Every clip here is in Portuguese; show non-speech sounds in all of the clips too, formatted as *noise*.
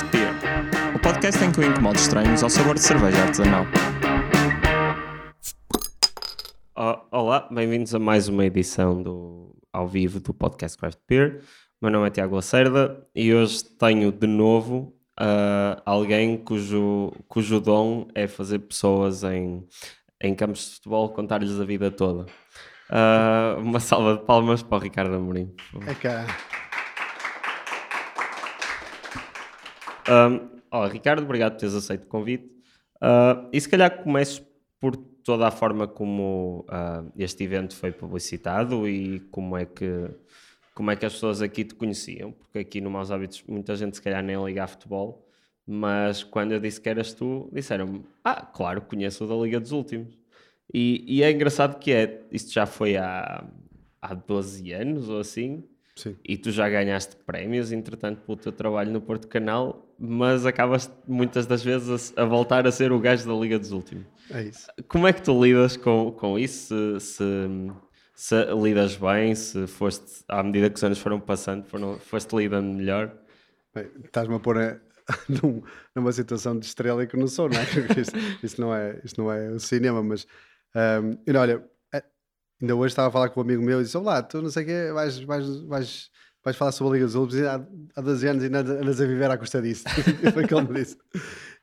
Craft Beer, o podcast em que eu incomodo estranhos ao sabor de cerveja artesanal. Olá, bem-vindos a mais uma edição do, ao vivo do podcast Craft Beer. Meu nome é Tiago Lacerda e hoje tenho de novo uh, alguém cujo, cujo dom é fazer pessoas em, em campos de futebol contar-lhes a vida toda. Uh, uma salva de palmas para o Ricardo Amorim. É cá. Um, oh, Ricardo, obrigado por teres aceito o convite. Uh, e se calhar começo por toda a forma como uh, este evento foi publicitado e como é que como é que as pessoas aqui te conheciam, porque aqui no Maus Hábitos muita gente se calhar nem liga a futebol, mas quando eu disse que eras tu, disseram-me, ah, claro, conheço o da Liga dos Últimos. E, e é engraçado que é, isto já foi há, há 12 anos ou assim, Sim. e tu já ganhaste prémios, entretanto, pelo teu trabalho no Porto Canal, mas acabas muitas das vezes a, voltar a ser o gajo da Liga dos Últimos. É isso. Como é que tu lidas com, com isso? Se, se, se lidas bem, se foste, à medida que os anos foram passando, foram, foste lidando melhor? Estás-me a pôr a, *laughs* num, numa situação de estrela que não sou, não é? *laughs* Isso, isso, não, é, isso não é o cinema, mas um, olha, Ainda hoje estava a falar com um amigo meu e disse: Olá, tu não sei o quê, vais, vais, vais, vais falar sobre a Liga dos Últimos há, há 12 anos e ainda andas a viver à custa disso. *laughs* *laughs* Foi o que ele me disse.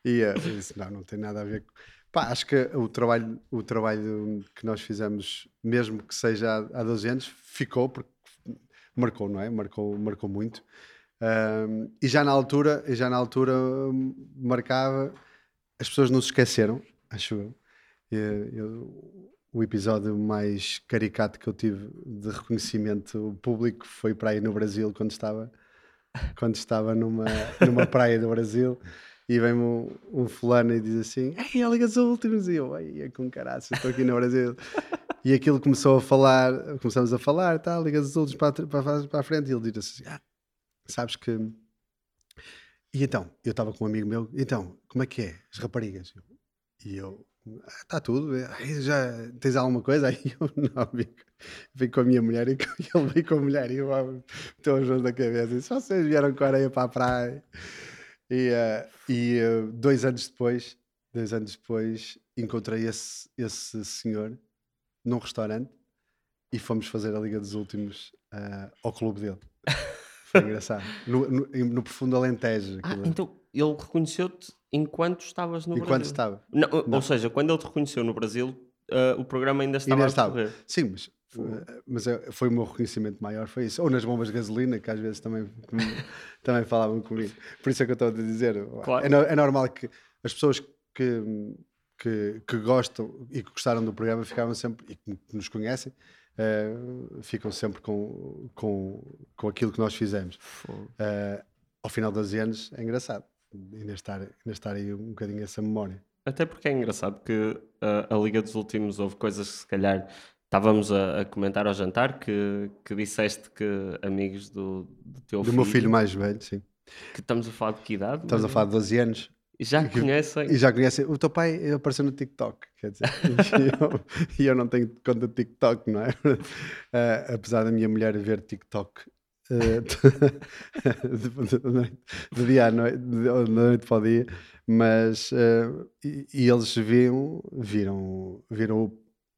E uh, eu disse: Não, não tem nada a ver com. Pá, acho que o trabalho, o trabalho que nós fizemos, mesmo que seja há, há 12 anos, ficou, porque marcou, não é? Marcou, marcou muito. Um, e já na altura, e já na altura marcava, as pessoas não se esqueceram, acho eu. eu, eu o episódio mais caricato que eu tive de reconhecimento público foi para aí no Brasil, quando estava, quando estava numa, numa praia do Brasil. E vem-me um, um, fulano e diz assim: Ei, a Liga dos Últimos. E eu, ai, é com caraças, estou aqui no Brasil. e aquilo começou a falar, começamos a falar, tá, Liga dos Últimos para, para, para a frente. E ele diz assim: ah, Sabes que. E então, eu estava com um amigo meu, então, como é que é? As raparigas. E eu, Está tudo. Já tens alguma coisa? Aí eu *laughs* não, vim, com a minha mulher e *laughs* ele veio com a mulher e eu estou junto da cabeça. E só vocês vieram com a areia para a praia. E, uh, e uh, dois anos depois, dois anos depois, encontrei esse, esse senhor num restaurante e fomos fazer a Liga dos Últimos uh, ao clube dele. *laughs* Foi engraçado. No, no, no profundo Alentejo. Ah, então ele reconheceu-te enquanto estavas no enquanto Brasil? estava. Não, não. Ou seja, quando ele te reconheceu no Brasil, uh, o programa ainda estava ainda a estava. correr. Sim, mas, uh, mas é, foi o meu reconhecimento maior, foi isso. Ou nas bombas de gasolina, que às vezes também, *laughs* também falavam comigo. Por isso é que eu estou a dizer. Claro. É, é normal que as pessoas que, que, que, gostam e que gostaram do programa ficavam sempre, e que nos conhecem, uh, ficam sempre com, com, com aquilo que nós fizemos. Uh, ao final dos anos é engraçado ainda estar, ainda estar aí um bocadinho essa memória. Até porque é engraçado que uh, a Liga dos Últimos houve coisas que se calhar estávamos a, a, comentar ao jantar que, que disseste que amigos do, do teu do filho. Do meu filho mais velho, sim. Que estamos a falar de que idade? Estamos a falar de 12 anos. E já conhecem. E já conhecem. O teu pai apareceu no TikTok, quer dizer. *laughs* e, eu, eu, não tenho conta de TikTok, não é? Uh, *laughs* apesar da minha mulher ver TikTok eh, *laughs* de, dia à noite, de noite para o dia, mas uh, e, e, eles viram, viram, viram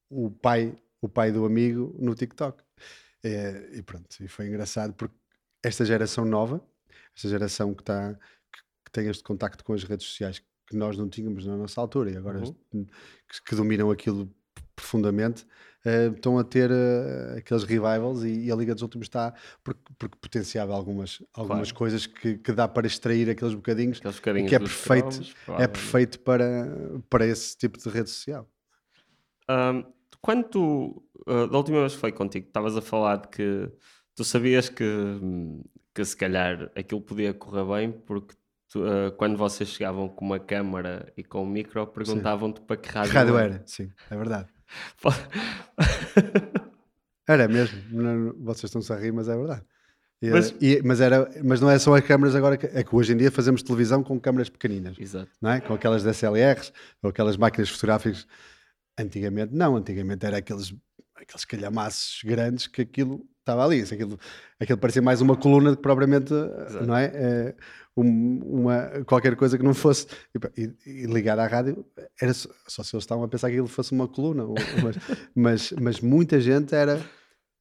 o, o, pai, o pai do amigo no TikTok. E pronto, e foi engraçado porque esta geração nova, esta geração que, está que, tem este contacto com as redes sociais que nós não tínhamos na nossa altura e agora uhum. que, que dominam aquilo profundamente, uh, estão a ter uh, aqueles revivals e, e, a Liga dos Últimos está porque, porque potenciava algumas, algumas claro. coisas que, que, dá para extrair aqueles bocadinhos, aqueles que é perfeito, cromos, é perfeito para, para esse tipo de rede social. Um, quando tu, uh, da última vez que foi contigo, estavas a falar de que tu sabias que, que se calhar aquilo podia correr bem porque Tu, uh, quando vocês chegavam com uma câmara e com um micro, perguntavam-te para que rádio, que rádio era. era. Sim, é verdade. *laughs* era mesmo. Vocês estão-se a rir, mas é verdade. E, mas, e, mas, era, mas não é só as câmaras agora, que, é que hoje em dia fazemos televisão com câmaras pequeninas. Exato. Não é? Com aquelas DSLRs ou aquelas máquinas fotográficas. Antigamente não, antigamente era aqueles, aqueles calhamaços grandes que aquilo estava ali. Aquilo, aquilo parecia mais uma coluna do que propriamente, não é? É, um- uma, qualquer coisa que não fosse. E, e ligar à rádio, era só, só se eles estavam a pensar que aquilo fosse uma coluna. ou- mas, *laughs* mas, mas muita gente era,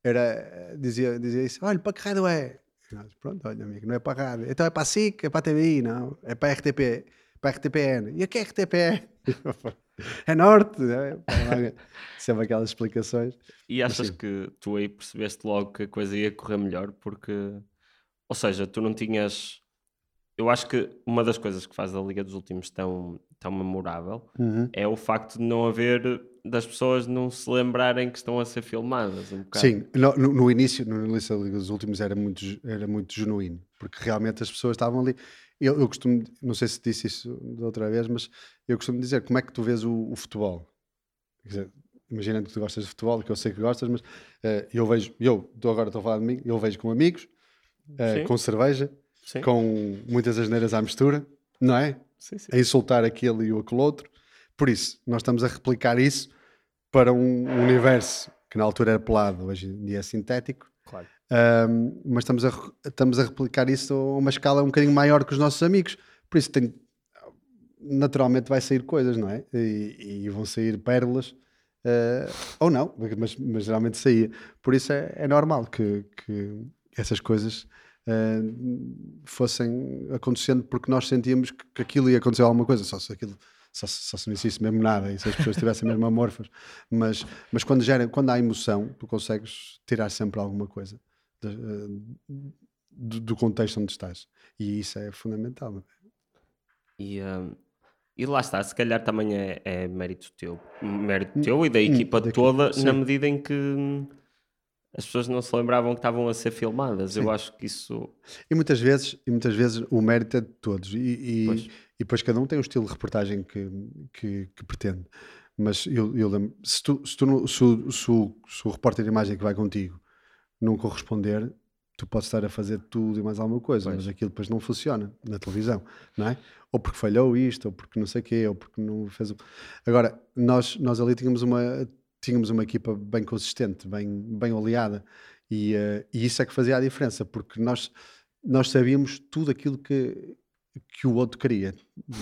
era dizia, dizia isso: olha, para que rádio é? Nós, Pronto, olha, amigo, não é para a rádio. Então é para a SIC, é para a TVI, não. É para a RTP, para a RTPN. E a que é RTP? *laughs* É norte. É? Sempre aquelas explicações. E achas que tu aí percebeste logo que a coisa ia correr melhor? Porque, ou seja, tu não tinhas. Eu acho que uma das coisas que faz a Liga dos Últimos tão, tão memorável é o facto de não haver. das pessoas não se lembrarem que estão a ser filmadas. Um. Sim, no, no- início, no início da Liga dos Últimos era muito, era muito genuíno, porque realmente as pessoas estavam ali. Eu, eu costumo, não sei se disse isso da outra vez, mas eu costumo dizer como é que tu vês o, o futebol. Quer dizer, imagina que tu gostas de futebol, que eu sei que gostas, mas eh, eu vejo, eu agora estou a falar de mim, eu vejo com amigos, Sim. com cerveja, Sim. com muitas asneiras à mistura, não é? Sim, sim. a insultar aquele e aquele outro. Por isso, nós estamos a replicar isso para um universo que na altura era pelado, hoje em dia é sintético. Claro. Ahm, mas estamos a, estamos a replicar isso a uma escala um bocadinho maior que os nossos amigos. Por isso, tem, naturalmente, vai sair coisas, não é? E, e vão sair pérolas, ah, ou não, mas, mas geralmente saía. Por isso, é, é normal que, que essas coisas ah, fossem acontecendo porque nós sentíamos que, que aquilo ia acontecer alguma coisa, só se aquilo. Só, só se não existisse mesmo nada e se as pessoas estivessem mesmo amorfas, mas, mas quando, gera, quando há emoção, tu consegues tirar sempre alguma coisa de- eh, do, do contexto onde estás. E isso é fundamental. E, hum, e lá está, se calhar também é, é mérito teu, mérito teu e da equipa da equipa, toda, sim. na medida em que hum, as pessoas não se lembravam que estavam a ser filmadas. Eu acho que isso. E muitas vezes, e muitas vezes o mérito é de todos. E, e, Pois. e depois cada um tem o estilo de reportagem que, que, que pretende. Mas eu, eu lembro, se, tu, se, tu se, o- se, o, se o repórter de imagem que vai contigo não corresponder, tu podes estar a fazer tudo e mais alguma coisa, mas aquilo depois não funciona na televisão, não é? Ou porque falhou isto, ou porque não sei o quê, ou porque não fez o... Agora, nós, nós ali tínhamos uma, tínhamos uma equipa bem consistente, bem, bem oleada, e, eh, e isso é que fazia a diferença, porque nós, nós sabíamos tudo aquilo que, que o outro queria,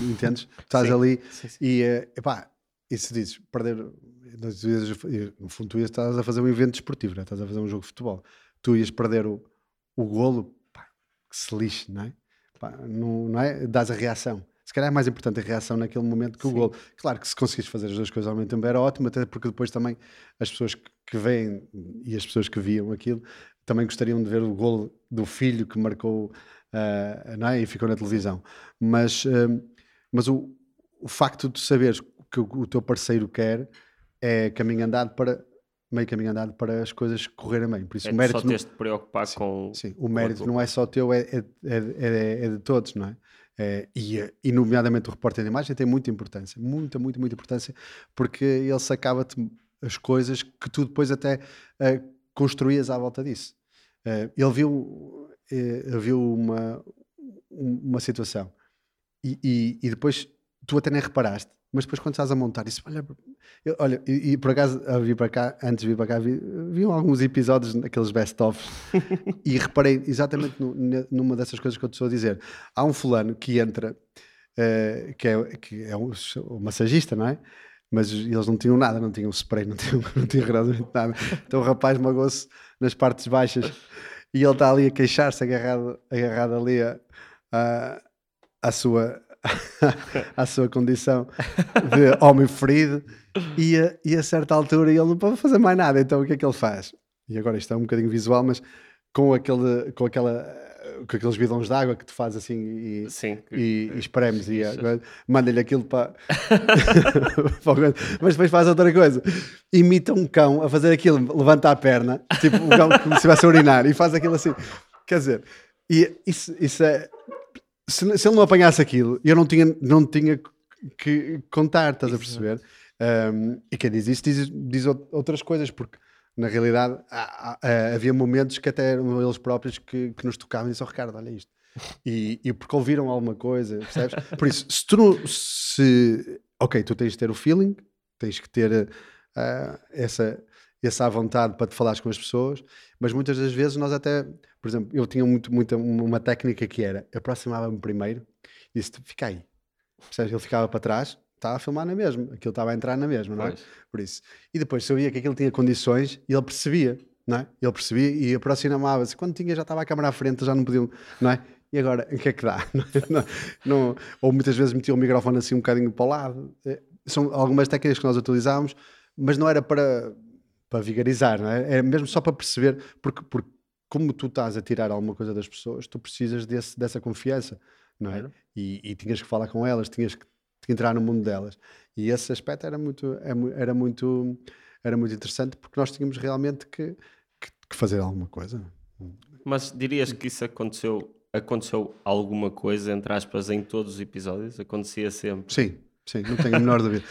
entendes? *laughs* Estás Sim, ali sim, sim. e, eh, epá, e se dizes, perder, nós no fundo tu estás a fazer um evento desportivo, não é? estás a fazer um jogo de futebol, tu ias perder o, o golo, pá, que se lixe, não é? Pá, não, não é? Dás a reação. Se calhar é mais importante a reação naquele momento que o Sim. golo. Claro que se conseguires fazer as duas coisas ao mesmo tempo era ótimo, até porque depois também as pessoas que, veem e as pessoas que viam aquilo também gostariam de ver o golo do filho que marcou ah, não é? e ficou na televisão. Mas, ah, mas o, o facto de saberes que o, o teu parceiro quer é caminho andado para meio caminho andado para as coisas correrem bem. Por isso É o mérito só não- teres de preocupar com. Sim, o com mérito tua- não é só teu, é, é, é, é- é de todos, não é? É, e, e, nomeadamente, o repórter de imagem tem muita importância, muita, muita, muita importância, porque ele sacava-te as coisas que tu depois até eh, construías à volta disso. Eh, ele viu, ele viu uma, uma situação e, e, e depois tu até nem reparaste, mas depois quando estás a montar isso, olha, eu- olha e, e por acaso vi para cá, antes de vir para cá, vi, vi alguns episódios naqueles best-ofs *laughs* e reparei exatamente no- numa dessas coisas que eu te estou a dizer. Há um fulano que entra, eh, que é, que é um, um massagista, não é? Mas eles não tinham nada, não tinham spray, não tinham, *laughs* não tinham rigorosamente nada. Então o rapaz magoou-se nas partes baixas e ele está ali a queixar-se, agarrado, agarrado ali a, a, à sua. À sua condição de homem ferido e a, e a certa altura ele não pode fazer mais nada, então o que é que ele faz? E agora isto é um bocadinho visual, mas com, aquele, com, aquela, com aqueles bidões de água que tu fazes assim e, Sim. que- e, e espremes e manda-lhe aquilo *laughs* para. Mas depois faz outra coisa. Imita um cão a fazer aquilo, levanta a perna, tipo um cão como se estivesse a urinar e faz aquilo assim. Quer dizer, e isso, isso é. Se, se ele não apanhasse aquilo, eu não tinha, não tinha que contar, estás a perceber? Um, e quem diz isso diz, diz out- outras coisas, porque na realidade há- há- havia momentos que até eram eles próprios que, que nos tocavam e disseram, Ricardo, olha isto. E, e porque ouviram alguma coisa, percebes? *laughs* Por isso, se tu não. Se, ok, tu tens de ter o feeling, tens que ter ah, essa, esse à vontade para te falares com as pessoas, mas muitas das vezes nós até, por exemplo, eu tinha muito, muita, uma técnica que era, aproximava-me primeiro e disse, fica aí. Percebes? Ele ficava para trás, estava a filmar na mesma, aquilo estava a entrar na mesma, não é? Pois. Por isso. E depois sabia que aquilo tinha condições e ele percebia, não é? Ele percebia e aproximava-se. Quando tinha, já estava a câmera à frente, já não podiam, não é? E agora, o que é que dá? *laughs* Não, não- ou muitas vezes metia o microfone assim um bocadinho para o lado. É, São algumas técnicas que nós utilizávamos, mas não era para, para vigarizar, não é? Era mesmo só para perceber, porque, porque como tu estás a tirar alguma coisa das pessoas, tu precisas desse, dessa confiança, não é? Claro. E, e tinhas que falar com elas, tinhas que, entrar no mundo delas. E esse aspecto era muito, é era muito, era muito interessante porque nós tínhamos realmente que, que, que fazer alguma coisa. Mas dirias que isso aconteceu, aconteceu alguma coisa, entre aspas, em todos os episódios? Acontecia sempre. Sim, sim, não tenho a menor dúvida.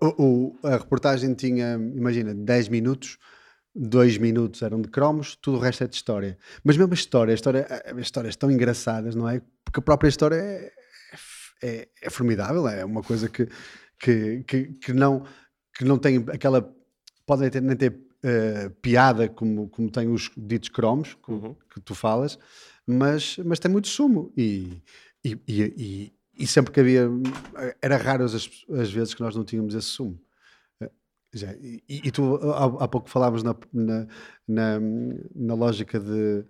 O, o- a reportagem tinha, imagina, 10 minutos, 2 minutos eram de cromos, tudo o resto é de história. Mas mesmo a história, a história, as histórias tão engraçadas, não é? Porque a própria história é, é, é formidável, é uma coisa que, que, que, que não, que não tem aquela. Podem nem ter eh, piada como, como tem os ditos cromos que, Uhum. que tu falas, mas, mas tem muito sumo. E, e, e, e- e sempre que havia. Era raro as, as vezes que nós não tínhamos esse sumo. Eh, Já, e, e tu há, há pouco falávamos na, na, na, na lógica de.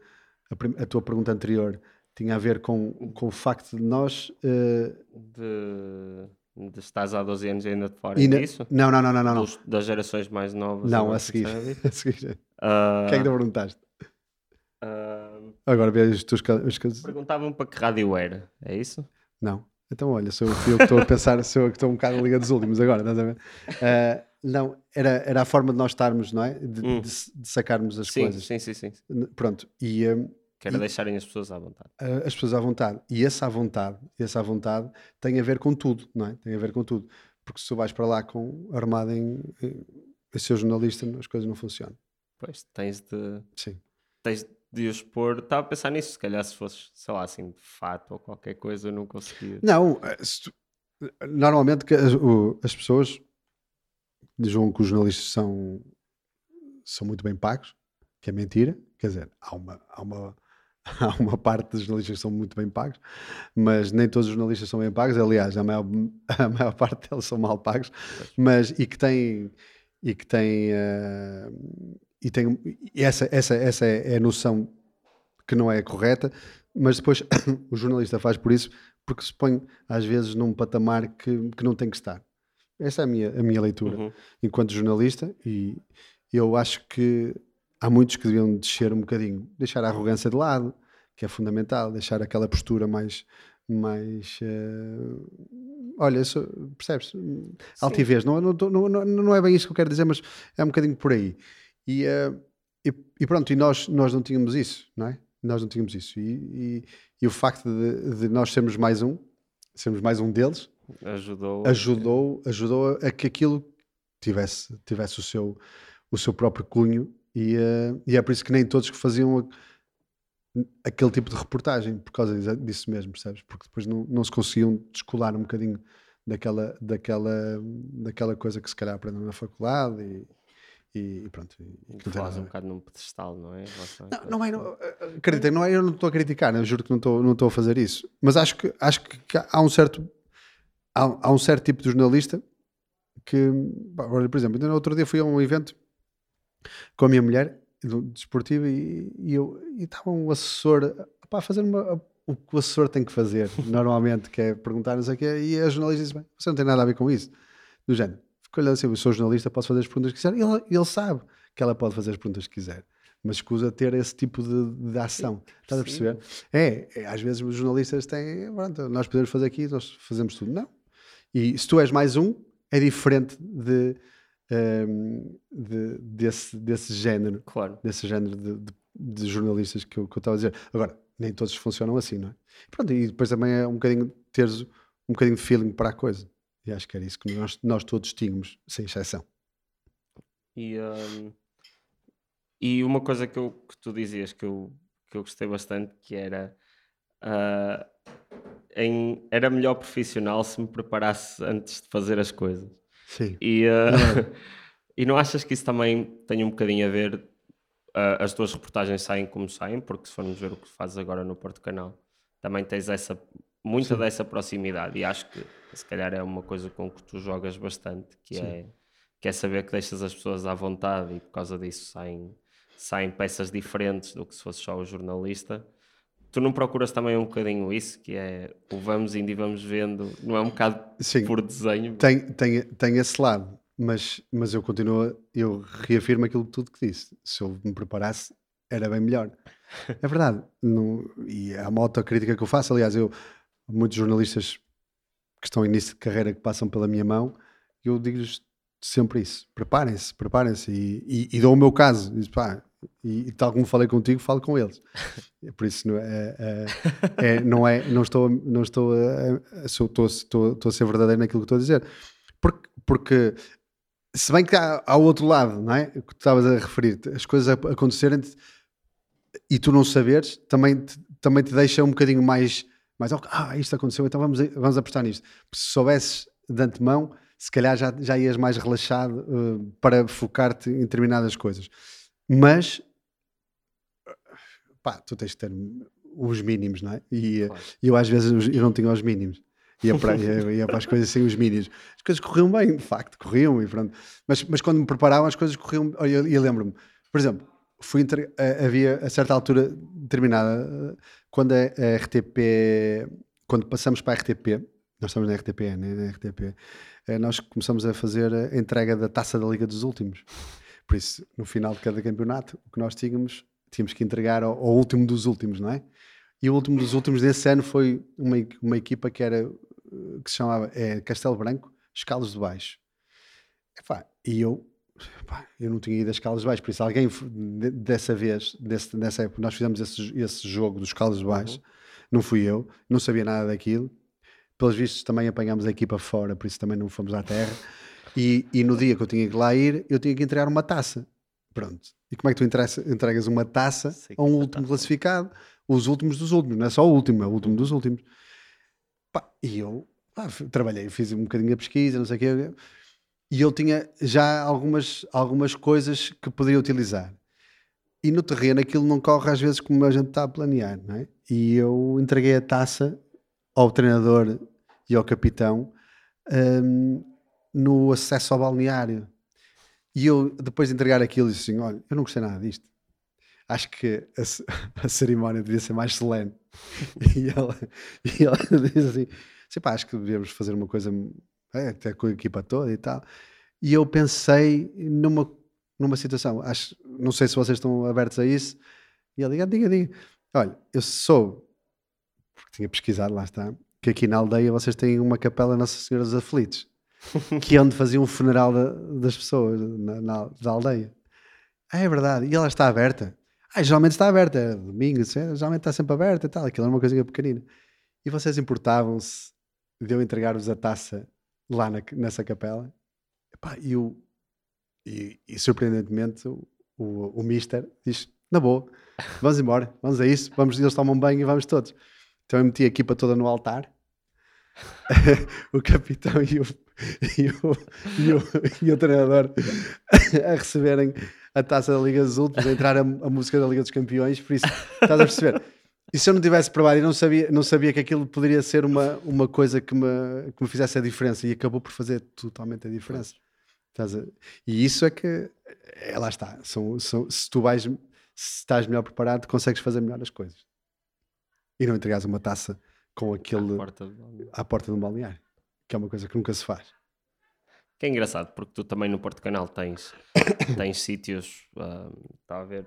A, prim- a tua pergunta anterior tinha a ver com, com o facto de nós. eh, De, de estás há 12 anos ainda de fora e disso? não, não, não, não, não. Não, Dos- das gerações mais novas? não a seguir. *laughs* a seguir. Ah, O que é que tu perguntaste? ah, Agora vês os teus. ca- Os, cas- Perguntavam para que rádio era, é isso? Não. Então, olha, sou eu que estou a pensar, sou eu que estou um bocado na Liga dos Últimos agora, estás a ver? Ah, não, era, era a forma de nós estarmos, não é? De, Hum. de de sacarmos as Sim, coisas. sim, sim, sim. Pronto, e hum, Que era deixarem as pessoas à vontade. a- as pessoas à vontade. E esse à vontade, esse à vontade tem a ver com tudo, não é? Tem a ver com tudo. Porque se tu vais para lá com armado em, em, em ser jornalista, as coisas não funcionam. Pois, tens de, Sim. tens de os pôr. Estava a pensar nisso, se calhar se fosses, sei lá, assim, de fato ou qualquer coisa, eu não conseguia. Não, eh, tu- normalmente as, o- as pessoas julgam que os jornalistas são, são muito bem pagos, que é mentira. Quer dizer, há uma, há uma, *laughs* há uma parte dos jornalistas que são muito bem pagos, mas nem todos os jornalistas são bem pagos. Aliás, a maior, *laughs* a maior parte deles são mal pagos, mas e que têm e que têm eh, e e essa essa essa é a noção que não é correta, mas depois *coughs* o jornalista faz por isso porque se põe às vezes num patamar que, que não tem que estar. Essa é a minha, a minha leitura Uhum. enquanto jornalista e eu acho que há muitos que deviam descer um bocadinho, deixar a arrogância de lado, que é fundamental, deixar aquela postura mais mais eh, olha, isso, percebes? Altivez, não, não, não, não é bem isso que eu quero dizer, mas é um bocadinho por aí. E, eh, e, e pronto, e nós, nós não tínhamos isso, não é? Nós não tínhamos isso. E, e, e o facto de, de nós sermos mais um, sermos mais um deles, Ajudou. ajudou, ajudou a que aquilo tivesse, tivesse o, seu, o seu próprio cunho e, eh, e é por isso que nem todos que faziam a- aquele tipo de reportagem, por causa disso- disso mesmo, percebes? Porque depois não, não se conseguiam descolar um bocadinho daquela, daquela, daquela coisa que se calhar aprendem na faculdade e, e pronto. e- e que Falas um bocado num pedestal, não é? Não, não é, não, acreditem, não é, eu não estou a criticar, eu juro que não estou, não estou a fazer isso. Mas acho que, acho que há um certo há, há um certo tipo de jornalista que, por exemplo, no outro dia fui a um evento com a minha mulher do- desportivo e, e eu e estava um assessor pá, a fazer uma, o que o assessor tem que fazer *laughs* normalmente, que é perguntar não sei o quê, e a jornalista disse, bem, você não tem nada a ver com isso do género, ficou olhando assim, eu sou jornalista, posso fazer as perguntas que quiser, e ele, ele sabe que ela pode fazer as perguntas que quiser mas escusa ter esse tipo de, de ação estás a perceber? É, é, às vezes os jornalistas têm, pronto, nós podemos fazer aqui, nós fazemos tudo. Não. E se tu és mais um, é diferente de, ehm, de- desse, desse género, Claro. desse género de, de- de jornalistas que eu que eu estava a dizer. Agora, nem todos funcionam assim, não é? Pronto, e depois também é um bocadinho teres um bocadinho de feeling para a coisa. E acho que era isso que nós, nós todos tínhamos, sem exceção. E, hum, e uma coisa que, eu, que tu dizias que eu, que eu gostei bastante que era ah, em, era melhor profissional se me preparasse antes de fazer as coisas. Sim. E, ah, *laughs* E não achas que isso também tem um bocadinho a ver? Uh, as tuas reportagens saem como saem, porque se formos ver o que fazes agora no Porto Canal, também tens essa muita Sim. dessa proximidade e acho que se calhar é uma coisa com que tu jogas bastante, que é, que é saber que deixas as pessoas à vontade e por causa disso saem, saem peças diferentes do que se fosse só o jornalista. Tu não procuras também um bocadinho isso, que é o vamos indo e vamos vendo, não é um bocado Sim, por desenho? Tem, tem, tem esse lado, mas, mas eu continuo, eu reafirmo aquilo tudo que disse. Se eu me preparasse, era bem melhor. *laughs* É verdade. Não, e há uma autocrítica que eu faço. Aliás, eu, muitos jornalistas que estão em início de carreira que passam pela minha mão, eu digo-lhes sempre isso: preparem-se, preparem-se. E, e, e, dou o meu caso. Diz, pá, e, e, tal como falei contigo, falo com eles. Por isso não é, é, é não é, não estou, não estou, a, estou, estou, estou a ser verdadeiro naquilo que estou a dizer, porque, porque se bem que há, há outro lado, não é? Que tu estavas a referir, as coisas acontecerem e tu não saberes, também te, também te deixa um bocadinho mais, mais ah, isto aconteceu, então vamos, vamos apostar nisto. Porque se soubesses de antemão, se calhar já, já ias mais relaxado uh, para focar-te em determinadas coisas. Mas, pá, tu tens de ter os mínimos, não é? E claro. eu às vezes eu não tinha os mínimos. Ia para, ia, *laughs* ia para as coisas sem os mínimos. As coisas corriam bem, de facto, corriam e pronto. Mas, mas quando me preparavam, as coisas corriam. Eu, eu lembro-me, por exemplo, fui entre, havia a certa altura determinada, quando a, RTP, quando passamos para a RTP, nós estamos na RTP, né, na RTP, eh, nós começamos a fazer a entrega da taça da Liga dos Últimos. Por isso, no final de cada campeonato, o que nós tínhamos, tínhamos que entregar ao, ao último dos últimos, não é? E o último dos últimos desse ano foi uma, uma equipa que era eh, que se chamava é, Castelo Branco, Escalos de Baixo. e eu Pá, eu não tinha ido às Caldas Baixas, por isso alguém dessa vez, desse, nessa época, nós fizemos esse, esse jogo dos Caldas Baixas, uhum. não fui eu, não sabia nada daquilo. Pelos vistos também apanhámos a equipa fora, por isso também não fomos à terra. E, e no dia que eu tinha que lá ir, eu tinha que entregar uma taça. Pronto. E como é que tu entregas uma taça a um último classificado? Os últimos dos últimos, não é só o último, é o último dos últimos. Pá, e eu trabalhei, fiz um bocadinho a pesquisa, não sei o quê e ele tinha já algumas, algumas coisas que poderia utilizar. E no terreno aquilo não corre às vezes como a gente está a planear, não é? E eu entreguei a taça ao treinador e ao capitão um, no acesso ao balneário. E eu, depois de entregar aquilo, disse assim: Olha, eu não gostei nada disto. Acho que a, *laughs* a cerimónia devia ser mais solene. *laughs* e ela, e ela *laughs* disse assim: Pá, acho que devíamos fazer uma coisa é, até com a equipa toda e tal. E eu pensei numa, numa situação, acho, não sei se vocês estão abertos a isso, e ele diga, diga. Olha, eu sou, porque tinha pesquisado, lá está, que aqui na aldeia vocês têm uma capela Nossa Senhora dos Aflitos, *laughs* que é onde faziam o funeral da, das pessoas na, na, da aldeia. Ah, é verdade, e ela está aberta. Ah, geralmente está aberta, é domingo, geralmente está sempre aberta e tal, aquilo era uma coisinha pequenina. E vocês importavam-se de eu entregar-vos a taça lá na, nessa capela. Epá, e, o, e, e surpreendentemente o, o, o Mister diz: na boa, vamos embora, vamos a isso, vamos, eles tomam banho e vamos todos. Então eu meti a equipa toda no altar, *laughs* o capitão e o, e o, e o, e o treinador a receberem a taça da Liga dos Últimos, a entrar a, a música da Liga dos Campeões, por isso estás a perceber. E se eu não tivesse provado e não sabia, não sabia que aquilo poderia ser uma, uma coisa que me, que me fizesse a diferença e acabou por fazer totalmente a diferença. A, e isso é que, é, lá está, são, são, se tu vais, se estás melhor preparado, consegues fazer melhor as coisas. E não entregares uma taça com aquele à porta, à porta de um balneário, que é uma coisa que nunca se faz. Que é engraçado, porque tu também no Porto Canal tens, *coughs* tens sítios, uh, está a ver,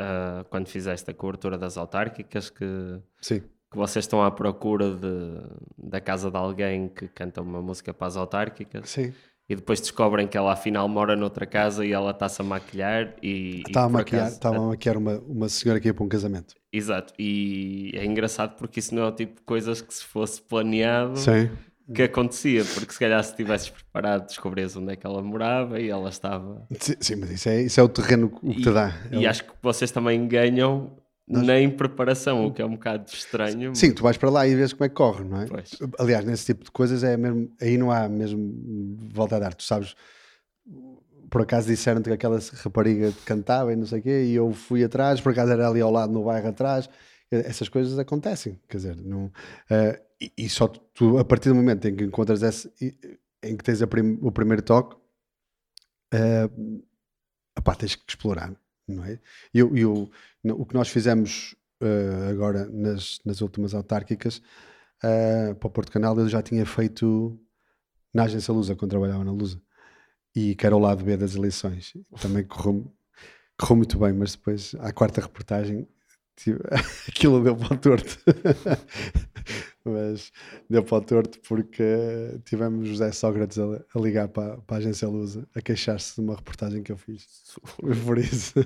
uh, quando fizeste a cobertura das autárquicas que, Sim. que vocês estão à procura de, da casa de alguém que canta uma música para as autárquicas. Sim. E depois descobrem que ela afinal mora noutra casa e ela está-se a maquiar e... Estava a maquiar, acaso, estava a maquiar uma, uma senhora que ia para um casamento. Exato, e é engraçado porque isso não é o tipo de coisas que se fosse planeado... Sim que acontecia, porque se calhar se tivesses preparado descobrias onde é que ela morava e ela estava. Sim, mas isso é, isso é o terreno o que e, te dá. E acho que vocês também ganham Nós... nem preparação, o que é um bocado estranho. Sim, mas... tu vais para lá e vês como é que corre, não é? Pois. Aliás, nesse tipo de coisas é mesmo, aí não há mesmo volta a dar, tu sabes por acaso disseram que aquela rapariga cantava e não sei o quê, e eu fui atrás, por acaso era ali ao lado no bairro atrás. Essas coisas acontecem, quer dizer, não, uh, e, só tu, a partir do momento em que encontras esse, em que tens prim, o primeiro toque, uh, epá, tens que explorar, não é? Eu, eu, o que nós fizemos uh, agora nas, nas últimas autárquicas uh, para o Porto Canal, eu já tinha feito na agência Lusa, quando trabalhava na Lusa e que era o lado B das eleições. Também correu, correu muito bem, mas depois, à quarta reportagem, tipo, *laughs* aquilo deu para o torto. *laughs* mas deu para o torto porque tivemos José Sócrates a, a ligar para, para, a agência Lusa a queixar-se de uma reportagem que eu fiz. Por isso. *laughs*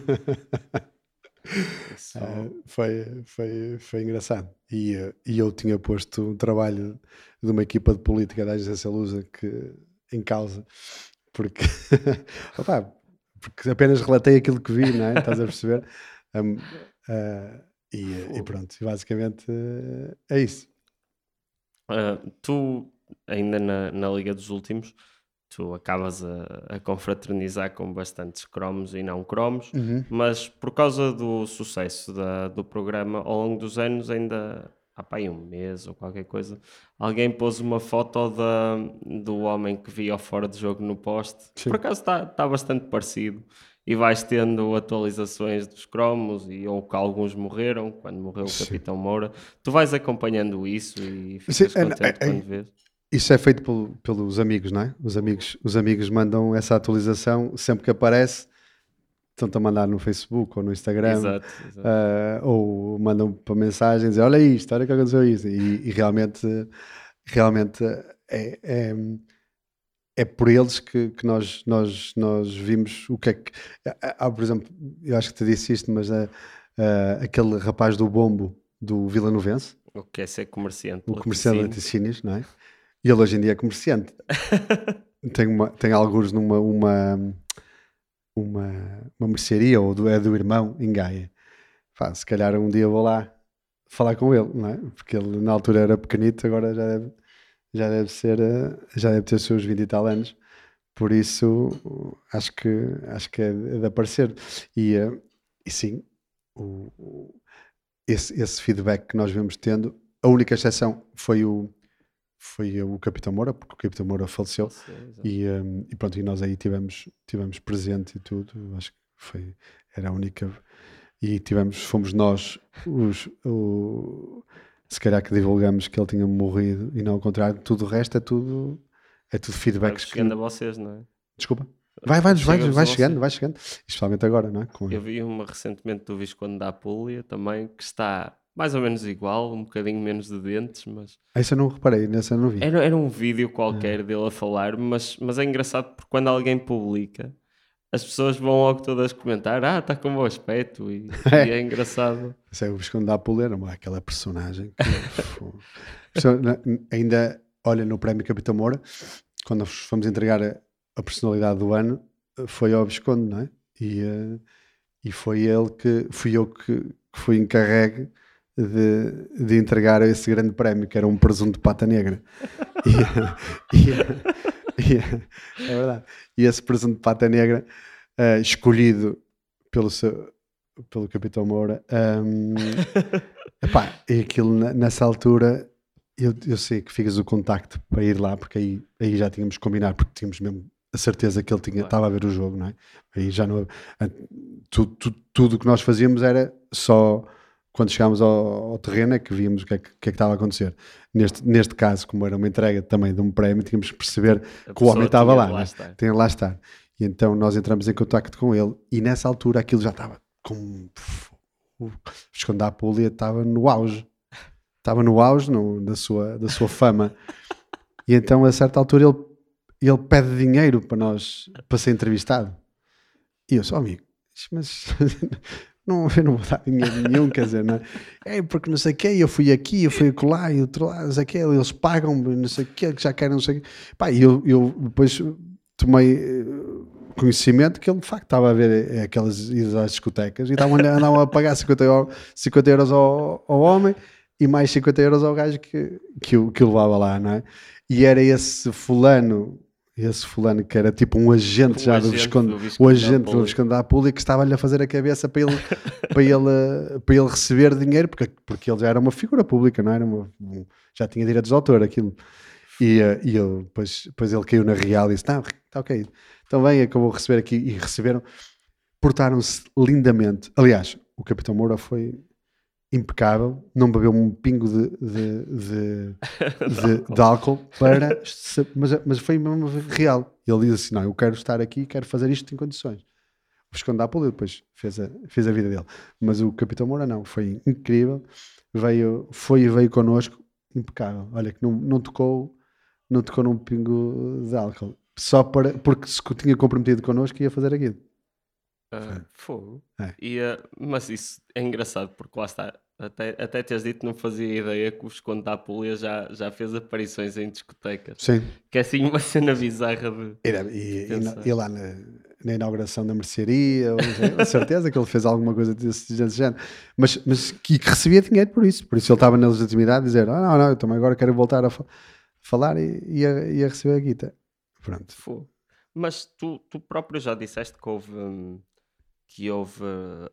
Uh, foi, foi, foi engraçado. E, uh, e eu tinha posto um trabalho de uma equipa de política da agência Lusa que, em causa porque, opa, porque apenas relatei aquilo que vi, não é? Estás a perceber? Um, uh, e, e, pronto, basicamente uh, é isso. Uh, tu, ainda na, na Liga dos Últimos, tu acabas a, a, confraternizar com bastantes cromos e não cromos, uhum. mas por causa do sucesso da, do programa, ao longo dos anos ainda há pá, um mês ou qualquer coisa, alguém pôs uma foto da, do homem que via fora de jogo no poste. Sim. Por acaso está tá bastante parecido. E vais tendo atualizações dos cromos e ou que alguns morreram quando morreu o Capitão Moura. Tu vais acompanhando isso e ficas Sim, é, contente é, é, quando vês. Isso é feito pelo, pelos amigos, não é? Os amigos, os amigos mandam essa atualização sempre que aparece estão-te a mandar no Facebook ou no Instagram exato, exato. Uh, ou mandam para mensagens dizer olha isto, olha que aconteceu isso e, e realmente realmente é, é, é, por eles que, que nós, nós, nós vimos o que é que há, por exemplo, eu acho que te disse isto mas uh, aquele rapaz do bombo do Vila Novense o que é ser comerciante o comerciante de laticínios, não é? e ele hoje em dia é comerciante *laughs* tem, uma, tem alguns numa uma, uma, uma mercearia ou do, é do irmão em Gaia. Pá, se calhar um dia vou lá falar com ele, não é? Porque ele na altura era pequenito, agora já deve, já deve ser, eh, já deve ter os seus 20 e tal anos. Por isso, acho que, acho que é de aparecer. E, eh, e sim, o, o, esse, esse feedback que nós vemos tendo, a única exceção foi o, foi o Capitão Moura, porque o Capitão Moura faleceu. e, um, e pronto, e nós aí tivemos, tivemos presente e tudo. Acho que foi, era a única. E tivemos, fomos nós, os, o, se calhar que divulgamos que ele tinha morrido e não ao contrário. Tudo o resto é tudo, é tudo feedbacks. Chegando que... a vocês, não é? Desculpa. Vai, vai, vai, vai chegando, vai chegando. Especialmente agora, não é? Com... Eu vi uma recentemente do Visconde da Apulia também que está mais ou menos igual, um bocadinho menos de dentes, mas... Essa eu não reparei, nessa eu não vi. Era, era um vídeo qualquer é. dele a falar, mas, mas é engraçado porque quando alguém publica, as pessoas vão logo todas comentar, ah, está com bom aspecto, e *laughs* é, e é engraçado. Isso é o Visconde da Apuleira, aquela personagem que... ainda, olha, no Prémio Capitão Moura, quando nós fomos entregar a, a personalidade do ano, foi ao Visconde, não é? E, uh, e foi ele que, fui eu que, que fui encarregue de, de entregar esse grande prémio, que era um presunto de pata negra. E, *laughs* e, *laughs* é verdade. E esse presunto de pata negra, uh, escolhido pelo, seu, pelo Capitão Moura, um, *laughs* epá, e aquilo nessa altura. Eu, eu sei que ficas o contacto para ir lá, porque aí, aí já tínhamos combinado, porque tínhamos mesmo a certeza que ele tinha, claro. estava a ver o jogo, não é? Aí já não. Tudo, tudo, tudo o que nós fazíamos era só quando chegámos ao, ao, terreno é que víamos o que é que, que, é que, estava a acontecer. Neste, neste caso, como era uma entrega também de um prémio, tínhamos que perceber a que o homem estava lá, lá né? tem lá estar. E então nós entramos em contato com ele e nessa altura aquilo já estava com o Esconde a Púlia estava no auge. Estava no auge no, da, sua, da sua fama. E então a certa altura ele, ele pede dinheiro para nós para ser entrevistado. E eu sou amigo, mas não, *laughs* eu não vou dar dinheiro nenhum, quer dizer, não é? é porque não sei o quê, eu fui aqui, eu fui lá e outro lá, não sei o quê, eles pagam não sei o quê, já querem não sei o quê. Pá, e eu, eu depois tomei eh, conhecimento que ele de facto estava a ver eh, aquelas idas às discotecas e andavam a pagar 50 euros, 50 euros ao, ao homem e mais 50 euros ao gajo que, que, que o levava lá, não é? E era esse fulano esse fulano que era tipo um agente Um já do agente Visconde, do o Visconde da agente do. Visconde da Apúlia que estava-lhe a fazer a cabeça para ele, *laughs* para ele, para ele receber dinheiro, porque, porque ele já era uma figura pública, não era? Uma, um- já tinha direitos de autor, aquilo. E, eh, e ele, depois, depois ele caiu na real e disse: Não, está ok. Então vem, é que eu vou receber aqui. E receberam, portaram-se lindamente. Aliás, o Capitão Moura foi impecável, não bebeu um pingo de, de, de, *laughs* de- de álcool para. *laughs* Mas, mas foi mesmo real. Ele disse assim: Não, eu quero estar aqui, quero fazer isto em condições. O Visconde da depois fez a, fez a vida dele. Mas o Capitão Moura não, foi incrível. Veio, foi e veio connosco, impecável. Olha, que não, não tocou, não tocou num pingo de álcool. Só para, porque se tinha comprometido connosco ia fazer aquilo. Ah, fogo. É. E, ah, mas isso é engraçado porque lá está. Até, até teres dito que não fazia ideia que o Visconde da Apulia já, já fez aparições em discotecas. Sim. Que é assim uma cena bizarra de. E, e, Pensar. na- e lá na, na inauguração da mercearia, com certeza que ele fez alguma coisa desse, desse género, mas, mas que, que recebia dinheiro por isso. Por isso ele estava na legitimidade de dizer: ah, não, não, eu também agora quero voltar a fa- falar e ia, ia receber a guita. Pronto. Fogo. Mas tu, tu próprio já disseste que houve. hum, que houve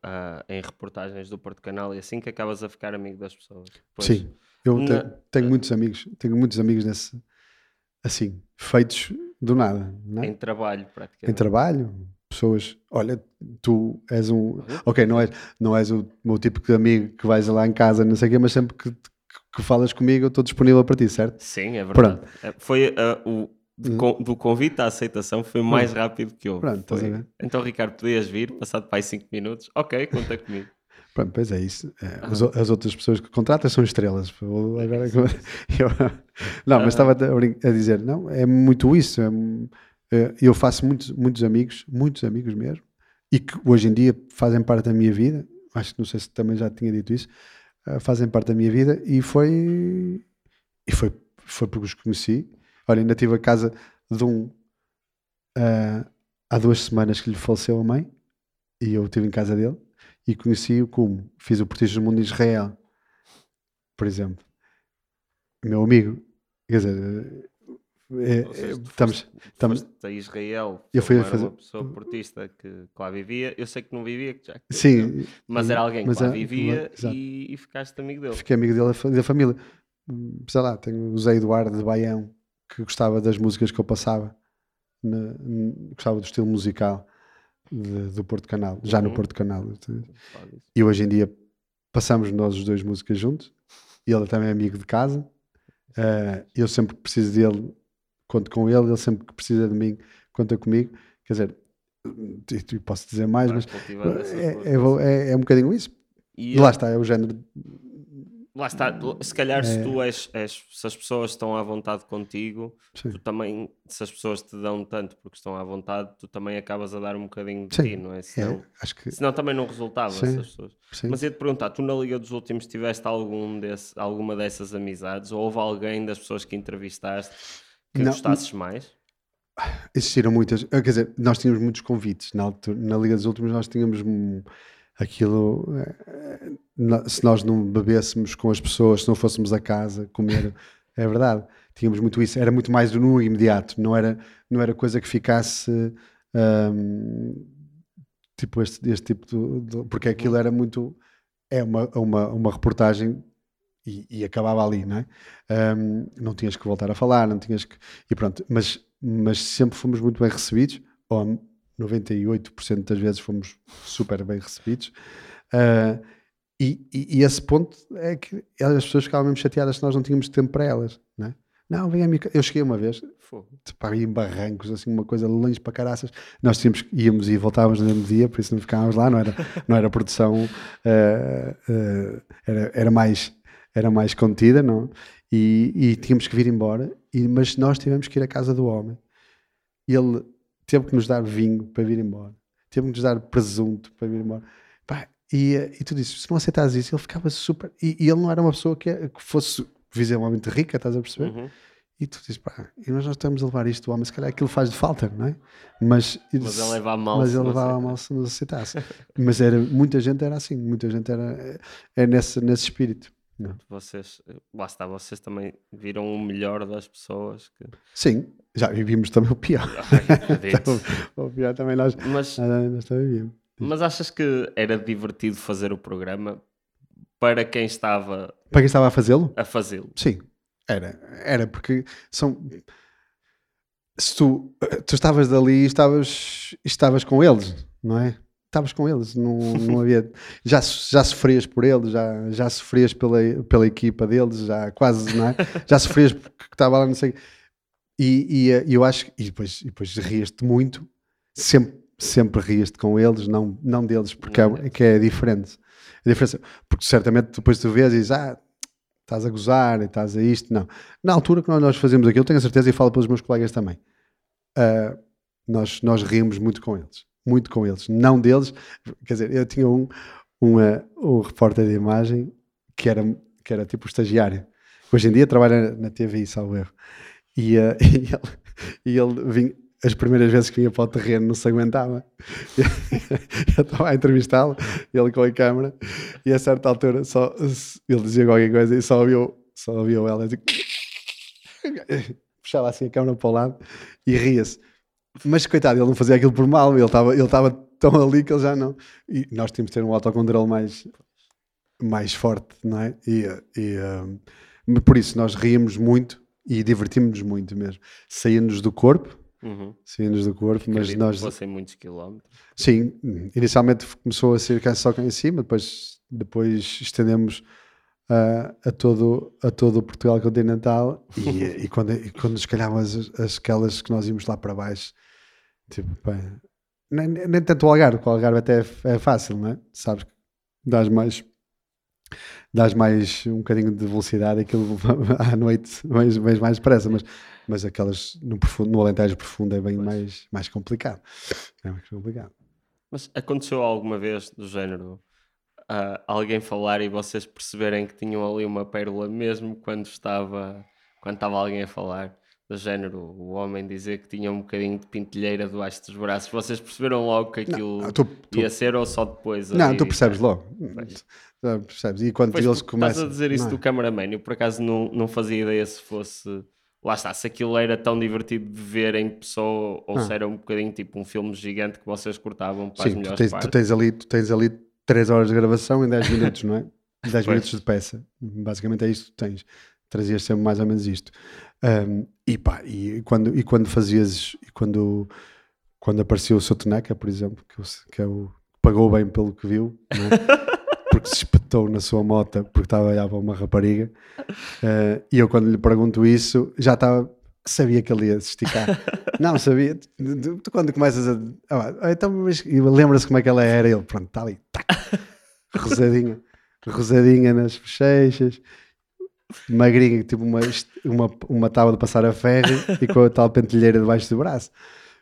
ah, em reportagens do Porto Canal e assim que acabas a ficar amigo das pessoas. Pois, Sim, eu Na- tenho, tenho muitos amigos, tenho muitos amigos nesse, assim, feitos do nada, é? Em trabalho, praticamente. em trabalho, pessoas, olha, tu és um, ok, não és, não és o meu tipo de amigo que vais lá em casa, não sei o quê, mas sempre que, que, que falas comigo eu estou disponível para ti, certo? Sim, é verdade. É, Foi ah, o. con- do convite à aceitação foi mais rápido que houve. Hum. Pronto, Foi? Então, Ricardo, podias vir, passado para aí 5 minutos. Ok, conta comigo. *laughs* Pronto, pois é isso. É, as, o- as outras pessoas que contratas são estrelas. Agora, *laughs* eu- não, mas estava a, a dizer, não, é muito isso. é, é, eu faço muitos, muitos amigos, muitos amigos mesmo, e que hoje em dia fazem parte da minha vida. Acho que não sei se também já tinha dito isso. eh, fazem parte da minha vida e foi e foi, foi porque os conheci. Olha, ainda tive a casa de um eh, há duas semanas que lhe faleceu a mãe e eu estive em casa dele e conheci-o como fiz o Portismo do Mundo em Israel, por exemplo. Meu amigo, quer dizer, é- seja, estamos, foste, estamos, foste a Israel, Eu fui a fazer- uma pessoa portista que, que lá vivia. Eu sei que não vivia, que já sim, mas era alguém mas que lá é- vivia e, e ficaste amigo dele. fiquei amigo dele da fa- da família. Sei lá, tenho o Zé Eduardo de Baião que gostava das músicas que eu passava, na- gostava do estilo musical de- do Porto Canal, já no Uhum. Porto Canal. E hoje em dia passamos nós os dois músicas juntos. E ele também é amigo de casa. Eh, eu sempre que preciso dele, conto com ele. Ele sempre que precisa de mim, conta comigo. Quer dizer, e- posso dizer mais, mas é, é, é, é um bocadinho isso. E lá está, é o género. Lá está, se calhar se É. tu és, és- se as pessoas estão à vontade contigo, Sim. tu também, se as pessoas te dão tanto porque estão à vontade, tu também acabas a dar um bocadinho de Sim, ti, não é? É, Senão, acho que senão também não resultava Sim. se as pessoas. sim. Mas ia-te perguntar, tu na Liga dos Últimos tiveste algum desse, alguma dessas amizades? Ou houve alguém das pessoas que entrevistaste que Não, gostasses mais? Existiram muitas, eh, quer dizer, nós tínhamos muitos convites na, altura, na Liga dos Últimos, nós tínhamos hum, aquilo. Se nós não bebêssemos com as pessoas, se não fôssemos a casa comer, *laughs* é verdade, tínhamos muito isso, era muito mais do no imediato, não era, não era coisa que ficasse. hum, tipo este, este tipo de, de- porque aquilo era muito é uma, uma, uma reportagem e, e acabava ali, não é? Hum, não tinhas que voltar a falar, não tinhas que. E pronto, mas, mas sempre fomos muito bem recebidos, ou 98% das vezes fomos super bem recebidos. Ah, e, e- e esse ponto é que as pessoas ficavam mesmo chateadas se nós não tínhamos tempo para elas, não é? Não, vem a minha. ca- Eu cheguei uma vez, Fogo. para em barrancos, assim, uma coisa longe para caraças. Nós tínhamos, íamos e voltávamos no mesmo dia, por isso não ficávamos lá, não era, não era produção, eh, eh, era, era, mais, era mais contida, não? E, e tínhamos que vir embora, e, mas nós tivemos que ir à casa do homem. Ele teve que nos dar vinho para vir embora, teve que nos dar presunto para vir embora. E, eh, e tu dizes, se não aceitas isso, ele ficava super. E, e ele não era uma pessoa que, que fosse visivelmente rica, estás a perceber? Uhum. E tu dizes, pá, e nós não estamos a levar isto do homem, se calhar aquilo faz de falta, não é? Mas, Mas ele leva a mal Mas ele levava mal se não aceitasse. mas era, muita gente era assim, muita gente era é nesse, nesse espírito. Não. Vocês, lá está, vocês também viram o melhor das pessoas. Que... Sim, já vimos também o pior. Ai, acredito. *laughs* o pior também nós, mas, nós, nós também vimos. Mas achas que era divertido fazer o programa para quem estava Para quem estava a fazê-lo? a fazê-lo? Sim, era. Era porque são. Se tu, tu estavas dali e estavas, estavas com eles, não é? Estavas com eles, não, não havia. Já, já sofrias por eles, já, já sofrias pela, pela equipa deles, já quase, não é? Já sofrias porque estava lá, não sei. E, e, eu acho que. E depois, e depois rias-te muito, sempre, sempre rias-te com eles, não, não deles, porque é, que é diferente. A diferença, porque certamente depois tu vês e dizes, ah, estás a gozar e estás a isto. Não. Na altura que nós- nós fazemos aquilo, tenho a certeza e falo pelos meus colegas também. ah, nós, nós rimos muito com eles. Muito com eles. Não deles. Quer dizer, eu tinha um, um, ah, um repórter de imagem que era, que era tipo estagiário. Hoje em dia trabalha na TVI, salvo erro. E, ah, *laughs* e ele, e ele vinha, as primeiras vezes que vinha para o terreno não se aguentava. *laughs* Eu estava a entrevistá-lo, ele com a câmera, e a certa altura só, ele dizia qualquer coisa e só ouviu, só ouviu ela dizer *laughs* puxava assim a câmera para o lado e ria-se. Mas coitado, ele não fazia aquilo por mal, ele estava ele estava tão ali que ele já não. E nós tínhamos de ter um autocontrole mais, mais forte, não é? E, e, um, por isso nós ríamos muito e divertimos-nos muito mesmo. Saímos do corpo, Uhum. saímos do corpo, mas nós. fossem muitos quilómetros. Sim, inicialmente começou a ser cá- só cá em cima, depois, depois estendemos ah, a, todo, a todo o Portugal continental e, *laughs* e quando, e quando nos calhavam as, as aquelas que nós íamos lá para baixo, tipo, pá, nem, nem tanto o Algarve, porque o Algarve até é, é fácil, não é? Sabes que dás mais, dás mais um bocadinho de velocidade aquilo *laughs* à noite vens, vens mais depressa, mas, mas aquelas no, profundo, no Alentejo profundo é bem mais, mais complicado. É mais complicado. Mas aconteceu alguma vez do género ah, alguém falar e vocês perceberem que tinham ali uma pérola mesmo quando estava, quando estava alguém a falar? Do género, o homem dizer que tinha um bocadinho de pintelheira debaixo dos braços. Vocês perceberam logo que aquilo Ah, tu- tu- ia ser ou só depois? não, tu percebes logo. Pois. Tu percebes. E quando Pois, eles começam. Estás a dizer isso não é? do cameraman, eu por acaso não, não fazia ideia se fosse. Lá está, se aquilo era tão divertido de ver em pessoa ou Ah. se era um bocadinho tipo um filme gigante que vocês cortavam para as Sim, tu melhores tens, tu, partes. tens ali, tu tens ali 3 horas de gravação em 10 *laughs* minutos, não é? 10 Pois. minutos de peça. Basicamente é isto que tu tens. Trazias sempre mais ou menos isto. Um, e pá, e quando, e quando fazias. E quando, quando apareceu o seu Teneca, por exemplo, que, eu que é o pagou bem pelo que viu, não é? *laughs* porque se espetou na sua moto porque estava a olhar para uma rapariga. Uh, e eu, quando lhe pergunto isso, já estava. Sabia que ele ia se esticar. *laughs* Não, sabia. Tu, tu- quando começas a. Ah, pá, então, mas lembra-se como é que ela era? Ele, pronto, está ali. tac, rosadinha. Rosadinha nas bochechas. Magrinha, tipo uma, uma, uma tábua de passar a ferro e com a tal pentelheira debaixo do braço.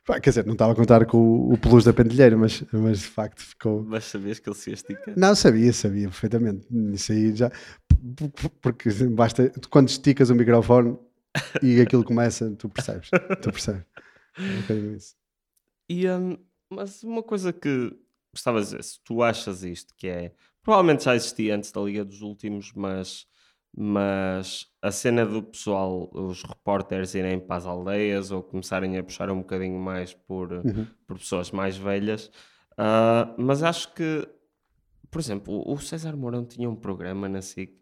Pá, quer dizer, não estava a contar com o, o peluz da pentelheira, mas, mas de facto ficou. Mas sabias que ele se ia esticar? Não, sabia, sabia perfeitamente. Isso aí já. Porque basta. Quando esticas o microfone e aquilo começa, tu percebes. Tu percebes. É um isso. E, hum, mas uma coisa que gostava de dizer, se tu achas isto, que é provavelmente já existia antes da Liga dos Últimos, mas, mas a cena do pessoal, os repórteres irem para as aldeias ou começarem a puxar um bocadinho mais por, Uhum. por pessoas mais velhas, ah, mas acho que, por exemplo, o César Mourão tinha um programa na SIC.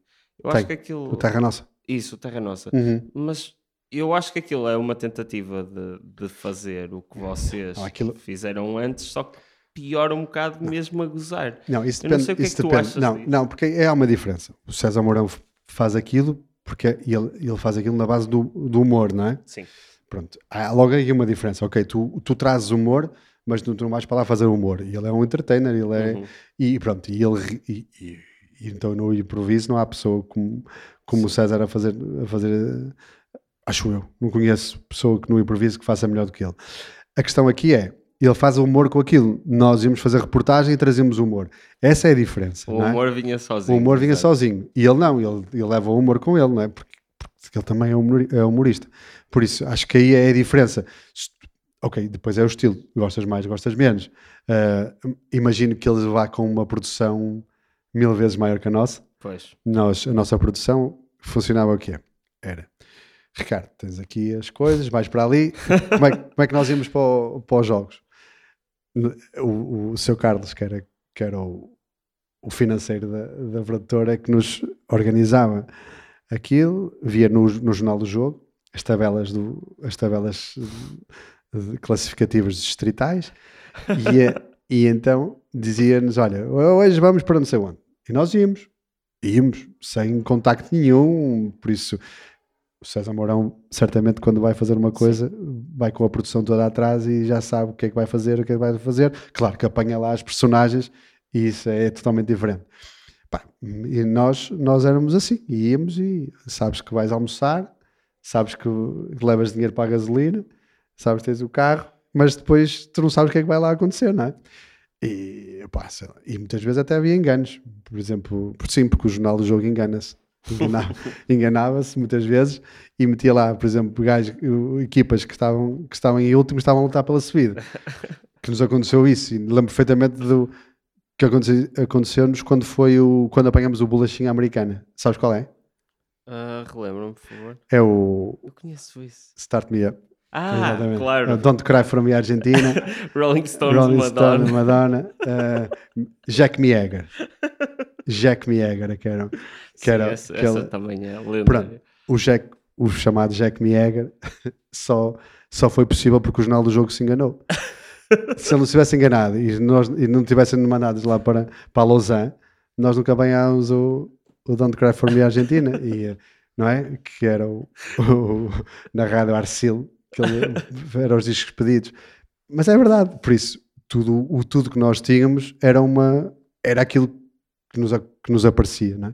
Eu acho Tem. que aquilo. O Terra Nossa. Isso, o Terra Nossa. Uhum. Mas eu acho que aquilo é uma tentativa de, de fazer o que vocês Não, aquilo- fizeram antes, só que piora um bocado mesmo a gozar. Não, isso Eu não depende. sei o que é que tu depende. achas não, disso. não, porque é uma diferença. O César Mourão faz aquilo porque ele, ele faz aquilo na base do, do humor, não é? Sim. Pronto. Há logo aí uma diferença. Ok, tu, tu trazes humor, mas tu, tu não vais para lá fazer humor. E ele é um entertainer, ele é. Uhum. E pronto, e ele. E, e- e então no improviso não há pessoa como, como o César a fazer, a fazer. Acho eu. Não conheço pessoa que no improviso que faça melhor do que ele. A questão aqui é. Ele faz o humor com aquilo. Nós íamos fazer reportagem e trazíamos humor. Essa é a diferença. O é? humor vinha sozinho. O humor vinha exato. sozinho. E ele não, ele, ele leva o humor com ele, não é? Porque, porque ele também é é humorista. Por isso, acho que aí é a diferença. Ok, depois é o estilo. Gostas mais, gostas menos. Ah, imagino que ele vá com uma produção mil vezes maior que a nossa. Pois. Nós, a nossa produção funcionava o quê? Era, Ricardo, tens aqui as coisas, vais para ali. Como é, como é que nós íamos para, o- para os jogos? O, o seu Carlos, que era, que era o, o financeiro da, da produtora, que nos organizava aquilo, via no, no jornal do jogo as tabelas, do, as tabelas de- classificativas distritais e, *laughs* e então dizia-nos: Olha, hoje vamos para não sei onde. E nós íamos, íamos, sem contacto nenhum. Por isso, o César Mourão, certamente, quando vai fazer uma coisa, vai com a produção toda atrás e já sabe o que é que vai fazer, o que é que vai fazer. Claro que apanha lá as personagens e isso é totalmente diferente. Pá, e nós, nós éramos assim, íamos e sabes que vais almoçar, sabes que levas dinheiro para a gasolina, sabes que tens o carro, mas depois tu não sabes o que é que vai lá acontecer, não é? E, pá, e muitas vezes até havia enganos, por exemplo, por sim, porque o jornal do jogo engana-se. Enganava- *laughs* Enganava-se muitas vezes e metia lá, por exemplo, gajos, equipas que estavam, que estavam em último estavam a lutar pela subida. *laughs* Que nos aconteceu isso, e lembro perfeitamente do que aconte- aconteceu-nos quando foi o quando apanhamos o bolachinha americana. Sabes qual é? Ah, Relembra-me, por favor. É o Eu conheço isso. Start Me Up. Ah, Exatamente. claro. Uh, Don't Cry For Me Argentina. *laughs* Rolling Stones, Rolling Madonna. Stone, Madonna. uh, Jack Mieger. Jack Mieger, que era, que Sim, era essa, essa também é lenda. Pronto. o, Jack, o chamado Jack Mieger *laughs* só, só foi possível porque o jornal do jogo se enganou. *laughs* se ele não se tivesse enganado e, nós, e não tivessem mandados lá para, para Lausanne, nós nunca ganhámos o, o Don't Cry For Me Argentina, e, não é? Que era o, o- na rádio Arcil, que ele, eram os discos pedidos. Mas é verdade, por isso, tudo, o tudo que nós tínhamos era, uma, era aquilo que nos, que nos aparecia, não é?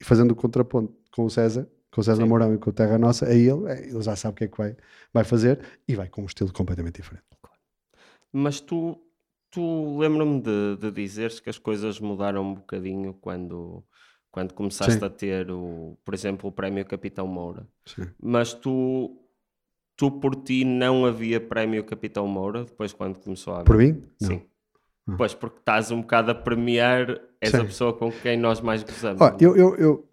E fazendo o contraponto com o César, com o César Sim. Mourão e com o Terra Nossa, aí ele, é, ele já sabe o que é que vai, vai fazer e vai com um estilo completamente diferente. Mas tu, tu lembra-me de, de dizeres que as coisas mudaram um bocadinho quando, quando começaste Sim. a ter, o, por exemplo, o Prémio Capitão Moura. Sim. Mas tu, tu por ti não havia Prémio Capitão Moura depois quando começou a haver? Por mim? Não. Sim. Pois, porque estás um bocado a premiar essa Sim. pessoa com quem nós mais gozamos. Ó, eu, eu, eu,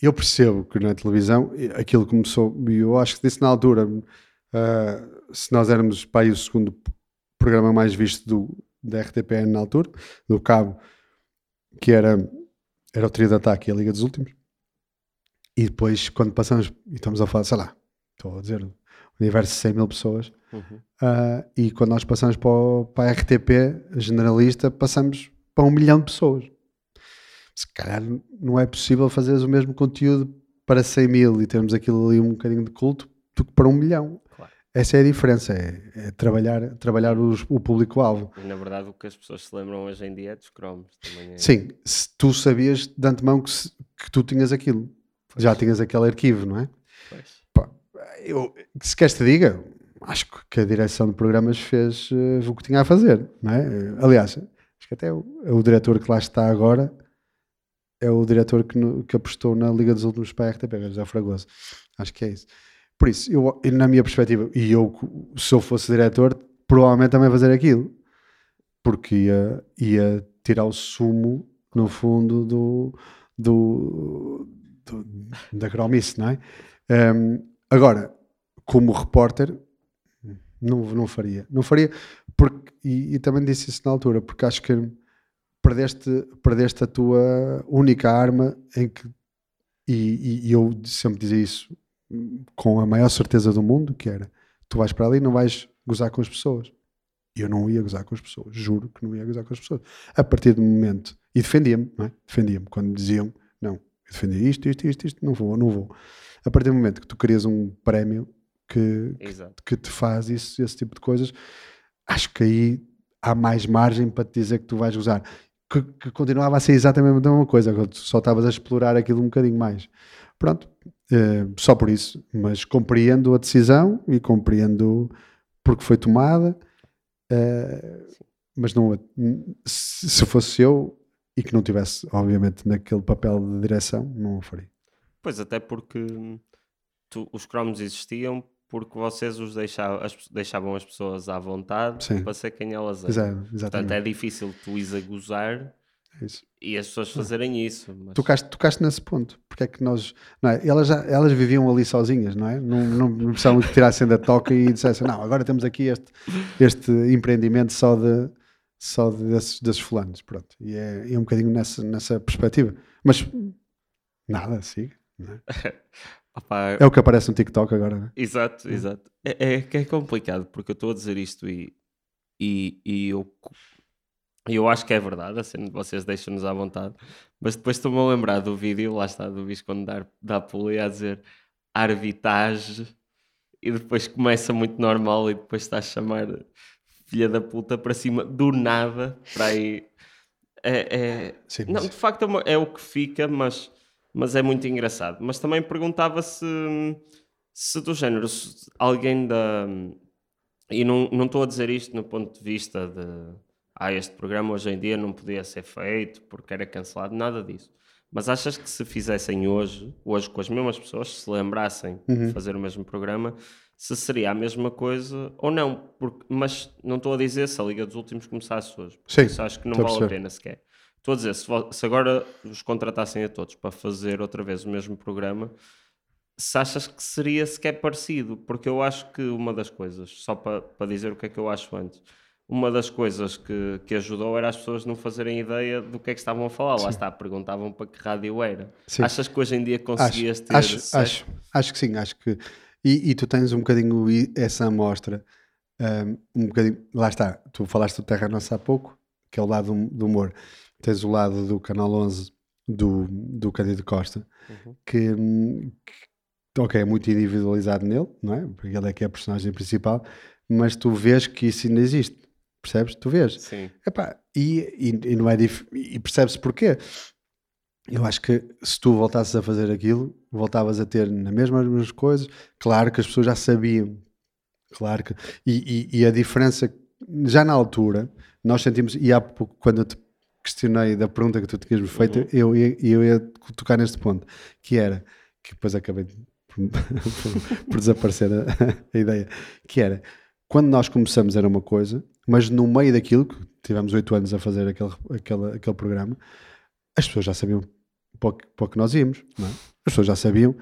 eu percebo que na televisão aquilo começou, eu acho que disse na altura, ah, se nós éramos para aí o segundo programa mais visto do, da RTPN na altura, do Cabo, que era, era o Trio de Ataque e a Liga dos Últimos, e depois quando passamos, e estamos a falar, sei lá, estou a dizer, universo de 100 mil pessoas, Uhum. ah, e quando nós passamos para, o- para a RTP generalista, passamos para um milhão de pessoas. Se calhar não é possível fazeres o mesmo conteúdo para 100 mil e termos aquilo ali um bocadinho de culto do que para um milhão. Claro. Essa é a diferença, é, é trabalhar, trabalhar os- o público-alvo. E na verdade o que as pessoas se lembram hoje em dia é dos cromos. É... Sim, se tu sabias de antemão que, se- que tu tinhas aquilo, já tinhas aquele arquivo, não é? Pois. Eu, se queres te diga, acho que a direção de programas fez eh, o que tinha a fazer, não é? Eh, Aliás, acho que até o, é o diretor que lá está agora é o diretor que, no- que apostou na Liga dos Últimos para a RTP, é José Fragoso. Acho que é isso. Por isso, eu, na minha perspectiva, e eu, se eu fosse diretor, provavelmente também fazer aquilo, porque ia, ia tirar o sumo, no fundo, do, do, do- da não é? Ehm, agora, como repórter, não, não faria. Não faria, porque, e, e também disse isso na altura, porque acho que perdeste, perdeste a tua única arma em que, e, e- eu sempre dizia isso com a maior certeza do mundo, que era, tu vais para ali e não vais gozar com as pessoas. E eu não ia gozar com as pessoas, juro que não ia gozar com as pessoas. A partir do momento, e defendia-me, é? Defendia-me, quando diziam, não, eu defendia isto, isto, isto, isto, não vou, não vou. A partir do momento que tu querias um prémio que, Exato. que te faz isso, esse tipo de coisas, acho que aí há mais margem para te dizer que tu vais usar. Que, que continuava a ser exatamente a mesma coisa, tu só estavas a explorar aquilo um bocadinho mais. Pronto, eh, só por isso. Mas compreendo a decisão e compreendo porque foi tomada, eh, mas não, se se fosse eu e que não tivesse, obviamente, naquele papel de direção, não o faria. Pois, até porque tu- os cromos existiam porque vocês os deixavam as, deixavam as pessoas à vontade Sim. para ser quem elas eram. Exato, Portanto, exatamente. é difícil tu ires a gozar É isso. E as pessoas fazerem isso. Mas... Tocaste, tocaste nesse ponto. Porque é que nós. Não é? elas, já, elas viviam ali sozinhas, não é? Não, não, não precisavam que tirassem da toca e dissessem, não, agora temos aqui este, este empreendimento só de só desses, desses fulanos. Pronto. E é, é um bocadinho nessa, nessa perspectiva. Mas nada, siga. não é? *laughs* Opá, É o que aparece no TikTok agora, não é? Exato, exato. É, é que é complicado porque eu estou a dizer isto e, e, e eu, eu acho que é verdade, a cena de vocês deixam-nos à vontade, mas depois estou-me a lembrar do vídeo, lá está, do Visconde da, da Poli a dizer arbitrage e depois começa muito normal e depois está a chamar filha da puta para cima do nada para aí. É, é- Sim, Não, de facto é, é o que fica, mas, mas é muito engraçado. Mas também perguntava se, se do género, se alguém da. E não não estou a dizer isto no ponto de vista de. Ah, este programa hoje em dia não podia ser feito porque era cancelado, nada disso. Mas achas que se fizessem hoje, hoje com as mesmas pessoas, se lembrassem Uhum. de fazer o mesmo programa, se seria a mesma coisa ou não? Porque, mas não estou a dizer se a Liga dos Últimos começasse hoje. porque Sim, Isso acho que não a vale a perceber. pena sequer. Estou a dizer, se, se agora os contratassem a todos para fazer outra vez o mesmo programa, se achas que seria sequer parecido, porque eu acho que uma das coisas, só para, para dizer o que é que eu acho antes, uma das coisas que, que ajudou era as pessoas não fazerem ideia do que é que estavam a falar. Lá está, perguntavam para que rádio era. Sim. Achas que hoje em dia conseguias ter acho, acho, acho que sim, acho que. E, e tu tens um bocadinho essa amostra, um, um bocadinho. Lá está, tu falaste do Terra Nossa há pouco, que é o lado do, do humor. Tens o lado do Canal 11 do, do Cândido Costa, Uhum. que, que, ok, é muito individualizado nele, não é? Porque ele é que é a personagem principal, mas tu vês que isso ainda existe, percebes? Tu vês. Sim, Epá, e, e, e não é dif... e percebes porquê? Eu acho que se tu voltasses a fazer aquilo, voltavas a ter na mesma as mesmas coisas. Claro que as pessoas já sabiam, claro que. E, e- e a diferença, já na altura, nós sentimos, e há pouco, quando eu te questionei da pergunta que tu tinhas me feito, eu, ia- eu ia tocar neste ponto, que era, que depois acabei de- *laughs* por, por- desaparecer a, a ideia, que era quando nós começamos era uma coisa, mas no meio daquilo, que tivemos oito anos a fazer aquele, aquele, aquele programa, as pessoas já sabiam para o que, para o que nós íamos, é? As pessoas já sabiam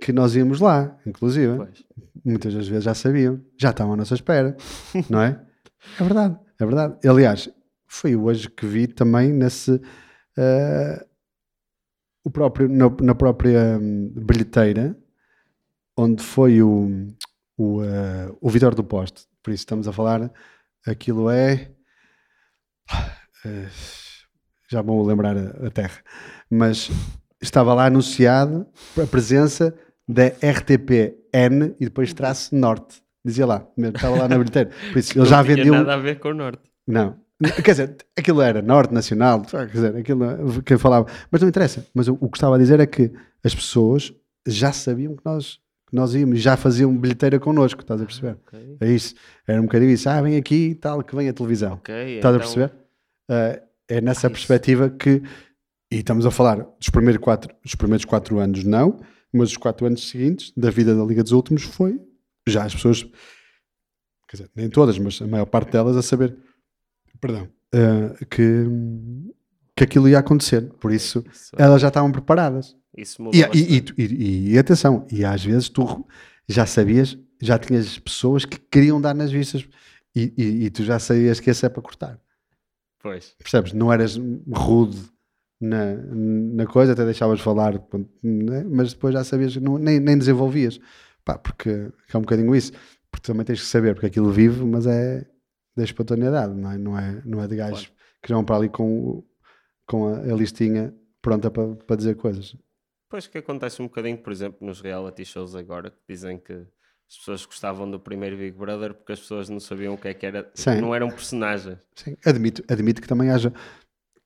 que nós íamos lá, inclusive. pois. Muitas das vezes já sabiam, já estavam à nossa espera, não é? É verdade, é verdade. Aliás, foi hoje que vi também nesse. eh, o próprio, na, na própria hum, bilheteira, onde foi o, o, eh, o Vitor do Poste. Por isso estamos a falar, aquilo é. eh, já vão lembrar a, a terra. Mas estava lá anunciado a presença da RTPN e depois traço Norte. Dizia lá, estava lá na bilheteira. Por isso, *laughs* ele já vendeu. nada a ver com o Norte. Não. Quer dizer, aquilo era Norte Nacional, quer dizer, aquilo que eu falava. Mas não interessa. Mas o, o que estava a dizer é que as pessoas já sabiam que nós, que nós íamos, já faziam bilheteira connosco, estás a perceber? Ok, É isso. Era um bocadinho isso. Ah, vem aqui e tal, que vem a televisão. ok. Estás a então- perceber? Ah, é nessa Ah, isso. perspectiva que. E estamos a falar dos primeiros quatro, dos primeiros quatro anos, não, mas os quatro anos seguintes da vida da Liga dos Últimos foi já as pessoas, quer dizer, nem todas, mas a maior parte delas a saber, perdão, ah, que, que aquilo ia acontecer. Por isso, Isso, elas já estavam preparadas. isso mudou E, e, e, e- atenção, e às vezes tu já sabias, já tinhas pessoas que queriam dar nas vistas e, tu já sabias que esse é para cortar. Pois. Percebes? Não eras rude na, na coisa, até deixavas falar, né? mas depois já sabias não, nem, nem desenvolvias. Pá, porque é um bocadinho isso. Porque também tens que saber, porque aquilo vive, mas é da espontaneidade, não é? Não é, não é de gajos que já vão para ali com, com a, a listinha pronta para, para dizer coisas. Pois que acontece um bocadinho, por exemplo, nos reality shows agora, que dizem que as pessoas gostavam do primeiro Big Brother porque as pessoas não sabiam o que é que era, Sim. não eram personagens. Sim, admito, admito que também haja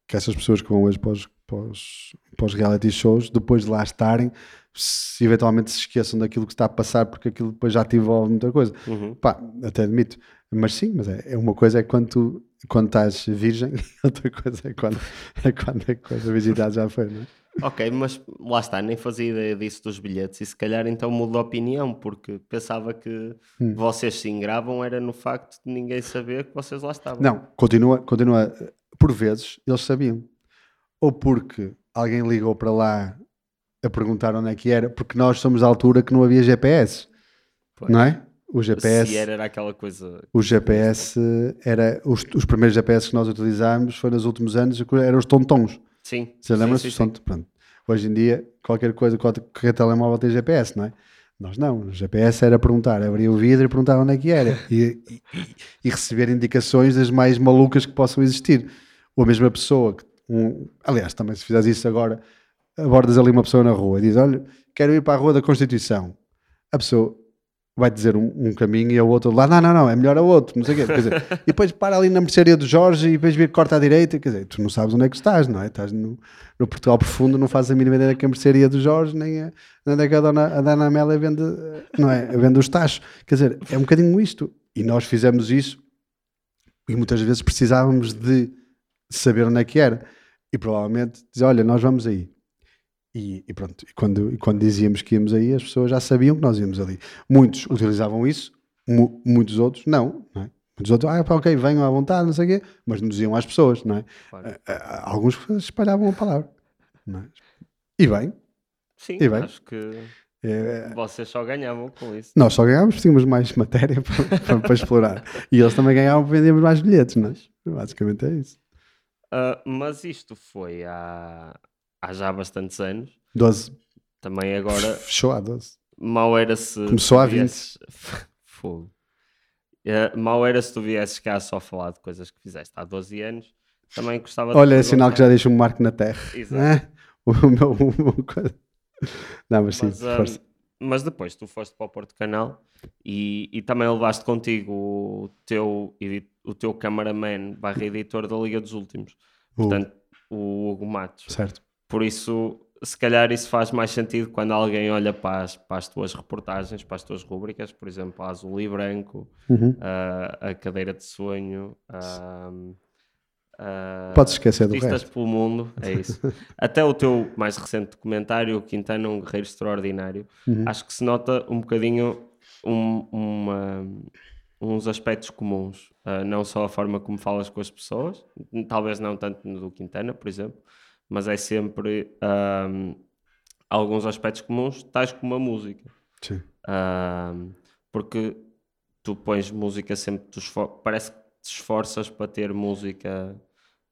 que essas pessoas que vão hoje para os, para os, para os reality shows, depois de lá estarem, se eventualmente se esqueçam daquilo que está a passar, porque aquilo depois já te envolve muita coisa. Uhum. Pá, até admito. Mas sim, mas é, é uma coisa é quando tu quando estás virgem, *laughs* outra coisa é quando, é quando a coisa visitada já foi, não é? Ok, mas lá está, nem fazia ideia disso dos bilhetes e se calhar então mudo de opinião porque pensava que Hum. vocês se engravam era no facto de ninguém saber que vocês lá estavam. Não, continua, continua. Por vezes eles sabiam. ou porque alguém ligou para lá a perguntar onde é que era, porque nós somos da altura que não havia GPS, Pois. não é? O GPS, Se era, era aquela coisa. o GPS era os, os primeiros GPS que nós utilizámos foi nos últimos anos, eram os tontons. Sim. Você lembra-se dos tontons? Pronto. Hoje em dia, qualquer coisa, qualquer, telemóvel tem GPS, não é? Nós não, o GPS era perguntar, abrir o vidro e perguntar onde é que era e, e- e- e receber indicações das mais malucas que possam existir. Ou a mesma pessoa, que, um, aliás, também se fizeres isso agora, abordas ali uma pessoa na rua e diz: Olha, quero ir para a Rua da Constituição. A pessoa vai dizer um, um caminho e a outro lá, não, não, não, é melhor a outro, não sei o quê. Quer dizer, *laughs* e depois para ali na mercearia do Jorge e depois vir corta à direita, quer dizer, tu não sabes onde é que estás, não é? Estás no, no Portugal profundo, não fazes a mínima ideia que a mercearia do Jorge, nem a, onde é que a dona, a dona Amélia vende, não é? Vende os tachos. Quer dizer, é um bocadinho isto. E nós fizemos isso e muitas vezes precisávamos de saber onde é que era. E provavelmente dizer, olha, nós vamos aí. E, e pronto, e quando, e quando dizíamos que íamos aí, as pessoas já sabiam que nós íamos ali. Muitos utilizavam isso, mu- muitos outros não, não é? Muitos outros, ah, ok, venham à vontade, não sei o quê, mas não diziam às pessoas, não é? Claro. Ah, ah, Alguns espalhavam a palavra, é? E bem, Sim, E bem? acho que é, vocês só ganhavam com isso. nós só ganhávamos porque tínhamos mais matéria *laughs* para, para- para explorar. E eles também ganhavam porque vendíamos mais bilhetes, não é? Basicamente é isso. Ah, mas isto foi há, há já bastantes anos. 12, Também agora fechou a 12. mal era se. Começou há 20. viesses- *laughs* Fogo. Eh, mal era se tu viesses cá só falar de coisas que fizeste há 12 anos. Também gostava de Olha, é sinal que já deixa um marco na terra. Exato. É? *laughs* O meu, o meu coisa. Não, mas sim, Mas, ah, força. mas depois tu foste para o Porto Canal e, e também levaste contigo o teu, o teu cameraman barra editor da Liga dos Últimos. Portanto, o Hugo Matos. certo. Por isso, se calhar isso faz mais sentido quando alguém olha para as, para as tuas reportagens, para as tuas rúbricas, por exemplo, a Azul e Branco, Uhum. a, a Cadeira de Sonho, a, a Podes esquecer do resto. pelo Mundo, é isso. *laughs* Até o teu mais recente documentário, o Quintana, um guerreiro extraordinário, Uhum. acho que se nota um bocadinho um- uma- uns aspectos comuns. Ah, não só a forma como falas com as pessoas, talvez não tanto no do Quintana, por exemplo, mas é sempre ahm, alguns aspectos comuns, tais como a música. Sim. Ahm, porque tu pões música sempre, parece que te esforças para ter música,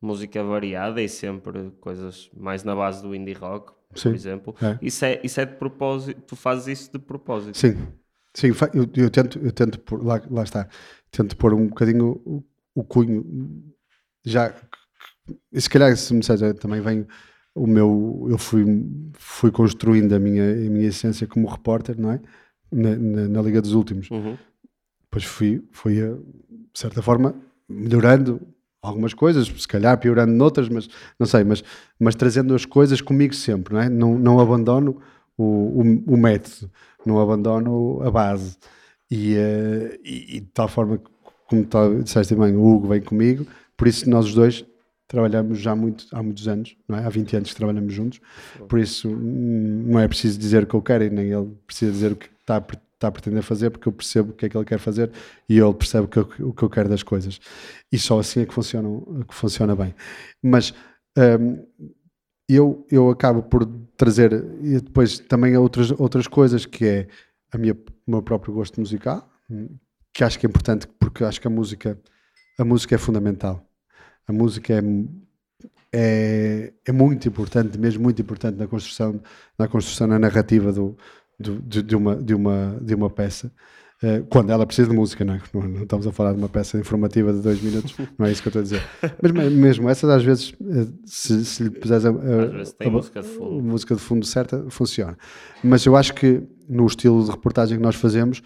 música variada e sempre coisas mais na base do indie rock, Sim. por exemplo. É. Isso, é, isso é de propósito, tu fazes isso de propósito. Sim, sim, eu, eu tento, eu tento pôr, lá, lá está, tento pôr um bocadinho o, o cunho, já, e se calhar se me disser, também vem o meu, eu fui, fui construindo a minha, a minha essência como repórter, não é? Na, na, na Liga dos Últimos. Uhum. Depois fui, fui eh, de certa forma, melhorando algumas coisas, se calhar piorando noutras, mas não sei, mas, mas trazendo as coisas comigo sempre, não é? Não, não abandono o, o, o método, não abandono a base. E, eh, e, e de tal forma, como tu disseste bem, o Hugo vem comigo, por isso nós os dois trabalhamos já muito, há muitos anos, é? Há 20 anos que trabalhamos juntos, por isso hum, não é preciso dizer o que eu quero e nem ele precisa dizer o que está a, está a pretender fazer, porque eu percebo o que é que ele quer fazer e ele percebe o que eu, o que eu quero das coisas. E só assim é que funciona, que funciona bem. Mas hum, eu, eu acabo por trazer e depois também outras, outras coisas que é a minha, o meu próprio gosto musical, hum, que acho que é importante porque acho que a música, a música é fundamental. A música é, é, é muito importante, mesmo muito importante na construção, na construção, na narrativa do, do- de, de uma, de, uma, de uma peça. eh, quando ela precisa de música, não, é? não, estamos a falar de uma peça informativa de dois minutos, não é isso que eu estou a dizer. Mas me- mesmo essas, às vezes, eh, se, se lhe puseres a, a- tem a- música de fundo. a música de fundo certa, funciona. Mas eu acho que no estilo de reportagem que nós fazemos,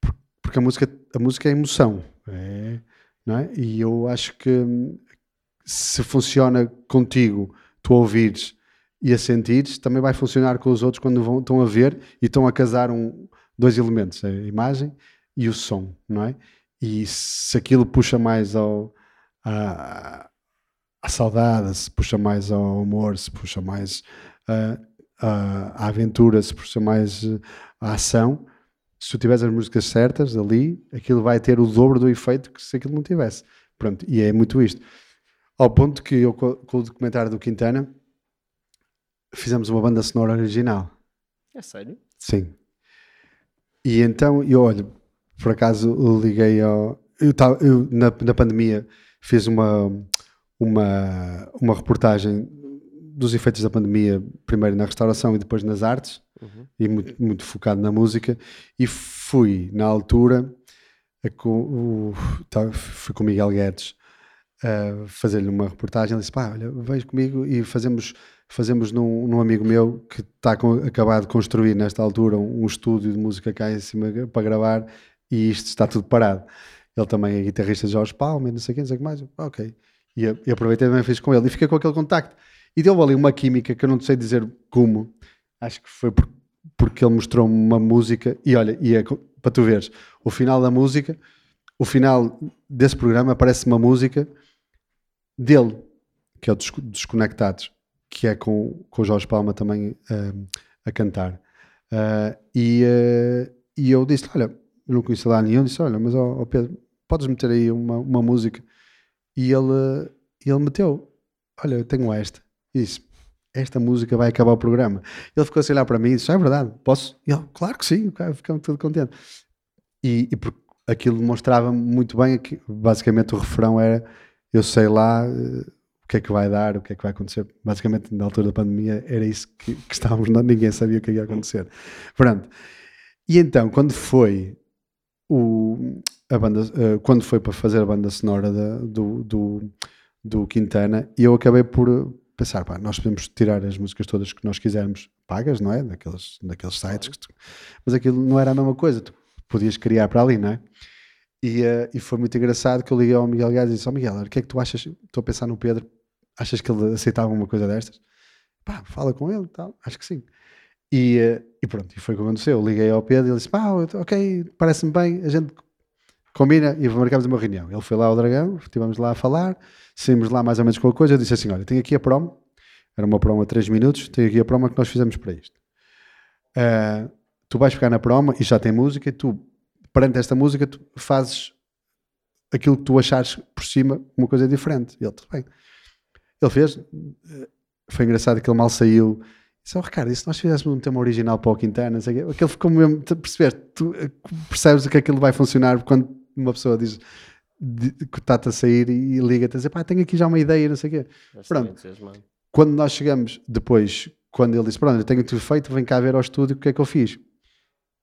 por- porque a música, a música é emoção, é, não é? E eu acho que hum, se funciona contigo, tu ouvires e a sentires, também vai funcionar com os outros quando vão, estão a ver e estão a casar um, dois elementos, a imagem e o som, não é? E se aquilo puxa mais ao, à, saudade, se puxa mais ao amor, se puxa mais à, aventura, se puxa mais à ação, se tu tiveres as músicas certas ali, aquilo vai ter o dobro do efeito que se aquilo não tivesse. Pronto, e é muito isto. Ao ponto que eu, co- com o documentário do Quintana, fizemos uma banda sonora original. É sério? Sim. E então, eu olho, por acaso eu liguei ao. Eu, tava, eu na, na pandemia fiz uma, uma, uma reportagem dos efeitos da pandemia, primeiro na restauração e depois nas artes, Uhum. e muito, muito focado na música. E fui, na altura, a o, tá, fui com o Miguel Guedes a fazer-lhe uma reportagem. Ele disse: pá, olha, vens comigo e fazemos, fazemos num, num amigo meu que está acabado de construir, nesta altura, um, um estúdio de música cá em cima para gravar e isto está tudo parado. Ele também é guitarrista de Jorge Palma e não sei o que, não sei o que mais. Ok. E, e aproveitei também fiz com ele e fiquei com aquele contacto. E deu ali uma química que eu não sei dizer como. Acho que foi por- porque ele mostrou-me uma música. E olha, e é para tu veres, o final da música, o final desse programa parece uma música dele, que é o Desco- Desconectados, que é com, com o Jorge Palma também ah, a cantar. Ah, e, ah, e eu disse: Olha, não conhecia lá nenhum. Disse: Olha, mas ó, ó Pedro, podes meter aí uma, uma música? E ele, ele meteu: Olha, eu tenho esta. E disse: Esta música vai acabar o programa. Ele ficou a olhar para mim e disse: "Ah, É verdade, posso? E eu: Claro que sim, ficamos todo contente. E, e porque aquilo demonstrava muito bem que basicamente o refrão era: Eu sei lá. eh, o que é que vai dar, o que é que vai acontecer. Basicamente, na altura da pandemia, era isso que, que estávamos, ninguém sabia o que ia acontecer. Pronto. E então, quando foi o, a banda, eh, quando foi para fazer a banda sonora da- do, do, do Quintana, eu acabei por pensar, pá, nós podemos tirar as músicas todas que nós quisermos pagas, não é? Daqueles, daqueles sites, tu- mas aquilo não era a mesma coisa, tu podias criar para ali, não é? E, eh, e foi muito engraçado que eu liguei ao Miguel Gás e disse: Ó Miguel, olha, o que é que tu achas? Estou a pensar no Pedro, achas que ele aceitava uma coisa destas? Pá, fala com ele tal, acho que sim. E, eh, e pronto, e foi o que aconteceu. Eu liguei ao Pedro e ele disse: pá, ok, parece-me bem, a gente combina e marcamos uma reunião. Ele foi lá ao Dragão, estivemos lá a falar, saímos lá mais ou menos com a coisa. Eu disse assim: olha, tenho aqui a promo, era uma promo a 3 minutos, tenho aqui a promo que nós fizemos para isto. Ah, tu vais pegar na promo e já tem música, e tu, perante esta música, tu fazes aquilo que tu achares por cima uma coisa diferente. E ele, tudo bem. Ele fez, eh, foi engraçado que ele mal saiu. Disse, oh, Ricardo, e se nós fizéssemos um tema original para o Quintana, não sei o quê?" aquele ficou mesmo, tu percebeste, tu eh, percebes que aquilo vai funcionar quando uma pessoa diz que está-te a sair e, e liga-te a dizer, pá, tenho aqui já uma ideia, não sei o quê. Estou Pronto. Quando nós chegamos depois, quando ele disse, pronto, eu tenho tudo feito, vem cá ver ao estúdio o que é que eu fiz.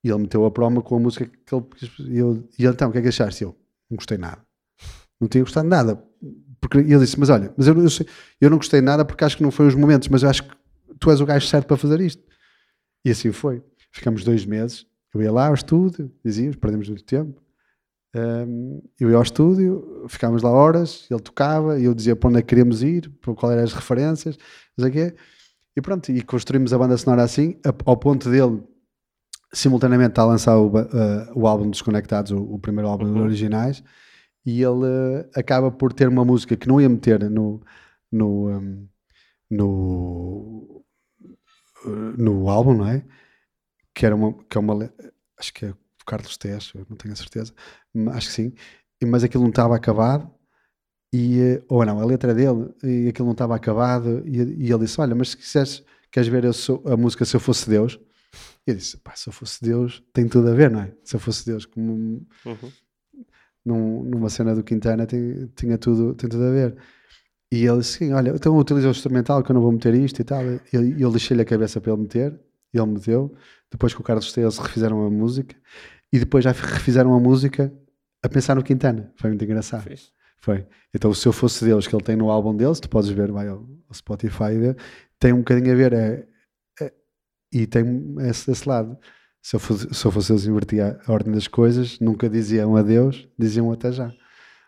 E ele meteu a promo com a música que ele quis. E eu, e ele, então, o que é que achaste? Eu, não gostei nada. Não tinha gostado nada. Porque, ele disse, mas olha, mas eu, eu, sei- eu não gostei nada porque acho que não foi os momentos, mas eu acho que tu és o gajo certo para fazer isto. E assim foi. Ficamos dois meses. Eu ia lá ao estúdio, dizíamos, perdemos muito tempo. Um, eu ia ao estúdio, ficámos lá horas, ele tocava, e eu dizia para onde é que queríamos ir, para qual eram as referências, não sei o quê. E pronto, e construímos a banda sonora assim, ao ponto dele simultaneamente está a lançar o, uh, o álbum Desconectados, o, o primeiro álbum Uhum. dos originais, e ele uh, acaba por ter uma música que não ia meter no, no, um, no, uh, no álbum, não é? Que, era uma, que é uma. Acho que é do Carlos Tejo, eu não tenho a certeza, mas acho que sim. Mas aquilo não estava acabado, e, eh, ou não, a letra dele, e aquilo não estava acabado, e, e ele disse: Olha, mas se quiseres, queres ver sou- a música Se Eu Fosse Deus? E eu disse: Pá, se eu fosse Deus, tem tudo a ver, não é? Se eu fosse Deus, como Uhum. num- numa cena do Quintana tem, tinha tudo, tem tudo a ver. E ele disse: "Sim, Olha, então utiliza o instrumental que eu não vou meter isto e tal. E eu, eu deixei-lhe a cabeça para ele meter, e ele meteu. Depois com o Carlos Teles refizeram a música, e depois já refizeram a música a pensar no Quintana. Foi muito engraçado. Fixe. Foi. Então, se eu fosse Deus, que ele tem no álbum deles, tu podes ver, vai ao, ao Spotify ver, tem um bocadinho a ver. É- e tem esse, esse lado. Se eu, fosse, se eu fosse Deus, invertia a ordem das coisas, nunca diziam adeus, diziam até já.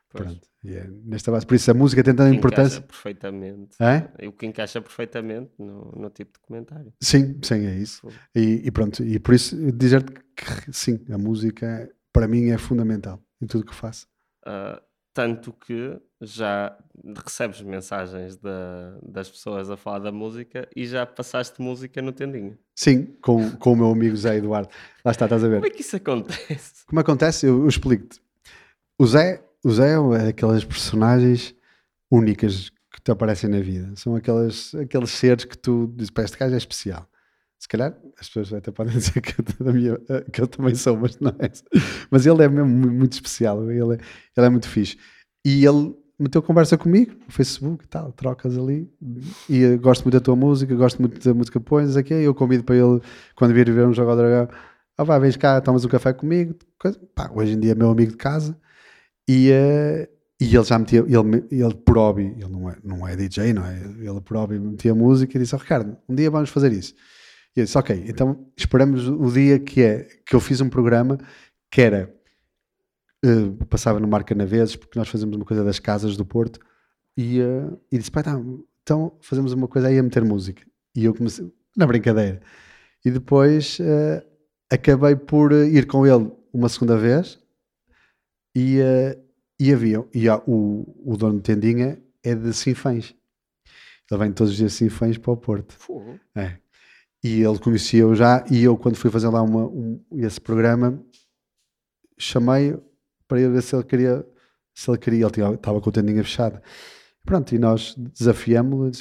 Pois. Pronto. E é nesta base. Por isso, a música tem tanta importância. Encaixa perfeitamente. É? O que encaixa perfeitamente no, no tipo de comentário. Sim, sim, é isso. E, e pronto. E por isso, dizer-te que sim, a música para mim é fundamental em tudo que faço. Ah, tanto que já recebes mensagens da- das pessoas a falar da música e já passaste música no tendinho. Sim, com, com o meu amigo Zé Eduardo. Lá está, estás a ver. Como é que isso acontece? Como acontece? Eu, eu explico-te. O Zé, o Zé é aquelas personagens únicas que te aparecem na vida. São aquelas, aqueles seres que tu dizes, pá, este gajo é especial. Se calhar as pessoas até podem *laughs* dizer que eu, minha- que eu também sou, mas não é. Mas ele é mesmo mu- muito especial, ele é, ele é muito fixe. E ele meteu conversa comigo no Facebook e tal, trocas ali. E gosto muito da tua música, gosto muito da música que pões aqui. Eu convido para ele, quando vir ver um jogo ao dragão, ah, vai, vens cá, tomas um café comigo. Coisa. Pá, hoje em dia é meu amigo de casa. E, eh, e ele já metia, ele, ele por hobby, ele não é, não é DJ, não é? Ele por hobby metia música e disse: oh, Ricardo, um dia vamos fazer isso. E eu disse: Ok, então esperamos o dia que é que eu fiz um programa que era eh, passava no Marca Naveses, porque nós fazemos uma coisa das casas do Porto, e, eh, e disse: Pai, tá, então fazemos uma coisa aí a meter música. E eu comecei, na brincadeira. E depois eh, acabei por ir com ele uma segunda vez, e, e havia, e há- o, o dono de tendinha é de Sinfãs. Ele vem todos os dias Sinfãs para o Porto. Fogo. É. E ele conhecia-o já, e eu, quando fui fazer lá uma, um, esse programa, chamei para ver se ele queria, se ele queria, ele tinha- estava com a tendinha fechada. Pronto, e nós desafiámos-lo,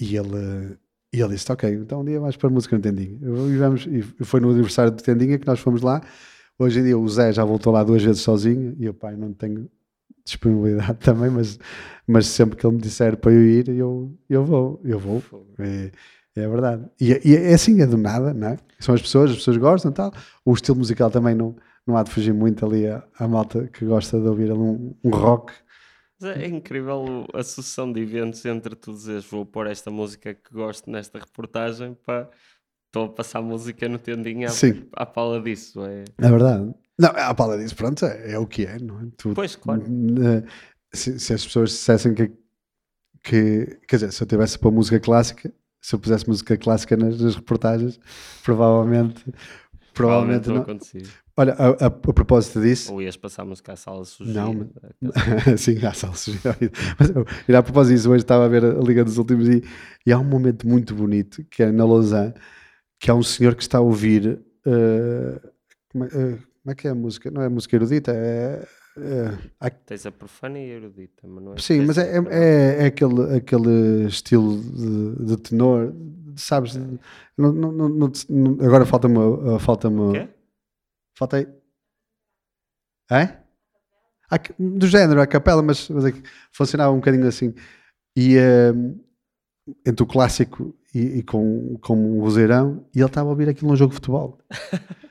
e ele, e ele disse: Ok, então um dia vais para música no Tendinha. E, vamos, e foi no aniversário do Tendinha que nós fomos lá. Hoje em dia o Zé já voltou lá duas vezes sozinho, e eu, pai, não tenho disponibilidade *laughs* também, mas, mas sempre que ele me disser para eu ir, eu, eu vou, eu vou. Fogo. É, é verdade. E, e é assim, é do nada, não é? São as pessoas, as pessoas gostam e tal. O estilo musical também não, não há de fugir muito ali à, à malta que gosta de ouvir um, um rock. É incrível a sucessão de eventos entre tu dizes vou pôr esta música que gosto nesta reportagem para estou a passar música no tendinho à, Sim. à pala disso. É... É verdade. Não, a pala disso, pronto, é, é o que é, não é? Tu- Pois, claro. eh, Se, se as pessoas dissessem que, que, quer dizer, se eu tivesse para música clássica, se eu pusesse música clássica nas, nas reportagens, provavelmente, provavelmente não não. acontecia. Olha, a, a- a propósito disso, Ou ias passar música à sala suja. Não, *laughs* Sim, há salsos. Mas eu, a propósito disso, hoje estava a ver a Liga dos Últimos e, e há um momento muito bonito que é na Lausanne, que há um senhor que está a ouvir. eh, como, é, eh, como é que é a música? Não é música erudita, é. é- há- Tens a profana e a erudita, mas não é sim, mas é, não é, é aquele, aquele estilo de, de tenor, sabes? Não- não- não- não- agora falta-me. uh, falta-me O quê? Falta aí. É? Do género, a capela, mas, mas é que funcionava um bocadinho assim. E ehm, entre o clássico e, e com, com o vozeirão, e ele estava a ouvir aquilo num jogo de futebol. *laughs*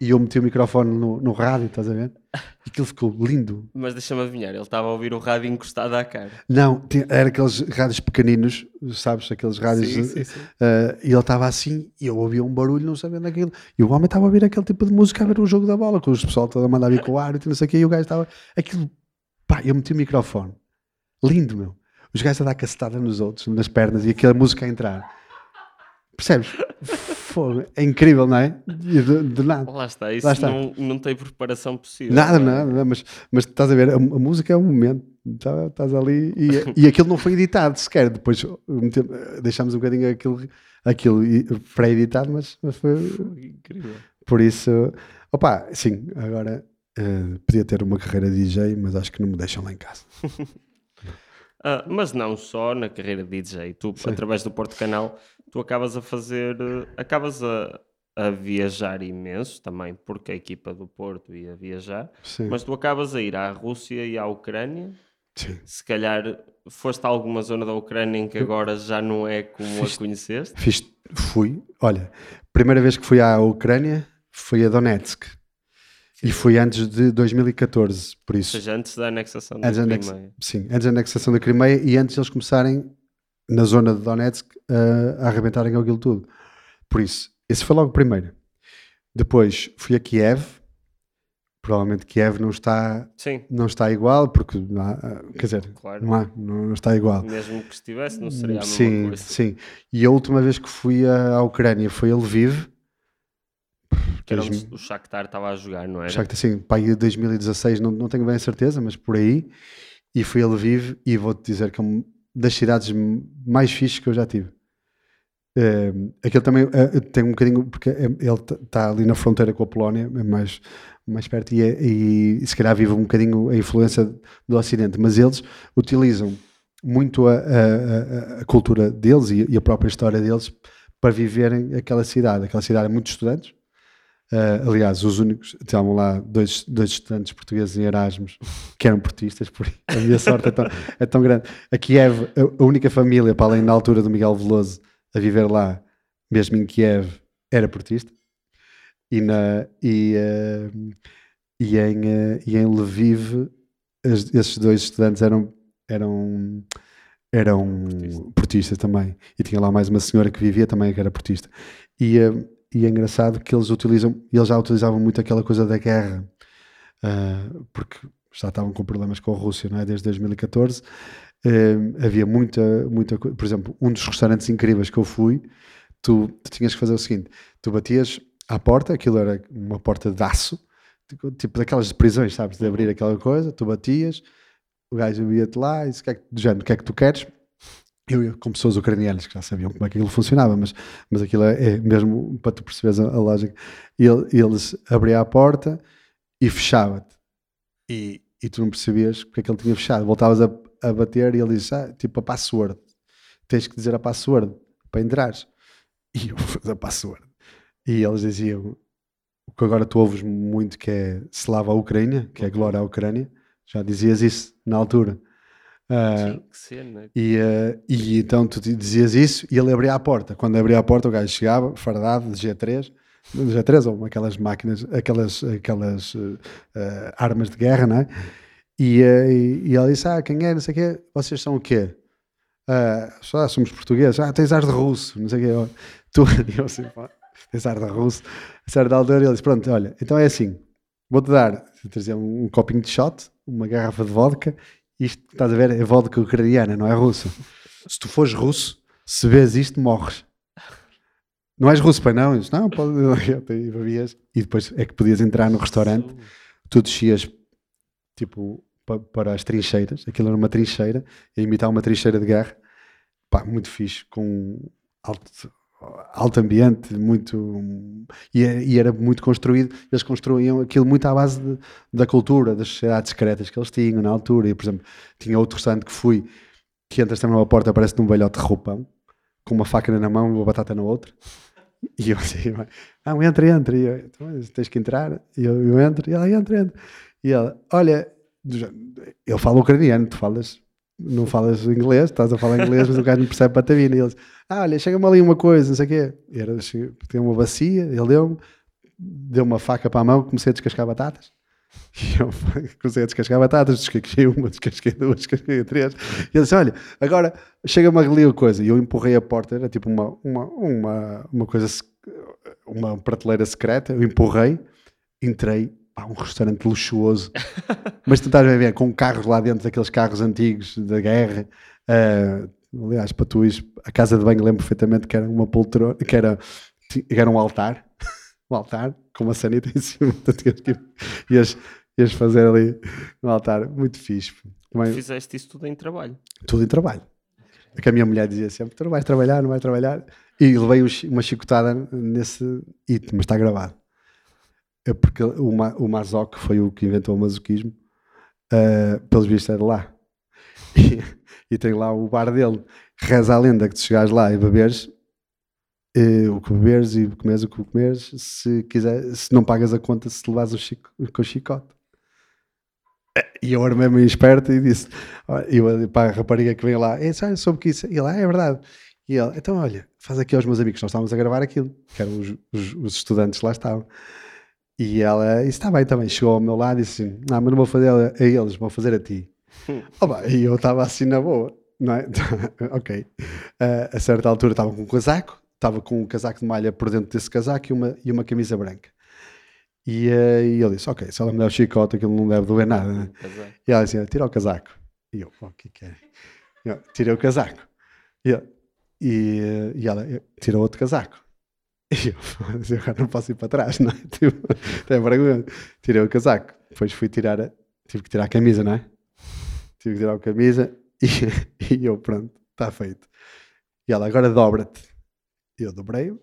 e eu meti o microfone no, no rádio, estás a ver? E aquilo ficou lindo. Mas deixa-me adivinhar, ele estava a ouvir o rádio encostado à cara. Não, tinha- era aqueles rádios pequeninos, sabes? Aqueles rádios. Sim, sim, sim. Uh, e ele estava assim, e eu ouvia um barulho, não sabendo aquilo. E o homem estava a ouvir aquele tipo de música, a ver o jogo da bola, com os pessoal todo a mandar vir com o árbitro, não sei o quê, e o gajo estava. Aquilo, pá, eu meti o microfone, lindo, meu. Os gajos a dar cacetada nos outros, nas pernas, e aquela música a entrar. Percebes? Fogo, é incrível, não é? De, de nada. Lá está, isso Lá está. Não, não tem preparação possível. Nada, não é? nada, mas, mas estás a ver, a, a música é um momento, tá- estás ali e, *laughs* e aquilo não foi editado sequer. Depois mete- deixámos um bocadinho aquilo, aquilo pré-editado, mas, mas foi Incrível. por isso. Opa, sim, agora eh, podia ter uma carreira de DJ, mas acho que não me deixam lá em casa. *laughs* Ah, mas não só na carreira de DJ, tu através do Porto Canal, tu acabas a fazer, eh, acabas a, a viajar imenso também, porque a equipa do Porto ia viajar, Sim, mas tu acabas a ir à Rússia e à Ucrânia. sim. Se calhar foste a alguma zona da Ucrânia em que agora já não é como a conheceste. Fiz, fui, olha, primeira vez que fui à Ucrânia foi a Donetsk. E foi antes de 2014, por Ou isso. seja, antes da anexação da Antes da anex- Crimeia. Sim, antes da anexação da Crimeia e antes de eles começarem na zona de Donetsk a, a arrebentarem aquilo tudo. Por isso, esse foi logo o primeiro. Depois fui a Kiev. Provavelmente Kiev não está, Sim, não está igual, porque não há, quer dizer, claro. não, há, não, está igual. Mesmo que estivesse, não seria a mesma sim, coisa. sim. E a última vez que fui à, Ucrânia foi a Lviv. Que era onde o Shakhtar estava a jogar, não era? Já que assim, pá, aí 2016, não, não tenho bem a certeza, mas por aí. E fui a Lviv e vou-te dizer que é uma das cidades mais fixes que eu já tive. Eh, aquele também eh, tem um bocadinho, porque é- ele está ali na fronteira com a Polónia, é mais, mais perto, e, é- e se calhar vive um bocadinho a influência do Ocidente, mas eles utilizam muito a, a- a- a cultura deles e, e a própria história deles para viverem aquela cidade. Aquela cidade é muito estudantes. Ah, aliás, os únicos, estavam lá dois, dois estudantes portugueses em Erasmus que eram portistas, por a minha sorte é tão, é tão grande. A Kiev, a, única família, para além da altura do Miguel Veloso, a viver lá, mesmo em Kiev, era portista. E, na, e, ah, e, em, ah, e em Lviv, as- esses dois estudantes eram, eram, eram portistas também. E tinha lá mais uma senhora que vivia também que era portista. E, e é engraçado que eles utilizam, eles já utilizavam muito aquela coisa da guerra, ah, porque já estavam com problemas com a Rússia, não é? Desde 2014. Ah, havia muita, muita. Por exemplo, um dos restaurantes incríveis que eu fui, tu, tu tinhas que fazer o seguinte: tu batias à porta, aquilo era uma porta de aço, tipo- tipo daquelas de prisões, sabes? De abrir aquela coisa, tu batias, o gajo ia-te lá e disse: "O que é que- do género, o que é que tu queres? Eu ia com pessoas ucranianas que já sabiam como é que aquilo funcionava, mas, mas aquilo é, é mesmo para tu perceberes a, a lógica. E ele- eles abriam a porta e fechava-te. E, e tu não percebias porque é que ele tinha fechado. Voltavas a, a bater e ele disse: ah, tipo a password. Tens que dizer a password para entrares. E eu *laughs* fiz a password. E eles diziam o que agora tu ouves muito que é Slava Ucrânia, que é glória à Ucrânia. Já dizias isso na altura. Tinha que ser, né? e, eh, e então tu dizias isso e ele abria a porta. Quando abria a porta, o gajo chegava, fardado de G3, de G3 ou aquelas máquinas, aquelas, aquelas eh, armas de guerra, não é? E, e, e ele disse: Ah, quem é? Não sei o quê. Vocês são o quê? Ah, só somos portugueses. Ah, tens ar de russo, não sei o quê. Eu- Tu, *laughs* eu assim, tens ar de russo. A certa altura ele disse: Pronto, olha, então é assim, vou-te dar, trazer um, um copinho de shot, uma garrafa de vodka. Isto, estás a ver, é vodka ucraniana, não é russa. Se tu fores russo, se vês isto, morres. Não és russo, pai, não? Eu disse, não, pode. *laughs* E depois é que podias entrar no restaurante tu descias tipo pa- para as trincheiras, aquilo era uma trincheira, a imitar uma trincheira de guerra, pá, muito fixe, com alto, alto ambiente, muito e, é- e era muito construído, eles construíam aquilo muito à base de- da cultura, das sociedades secretas que eles tinham na altura, e por exemplo, tinha outro restaurante que fui, que entras também numa porta, parece num velhote de roupão, com uma faca na mão e uma batata na outra, e eu assim, não, entra, entra. E eu, então, tens que entrar. E eu, eu entro. E ela, entra, entra. E ela, olha, ele fala ucraniano, tu falas, não falas inglês, estás a falar inglês, mas o gajo não percebe patabina. E eles, ah, olha, chega-me ali uma coisa, não sei o quê. E era, che- tem uma bacia, ele deu-me, deu uma faca para a mão, comecei a descascar batatas. *laughs* E eu comecei a descascar batatas, descasquei uma, descasquei duas, descasquei três. E ele disse: Olha, agora chega-me ali a coisa. E eu empurrei a porta, era tipo uma, uma, uma, uma coisa, uma prateleira secreta. Eu empurrei, entrei, pá, um restaurante luxuoso. Mas tu estás a ver, com carros lá dentro, daqueles carros antigos da guerra. Ah, aliás, para tu ires, a casa de banho lembro perfeitamente que era uma poltrona, que era, que era um altar. *laughs* Um altar com uma sanita em cima. Que ir- ias, ias fazer ali um altar muito fixe. Também- Fizeste isso tudo em trabalho. tudo em trabalho. É que a minha mulher dizia sempre: Tu não vais trabalhar, não vais trabalhar. E levei um uma chicotada nesse hit, mas está gravado. É porque o, Ma, o Mazoc foi o que inventou o masoquismo, ah, pelos vistos é lá. *laughs* E, e tem lá o bar dele. Reza a lenda que se chegares lá e beberes, eh, o que beberes e comeres o que comeres, se, quiser, se não pagas a conta, se levares o chico, com o chicote. E eu era mesmo esperto e disse: eu, para a rapariga que vem lá, "É, sabe, soube que isso. E ele, ah, é verdade. E ele, então olha, faz aqui aos meus amigos, nós estávamos a gravar aquilo, que eram os, os, os estudantes lá estavam. E ela, isso está bem também, chegou ao meu lado e disse Não, mas não vou fazer a eles, vou fazer a ti. Oba, e eu estava assim na boa, não é? *laughs* ok. Ah, a certa altura estava com um casaco, estava com um casaco de malha por dentro desse casaco e uma, e uma camisa branca. E, ah, e ele disse: Ok, se ela me der o chicote, aquilo não deve doer nada, né? Casei. E ela dizia, tira o casaco. E eu, o que que é? E eu, tirei o casaco. E, e, eh, e ela, "Eu- tira outro casaco. *laughs* E eu, "Foda-se, agora não posso ir para trás, *laughs* não é? Tipo, tem vergonha. Tirei o casaco. Depois fui tirar, a- tive que tirar a camisa, não é? Tive que tirar a camisa *laughs* e, e eu, pronto, está feito. E ela, agora dobra-te. Eu dobrei-o.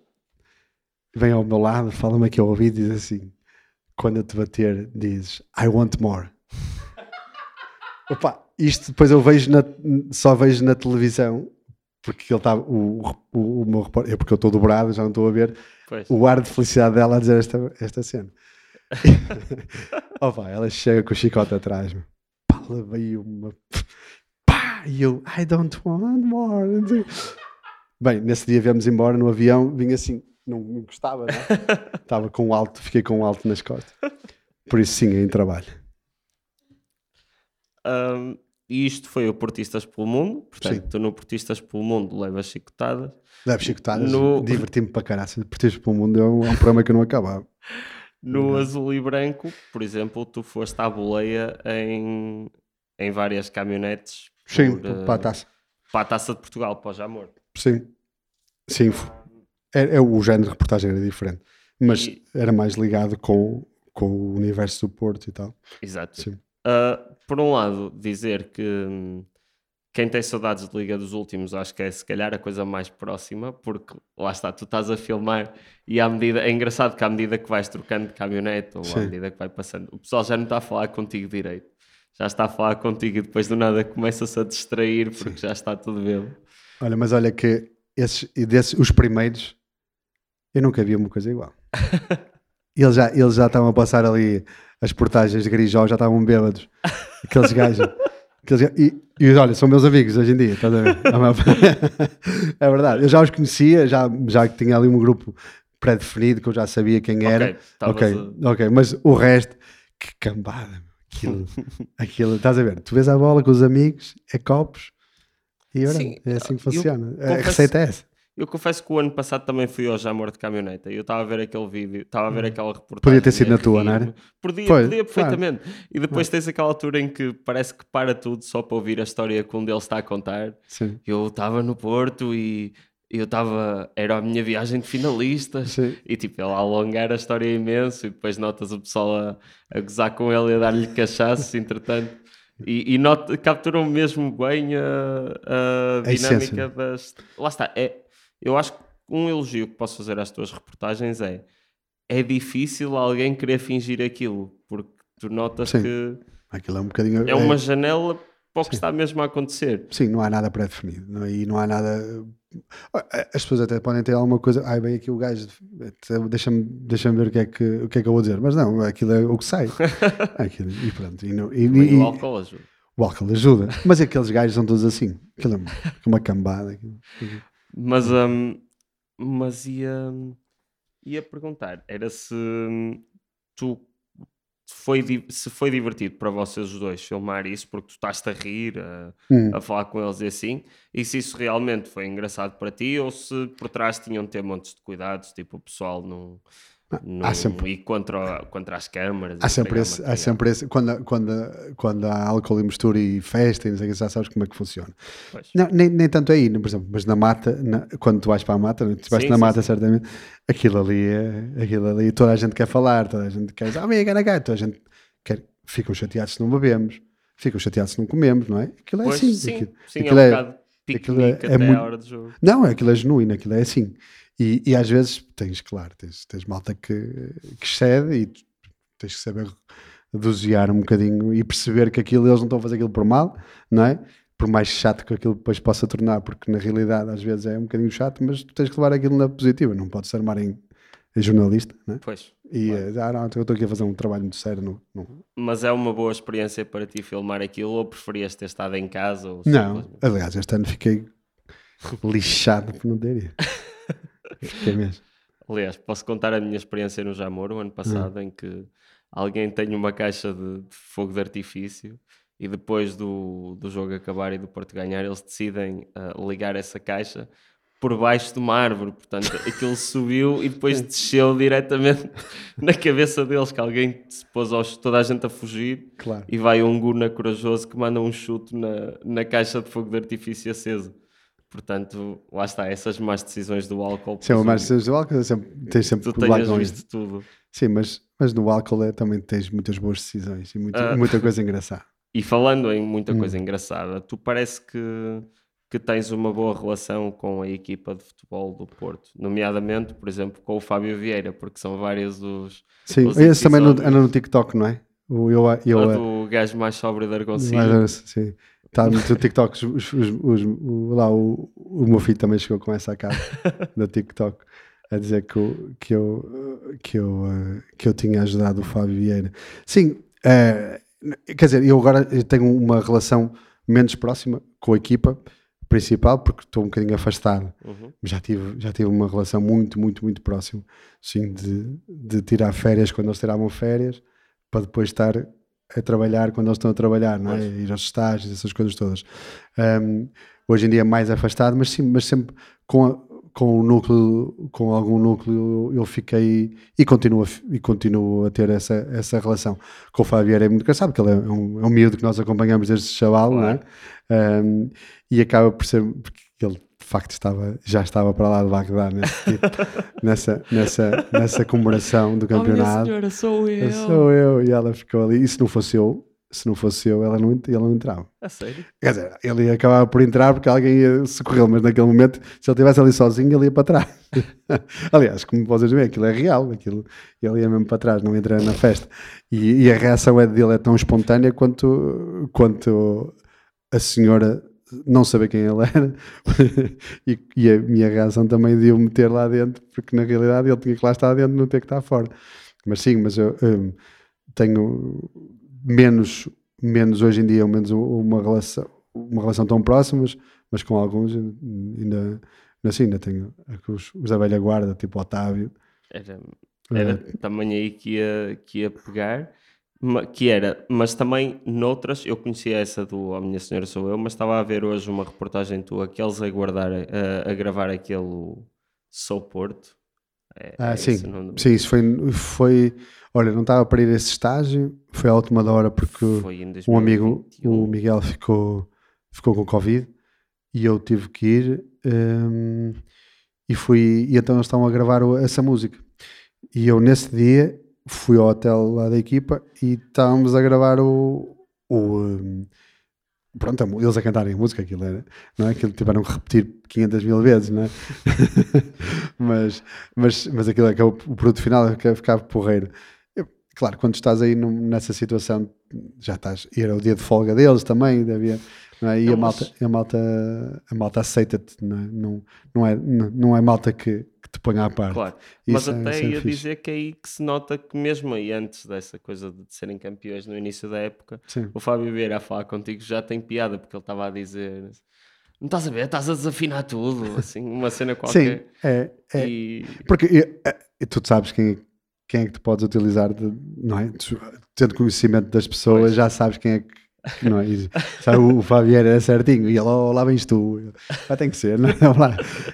Vem ao meu lado, fala-me aqui ao ouvido e diz assim, quando eu te bater, dizes, I want more. Opa, isto depois eu vejo na, só vejo na televisão, porque ele está, o, o, o meu repórter, é porque eu estou dobrado, já não estou a ver, Pois. o ar de felicidade dela a dizer esta, esta cena. *laughs* Opa, ela chega com o chicote atrás, meu. pá, levei uma. pá, e eu, I don't want more. não. Bem, nesse dia viemos embora no avião, vim assim, não me encostava, né? Estava *laughs* com um alto, fiquei com alto nas costas. Por isso, sim, é em trabalho. Um, e isto foi o Portistas pelo Mundo. Portanto, Sim. tu no Portistas pelo Mundo levas chicotadas. Levo chicotadas, No- diverti-me para caraças. Portistas pelo mundo é um, é um programa que eu não acabava. *laughs* No azul e branco, por exemplo, tu foste à boleia em, em várias caminhonetes Sim, por, eh, para a taça. para a Taça de Portugal, para o Jamor. Sim. Sim. É, é o género de reportagem era diferente. Mas E- era mais ligado com, com o universo do Porto e tal. Exato. Sim. Uh, por um lado, dizer que hum, quem tem saudades de Liga dos Últimos, acho que é se calhar a coisa mais próxima, porque lá está, tu estás a filmar e à medida, é engraçado que à medida que vais trocando de caminhonete ou à Sim. medida que vai passando, o pessoal já não está a falar contigo direito, já está a falar contigo e depois do nada começa-se a distrair porque já está tudo bem. Olha, mas olha que esses, e desses, os primeiros, eu nunca vi uma coisa igual. *laughs* eles, já, eles já estavam a passar ali as portagens de Grijó, já estavam bêbados. *laughs* Aqueles gajos. aqueles e, e olha, são meus amigos hoje em dia, estás a ver? é *laughs* verdade. Eu já os conhecia, já, já que tinha ali um grupo pré-definido, que eu já sabia quem era. Ok, Ok, a- ok, mas o resto, que cambada, aquilo, *laughs* aquilo, estás a ver? Tu vês a bola com os amigos, é copos, e olha, Sim, é assim que eu funciona. a confesso- receita é essa. Eu confesso que o ano passado também fui ao Jamor de caminhoneta e eu estava a ver aquele vídeo, estava a ver aquela reportagem. Hum. Podia ter sido na tua, não era? Podia, Pois, podia claro. perfeitamente. E depois tens aquela altura em que parece que para tudo só para ouvir a história que um deles está a contar. Sim. Eu estava no Porto e eu estava. Era a minha viagem de finalistas. Sim. E tipo, ele a alongar a história imenso e depois notas o pessoal a, a gozar com ele e a dar-lhe cachaço, *laughs* entretanto. E, e capturam mesmo bem a, a A essência. dinâmica das. Lá está. É, eu acho que um elogio que posso fazer às tuas reportagens é é difícil alguém querer fingir aquilo, porque tu notas Sim. que Aquilo é um bocadinho. é uma janela para o que está mesmo a acontecer. Sim, não há nada pré-definido. Não, e não há nada. As pessoas até podem ter alguma coisa. Ai, bem, aqui o gajo. Deixa-me deixa ver o que, é que, o que é que eu vou dizer. Mas não, aquilo é o que sai. *laughs* Aquilo, e pronto. E, não- e- E e- o álcool ajuda. o álcool ajuda. Mas aqueles gajos são todos assim. Aquilo é uma, uma cambada. aquilo. *laughs* Mas, hum, mas ia, ia perguntar, era se hum, tu foi, se foi divertido para vocês os dois filmar isso, porque tu estás-te a rir, a, Hum. a falar com eles e assim, e se isso realmente foi engraçado para ti, ou se por trás tinham de ter montes de cuidados, tipo o pessoal não, não há sempre- ir contra, contra as câmaras. Há e sempre esse, há sempre esse quando, quando, quando há álcool e mistura e festa e não sei o que, já sabes como é que funciona. Pois. Não, nem, nem tanto aí, por exemplo, mas na mata, na- quando tu vais para a mata, né, tu vais Sim, na sim, mata sim. certamente, aquilo ali é aquilo ali, toda a gente quer falar, toda a gente quer dizer, ah, amiga, cá", toda a gente quer, ficam chateados se não bebemos, ficam chateados se não comemos, não é? Aquilo é Pois, assim. sim, aquilo, sim, aquilo é um é- é- é muito-. Não, aquilo é genuíno, aquilo é assim. E, e às vezes tens, claro, tens, tens malta que, que excede e tens que saber dosear um bocadinho e perceber que aquilo eles não estão a fazer aquilo por mal, não é? Por mais chato que aquilo depois possa tornar, porque na realidade às vezes é um bocadinho chato, mas tu tens que levar aquilo na positiva, não podes armar em, em jornalista, não é? Pois. E eh, ah, não, eu estou aqui a fazer um trabalho muito sério. Não, não. Mas é uma boa experiência para ti filmar aquilo ou preferias ter estado em casa? Ou não, aliás, este ano fiquei lixado por não ter ido. *laughs* Fiquei mesmo. Aliás, posso contar a minha experiência no Jamor, o ano passado, em que alguém tem uma caixa de, de fogo de artifício e depois do, do jogo acabar e do Porto ganhar, eles decidem ah, ligar essa caixa por baixo de uma árvore. Portanto, aquilo *laughs* subiu e depois desceu diretamente *laughs* na cabeça deles, que alguém se pôs aos, toda a gente a fugir Claro. e vai um guna corajoso que manda um chute na, na caixa de fogo de artifício acesa. Portanto, lá está, essas más decisões do álcool. Sim, presumo mas tens o álcool, é sempre, tens sempre tu com visto isso. tudo. Sim, mas, mas no álcool é, também tens muitas boas decisões e muita, Ah. muita coisa engraçada. E falando em muita Hum. coisa engraçada, tu parece que, que tens uma boa relação com a equipa de futebol do Porto, nomeadamente, por exemplo, com o Fábio Vieira, porque são vários os. Sim, Os esse também no, anda no TikTok, não é? O, eu, eu, eu, do gajo mais sóbrio da Argoncilha. sim. Está no TikTok, os, os, os, o, lá o, o meu filho também chegou com essa cara *laughs* no TikTok a dizer que eu, que eu, que eu, eh, que eu tinha ajudado o Fábio Vieira. Sim, eh, quer dizer, eu agora tenho uma relação menos próxima com a equipa principal, porque estou um bocadinho afastado. Uhum. Já tive, já tive uma relação muito, muito, muito próxima, sim, de, de tirar férias quando eles tiravam férias, para depois estar a trabalhar quando eles estão a trabalhar, não é? Pois. Ir aos estágios, essas coisas todas. Um, hoje em dia é mais afastado, mas sim, mas sempre com, a- com o núcleo, com algum núcleo, eu fiquei e continuo e continuo a ter essa, essa relação. Com o Fábio é muito engraçado, porque ele é um, é um miúdo que nós acompanhamos desde chaval, não é? Um, e acaba por ser, porque ele de facto estava, já estava para lá de Bagdá nesse tipo- nessa, nessa, nessa comemoração do campeonato. senhora, sou eu. Sou eu, e ela ficou ali. E se não fosse eu, se não fosse eu, ela não, ele não entrava. A sério? Quer dizer, ele ia acabar por entrar porque alguém ia socorrê-lo, mas naquele momento, se ele estivesse ali sozinho, ele ia para trás. *laughs* Aliás, como vocês veem, aquilo é real, aquilo, ele ia mesmo para trás, não entra na festa. E, e a reação é dele é tão espontânea quanto, quanto a senhora não saber quem ele era *laughs* e, e a minha reação também de o meter lá dentro, porque na realidade ele tinha que lá estar dentro, não ter que estar fora. Mas sim, mas eu hum, tenho menos, menos hoje em dia, menos uma relação, uma relação tão próxima, mas, mas com alguns ainda, assim, ainda tenho os, os da velha guarda, tipo Otávio. Era, era Eh, também aí que ia, que ia pegar, que era, mas também noutras, eu conhecia essa do A Minha Senhora Sou Eu, mas estava a ver hoje uma reportagem tua que eles a guardar, a, a gravar aquele Sou Porto. É, Ah, é sim, sim, isso foi, foi. Olha, não estava para ir a esse estágio, foi à última da hora porque um amigo, 2021. o Miguel, ficou, ficou com Covid e eu tive que ir hum, e fui. E então eles estavam a gravar essa música. E eu, nesse dia, fui ao hotel lá da equipa e estávamos a gravar o. o pronto, eles a cantarem a música, aquilo era, não é? Aquilo tiveram que repetir 500 mil vezes, não é? *laughs* mas, mas, mas aquilo é que é o, produto final que ficava porreiro. Eu- claro, quando estás aí num- nessa situação, já estás. E era o dia de folga deles também, havia, não é? E Não, a, malta, a malta, a malta aceita-te, não é? Não, não, é, não, não é malta que te ponha à parte. Claro, mas é- até é ia fixe. dizer que é aí que se nota que mesmo aí antes dessa coisa de serem campeões no início da época, Sim. o Fábio Vieira a falar contigo já tem piada, porque ele estava a dizer não estás a ver, estás a desafinar tudo, *laughs* assim, uma cena Sim, qualquer. é, é, E Porque e, é, e tu sabes quem, quem é que tu podes utilizar, de, não é? Tu, tendo conhecimento das pessoas, Pois. já sabes quem é que. *laughs* Não é? E, sabe, o Fabiano é certinho, e ele, oh, lá vens tu, ah, tem que ser, não é?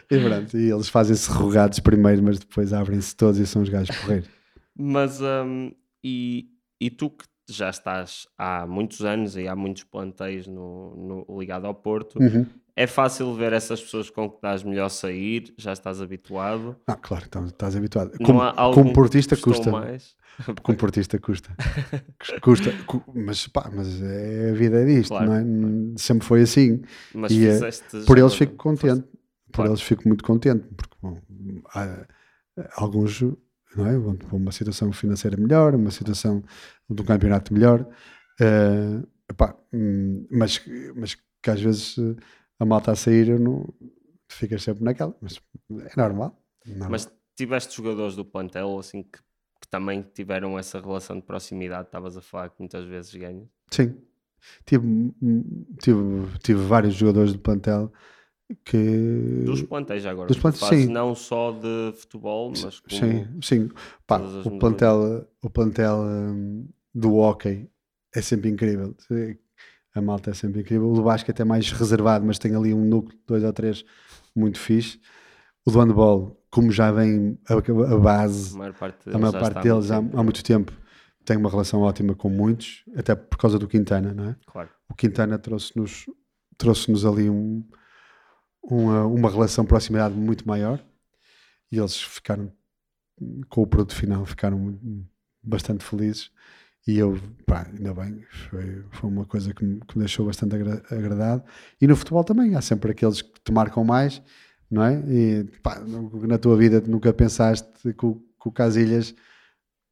E, pronto, e eles fazem-se rogados primeiro, mas depois abrem-se todos e são os gajos correr. Mas, hum, e, e tu que já estás há muitos anos e há muitos plantéis no, no- ligado ao Porto, Uhum. É fácil ver essas pessoas com que dás melhor sair, já estás habituado. Ah, claro, então estás habituado. Como, como portista custa. mais? Como portista custa. *laughs* custa. cu- Mas pá, mas é, a vida é disto, Claro, não é? N- Sempre foi assim. Mas E, eh, fizeste Por eles fico contente. Por Claro. eles fico muito contente. Porque bom, há, alguns não é? vão para uma situação financeira melhor, uma situação de um campeonato melhor. eh, epá, hum, mas, mas que às vezes a malta a sair, eu não, ficas sempre naquela. Mas é normal. Mas tiveste jogadores do plantel assim que, que também tiveram essa relação de proximidade, estavas a falar que muitas vezes ganhas. Sim. Tive, tive, tive vários jogadores do plantel que. Dos plantéis agora. Dos plantéis, fazes sim. não só de futebol, mas como Sim, sim. Pá, o plantel, o plantel hum, do hockey é sempre incrível. A malta é sempre incrível. O do basquete é mais reservado, mas tem ali um núcleo, dois ou três, muito fixe. O do handball, como já vem a, a base, a maior parte a maior parte deles há, muito tempo. há muito tempo, tem uma relação ótima com muitos, até por causa do Quintana, não é? Claro. o Quintana trouxe-nos trouxe-nos ali um, uma, uma relação de proximidade muito maior e eles ficaram com o produto final ficaram bastante felizes e eu, pá, ainda bem foi, foi uma coisa que me, que me deixou bastante agra agradado e no futebol também, há sempre aqueles que te marcam mais não é? E pá, na tua vida nunca pensaste que o, que o Casilhas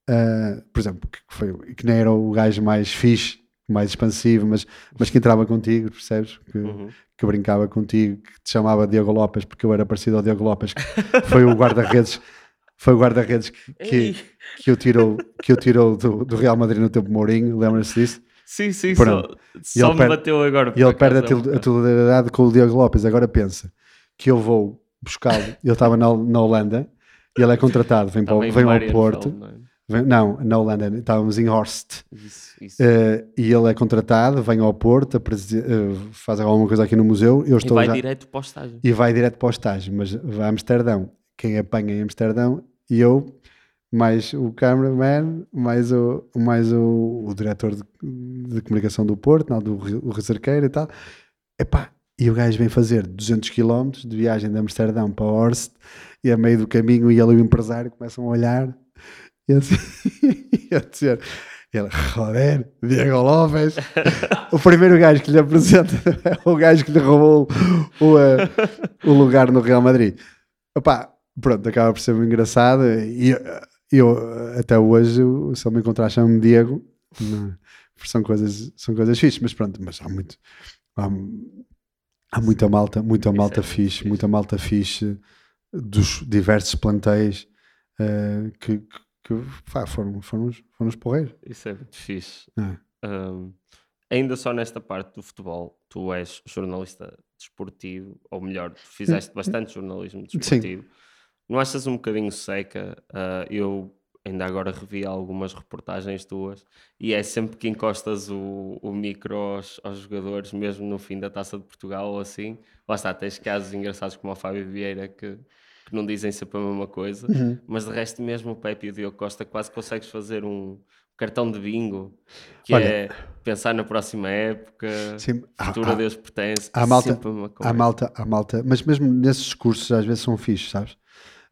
ah, por exemplo, que, foi, que nem era o gajo mais fixe, mais expansivo, mas, mas que entrava contigo, percebes? Que, Uhum. que brincava contigo, que te chamava Diego Lopes, porque eu era parecido ao Diego Lopes, que foi o guarda-redes. Foi o guarda-redes que, que, que eu tirou, que eu tirou do, do Real Madrid no tempo Mourinho, lembra-se disso? Sim, sim, Pronto. só, E só me perde- bateu agora. E ele perde a, é titularidade com o Diego Lopes. Agora pensa que eu vou buscá-lo. Ele estava na, na Holanda e ele é contratado, vem, para, o- Também vem ao Porto. não é? Vem- não, na Holanda, estávamos em Horst. Isso, isso. Eh, e ele é contratado, vem ao Porto, eh, faz alguma coisa aqui no museu. Eu e estou vai já- direto para o estágio. e vai direto para o estágio, mas vai a Amsterdão. Quem apanha em Amsterdão e eu, mais o cameraman, mais o, mais o, o diretor de, de comunicação do Porto, não, do o Recerqueiro e tal. Epá, e o gajo vem fazer 200 km de viagem de Amsterdão para Horst e a meio do caminho e ele e o empresário começam a olhar e assim, *laughs* e a dizer... Ele, joder, Diego Lopes, *laughs* o primeiro gajo que lhe apresenta é *laughs* o gajo que lhe roubou o, eh, o lugar no Real Madrid. Opá, pronto, acaba por ser muito engraçado e eh, eu eh, até hoje, se ele me encontrar, chamo-me Diego, porque são coisas, são coisas fixes, mas pronto, mas há muito, há, há muita malta, muita é malta fixe, muita malta fixe dos diversos plantéis eh, que, que, que, pá, foram, foram, os, foram os porreiros. Isso é muito fixe. É. Um, ainda só nesta parte do futebol, tu és jornalista desportivo, ou melhor, fizeste bastante jornalismo desportivo. Não achas um bocadinho seca? Ah, eu ainda agora revi algumas reportagens tuas e é sempre que encostas o, o micro aos, aos jogadores, mesmo no fim da taça de Portugal ou assim. Lá está, tens casos engraçados como o Fábio Vieira que, que não dizem sempre a mesma coisa, mas de resto, mesmo o Pepe e o Diogo Costa, quase consegues fazer um cartão de bingo que Olha, é pensar na próxima época, Sim, futuro a Deus pertence. há malta- sempre a Há coisa. malta, há malta, mas mesmo nesses discursos às vezes são fixos, sabes?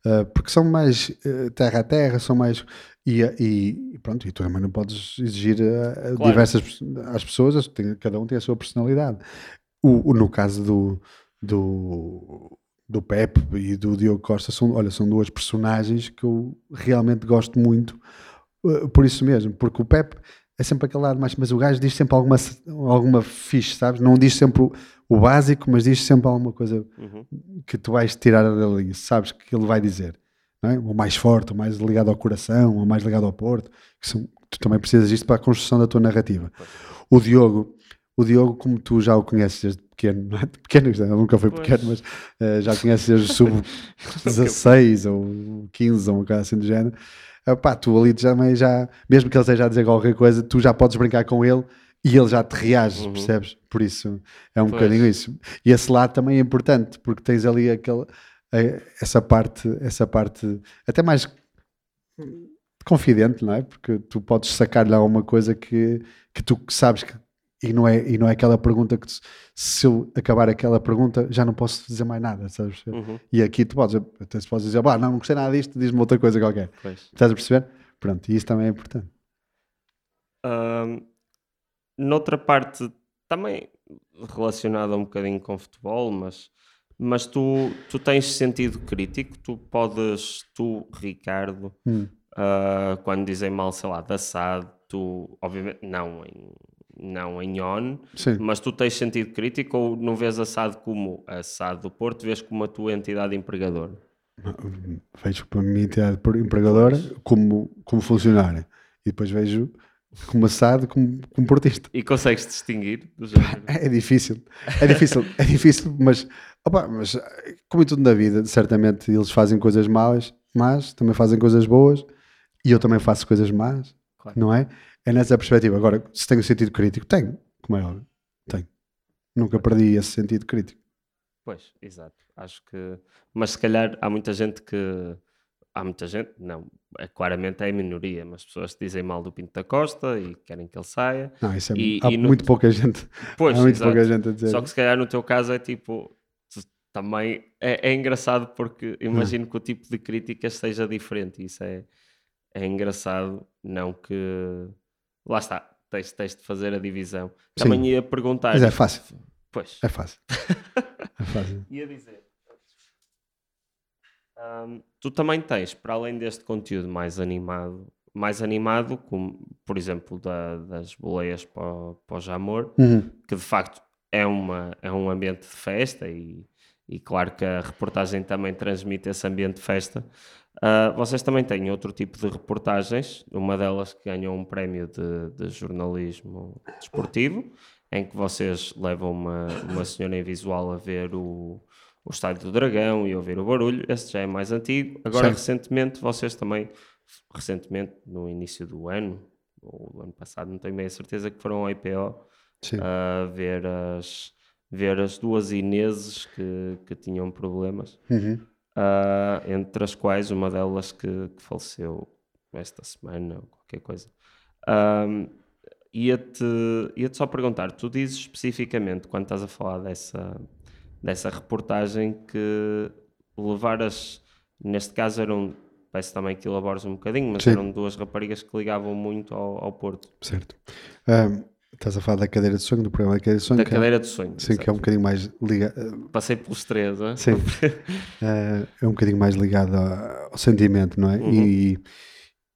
Uh, porque são mais uh, terra a terra, são mais. E, e- e pronto, e tu também não podes exigir a, Claro. diversas às pessoas, tem- cada um tem a sua personalidade. O, o- no caso do, do, do Pepe e do Diogo Costa, são, olha, são duas personagens que eu realmente gosto muito por isso mesmo, porque o Pepe é sempre aquele lado mais, mas o gajo diz sempre alguma, alguma fixe, sabes? Não diz sempre o, o básico, mas diz sempre alguma coisa Uhum. que tu vais tirar dali, sabes que ele vai dizer, não é? o mais forte, o mais ligado ao coração, o mais ligado ao Porto, que são- tu também precisas disto para a construção da tua narrativa. O Diogo, o Diogo, como tu já o conheces desde pequeno, não é? Pequeno, ele nunca foi Pois. pequeno, mas eh, já conheces desde sub-16 *laughs* ou 15 ou uma coisa assim do género. Epá, tu ali também já, mesmo que ele esteja a dizer qualquer coisa, tu já podes brincar com ele e ele já te reage, Uhum. percebes? Por isso é um Pois. bocadinho isso. E esse lado também é importante, porque tens ali aquele, eh, essa parte, essa parte até mais confidente, não é? Porque tu podes sacar-lhe alguma coisa que, que tu sabes que e não, é, e não é aquela pergunta que se eu acabar aquela pergunta já não posso dizer mais nada, sabes? Uhum. E aqui tu podes, até se podes dizer, "Bah, não, não gostei nada disto, diz-me outra coisa qualquer. Pois. Estás a perceber? Pronto, e isso também é importante. Ahm, noutra parte, também relacionada um bocadinho com futebol, mas, mas tu, tu tens sentido crítico, tu podes, tu, Ricardo, Hum. ah, quando dizem mal, sei lá, da SAD, tu, obviamente, não em, não em on, Sim. mas tu tens sentido crítico ou não vês a SAD como a SAD do Porto, vês como a tua entidade empregadora? Vejo a minha entidade empregadora como, como funcionária. E depois vejo como assado como, como portista. E consegues distinguir? É difícil, é difícil, é difícil, mas, opa, mas como em tudo na vida, certamente eles fazem coisas más, mas também fazem coisas boas e eu também faço coisas más, Claro. não é? É nessa perspectiva. Agora, se tenho sentido crítico, tenho, como é óbvio, tenho. Nunca perdi esse sentido crítico. Pois, exato. Acho que. Mas se calhar há muita gente que. Há muita gente, não, é, claramente é a minoria, mas pessoas que dizem mal do Pinto da Costa e querem que ele saia. Não, isso é, E- há e no- muito pouca gente, Pois, há muito exato. pouca gente a dizer. Só que se calhar no teu caso é tipo. Também é, é engraçado porque imagino que o tipo de críticas seja diferente. Isso é, é engraçado, não que. Lá está, tens, tens de fazer a divisão. Também Sim. ia perguntar. Mas é fácil, Pois. é fácil. *laughs* É fácil. Ia dizer. Ahm, tu também tens, para além deste conteúdo mais animado, mais animado, como por exemplo da- das boleias para, o- para o Jamor, Uhum. que de facto é, uma, é um ambiente de festa e, e claro que a reportagem também transmite esse ambiente de festa. Ah, vocês também têm outro tipo de reportagens, uma delas que ganhou um prémio de, de jornalismo desportivo, em que vocês levam uma, uma senhora em visual a ver o, o Estádio do Dragão e ouvir o barulho. Esse já é mais antigo. Agora, Certo. recentemente, vocês também, recentemente, no início do ano, ou do ano passado, não tenho bem a certeza, que foram ao IPO Sim. a ver as, ver as duas Ineses que, que tinham problemas, Uhum. Ah, entre as quais uma delas que, que faleceu esta semana ou qualquer coisa. Ahm, Ia-te ia só perguntar, tu dizes especificamente, quando estás a falar dessa, dessa reportagem, que levar as. Neste caso eram. Peço também que elabores um bocadinho, mas Sim. eram duas raparigas que ligavam muito ao, ao Porto. Certo. Ahm, estás a falar da cadeira de sonho, do programa da cadeira de sonho. Da que é- cadeira de sonho. Sim, que é um exato. bocadinho mais ligado. Passei pelos três, hein? Sim. *laughs* Eh, é um bocadinho mais ligado ao sentimento, não é? Uhum. E,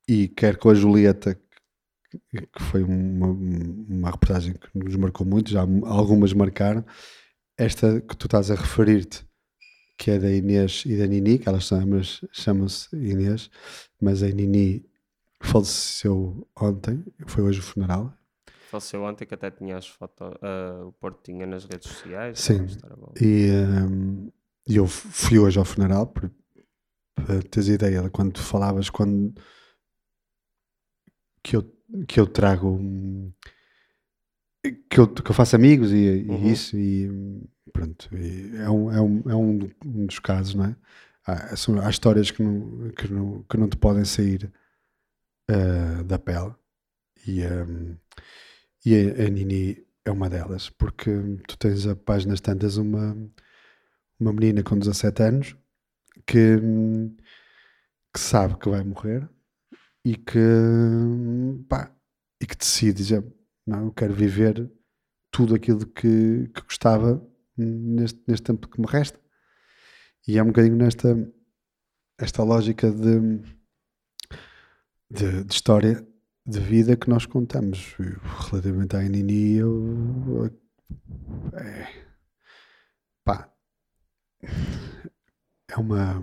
e quer com a Julieta, que foi uma, uma reportagem que nos marcou muito, já algumas marcaram. Esta que tu estás a referir-te, que é da Inês e da Nini, que elas chamam-se Inês, mas a Nini faleceu ontem, foi hoje o funeral. Faleceu ontem que até tinha as fotos, ah, o Porto tinha nas redes sociais. Sim. a bola. E e eu fui hoje ao funeral, para teres ideia de quando tu falavas, quando que eu, que eu trago hum, que eu, que eu faço amigos e, e Uhum. isso, e hum, pronto, e é, um, é, um, é um, um dos casos, não é? Há, são, há histórias que não, que, não, que não te podem sair ah, da pele, e, hum, e a, a Nini é uma delas, porque tu tens a páginas tantas uma, uma menina com 17 anos que, que sabe que vai morrer e que, pá, e que decide dizer, não, eu quero viver tudo aquilo que, que gostava neste, neste tempo que me resta. E é um bocadinho nesta esta lógica de, de, de história de vida que nós contamos. Relativamente à Nini, eu, é, pá, é uma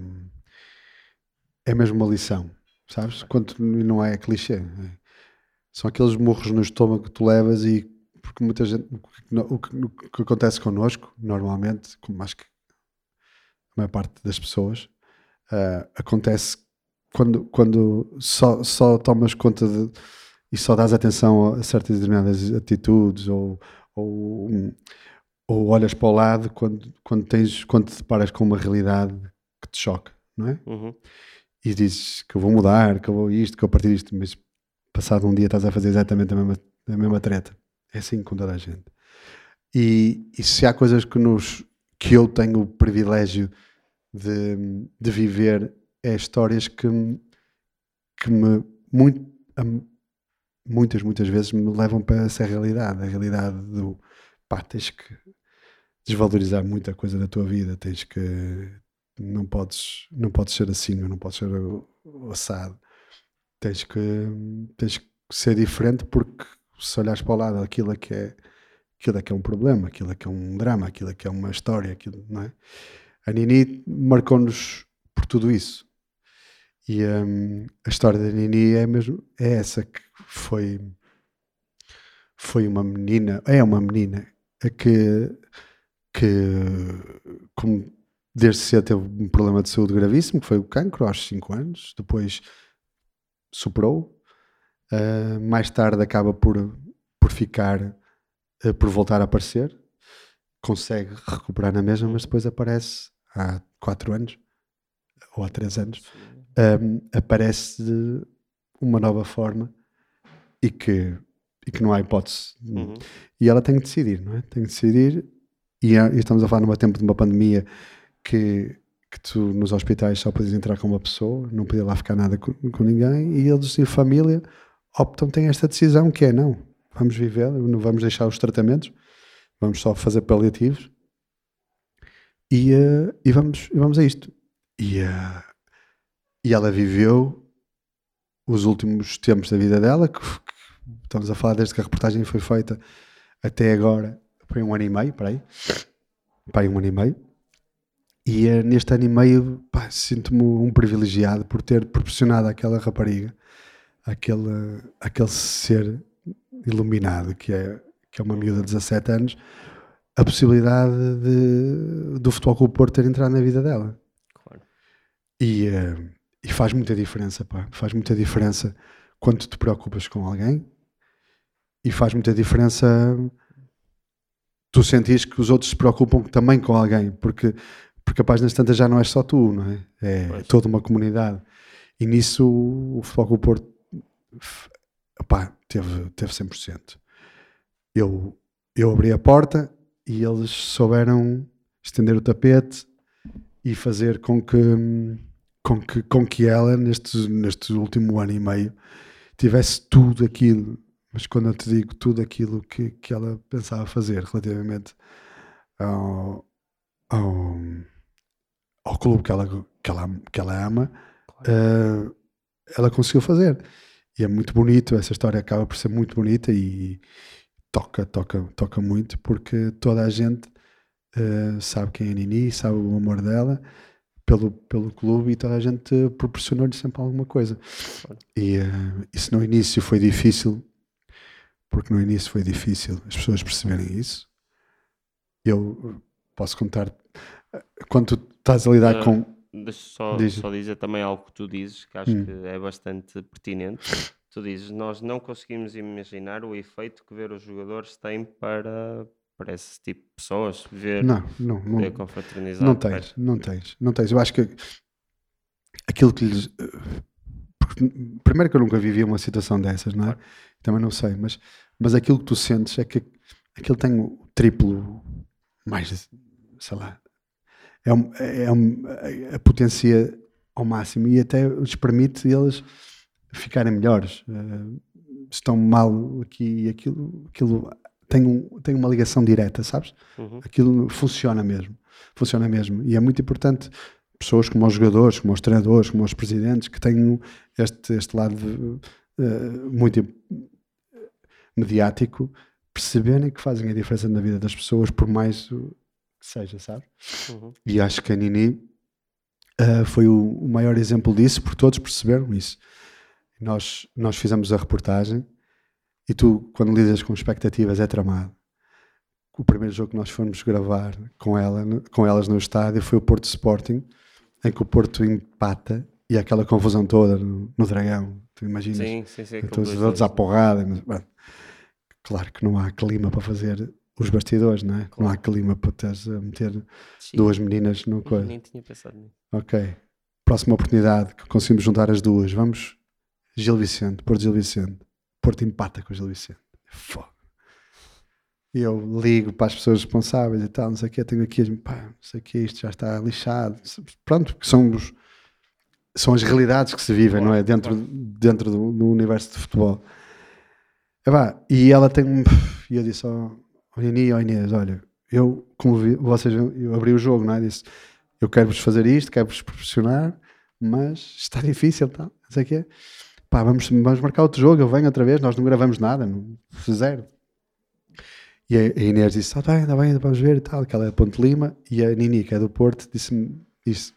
é mesmo uma lição, sabes? Quanto não é clichê. é. São aqueles murros no estômago que tu levas e porque muita gente o que, o que- acontece connosco normalmente, como acho que a maior parte das pessoas ah, acontece quando, quando só, só tomas conta de e só dás atenção a certas determinadas atitudes ou, ou, ou olhas para o lado quando, quando, tens, quando te deparas com uma realidade que te choca, não é? Uhum. E dizes que eu vou mudar, que eu vou isto, que eu partir disto, mas passado um dia estás a fazer exatamente a mesma, a mesma treta. É assim com toda a gente. E, e se há coisas que, nos, que eu tenho o privilégio de, de viver, é histórias que, que me muito, muitas, muitas vezes me levam para essa realidade. A realidade do pá, tens que desvalorizar muita coisa da tua vida, tens que não podes, não podes ser assim, ou não podes ser assado. Tens que, tens que ser diferente porque se olhares para o lado aquilo é que é aquilo é que é um problema, aquilo é que é um drama, aquilo é que é uma história, aquilo, não é? A Nini marcou-nos por tudo isso. E hum, a história da Nini é mesmo é essa que foi foi uma menina, é uma menina que que como desde cedo teve um problema de saúde gravíssimo, que foi o cancro aos 5 anos, depois superou, Uh, mais tarde acaba por, por ficar, uh, por voltar a aparecer, consegue recuperar na mesma, mas depois aparece há 4 anos ou há 3 anos, um, aparece uma nova forma e que, e que não há hipótese. Uhum. E ela tem que decidir, não é? Tem que decidir. E, há- e estamos a falar num tempo de uma pandemia que, que tu nos hospitais só podes entrar com uma pessoa, não podia lá ficar nada com, com ninguém. E eles, em família, optam, têm esta decisão que é: não, vamos viver, não vamos deixar os tratamentos, vamos só fazer paliativos e, eh, e, vamos, e vamos a isto. E, eh, e ela viveu os últimos tempos da vida dela, que, que estamos a falar desde que a reportagem foi feita até agora, foi um ano e meio, para aí, para aí um ano e meio. E é neste ano e meio sinto-me um privilegiado por ter proporcionado àquela rapariga, aquele, aquele ser iluminado que é, que é uma miúda de 17 anos, a possibilidade de, do Futebol Clube Porto ter entrado na vida dela. Claro. E, eh, e faz muita diferença, pá. Faz muita diferença quando te preocupas com alguém e faz muita diferença tu sentires que os outros se preocupam também com alguém, porque, porque a página tantas já não é só tu, não é? É Pois. toda uma comunidade. E nisso o Futebol Clube Porto pá, teve, teve 100%. Eu, eu abri a porta e eles souberam estender o tapete e fazer com que, com que, com que ela, neste, neste último ano e meio, tivesse tudo aquilo, mas quando eu te digo tudo aquilo que, que ela pensava fazer relativamente ao, ao, ao clube que ela, que ela, que ela ama, eh, ela conseguiu fazer. E é muito bonito, essa história acaba por ser muito bonita e toca, toca, toca muito, porque toda a gente eh, sabe quem é a Nini, sabe o amor dela pelo, pelo clube e toda a gente proporcionou-lhe sempre alguma coisa. E eh, isso no início foi difícil, porque no início foi difícil as pessoas perceberem isso. Eu posso contar, eh, quando tu estás a lidar Ah, com. Deixa só, Diz. só dizer também algo que tu dizes que acho Hum. que é bastante pertinente. Tu dizes, nós não conseguimos imaginar o efeito que ver os jogadores têm para, para esse tipo de pessoas, ver, Não, não, não, ver confraternizar. Não tens, não tens, não tens. Eu acho que aquilo que lhes. primeiro que eu nunca vivi uma situação dessas, não é? Também não sei, mas, mas aquilo que tu sentes é que aquilo tem o triplo mais, sei lá, é, um, é um, a potencia ao máximo e até lhes permite eles ficarem melhores. Eh, estão mal aqui e aquilo, aquilo tem, um, tem uma ligação direta, sabes? Uhum. aquilo funciona mesmo. Funciona mesmo. E é muito importante pessoas como os jogadores, como os treinadores, como os presidentes, que tenham este, este lado eh, muito mediático, perceberem que fazem a diferença na vida das pessoas, por mais que seja, sabe? Uhum. E acho que a Nini eh, foi o, o maior exemplo disso, porque todos perceberam isso. Nós, nós fizemos a reportagem e tu, quando lidas com expectativas, é tramado. O primeiro jogo que nós fomos gravar com, ela, com elas no estádio foi o Porto Sporting, em que o Porto empata e aquela confusão toda no, no Dragão. Tu imaginas? Sim, sim, sim. Todos dois os outros à porrada. Mas, bom, claro que não há clima para fazer os bastidores, não é? Não há clima para teres a meter Sim, duas meninas no coisa. Nem tinha pensado nisso. Ok. Próxima oportunidade que conseguimos juntar as duas. Vamos, Gil Vicente, Porto Gil Vicente. Porto empata com o Gil Vicente. Fogo. E eu ligo para as pessoas responsáveis e tal, não sei o que, tenho aqui, pá, não sei o que, isto já está lixado. Pronto, que são, os, são as realidades que se vivem, não é? Dentro, dentro do, do universo de futebol. Epá, e ela tem um. E eu disse ao, ao Nini e ao Inês: olha, eu, como vi, vocês, eu abri o jogo, não é? Disse: eu quero-vos fazer isto, quero-vos proporcionar, mas está difícil, tal, não sei o quê. Pá, vamos, vamos marcar outro jogo, eu venho outra vez, nós não gravamos nada, não, zero. E a, a Inês disse, ah, bem, está bem, vamos ver e tal, que ela é de Ponte Lima, e a Nini, que é do Porto, disse-me, disse,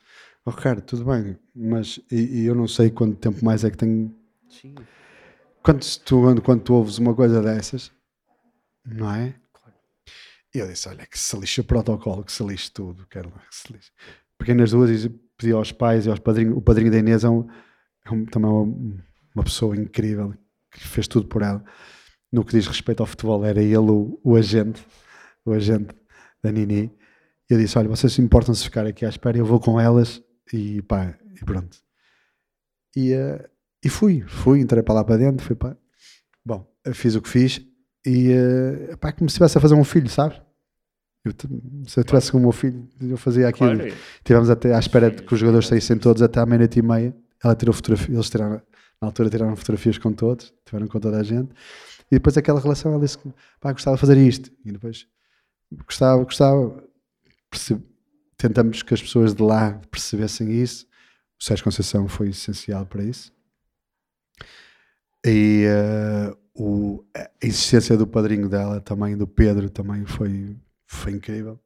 oh Ricardo, tudo bem, mas e, e eu não sei quanto tempo mais é que tenho... Sim, Quando tu, quando, quando tu ouves uma coisa dessas, não é? E eu disse, olha, que se lixe o protocolo, que se lixe tudo, quero lá que se lixe. Peguei nas duas e pedi aos pais e aos padrinhos, o padrinho da Inês é, um, é um- também uma, uma pessoa incrível, que fez tudo por ela. No que diz respeito ao futebol, era ele o, o agente, o agente da Nini. E eu disse, olha, vocês importam-se ficar aqui à espera, eu vou com elas e pá, e pronto. E, eh, e fui, fui, entrei para lá para dentro, fui para... Bom, fiz o que fiz e eh, pá, como se estivesse a fazer um filho, sabes? Eu se eu tivesse com o meu filho, eu fazia aquilo. claro. Tivemos até à espera de que os jogadores saíssem todos até à meia-noite e meia. Ela tirou fotografia, eles tiraram, na altura tiraram fotografias com todos, tiveram com toda a gente. E depois aquela relação, ela disse que gostava de fazer isto. E depois gostava, gostava. perce- Tentamos que as pessoas de lá percebessem isso. O Sérgio Conceição foi essencial para isso. E uh, o, a existência do padrinho dela, também do Pedro, também foi, foi incrível.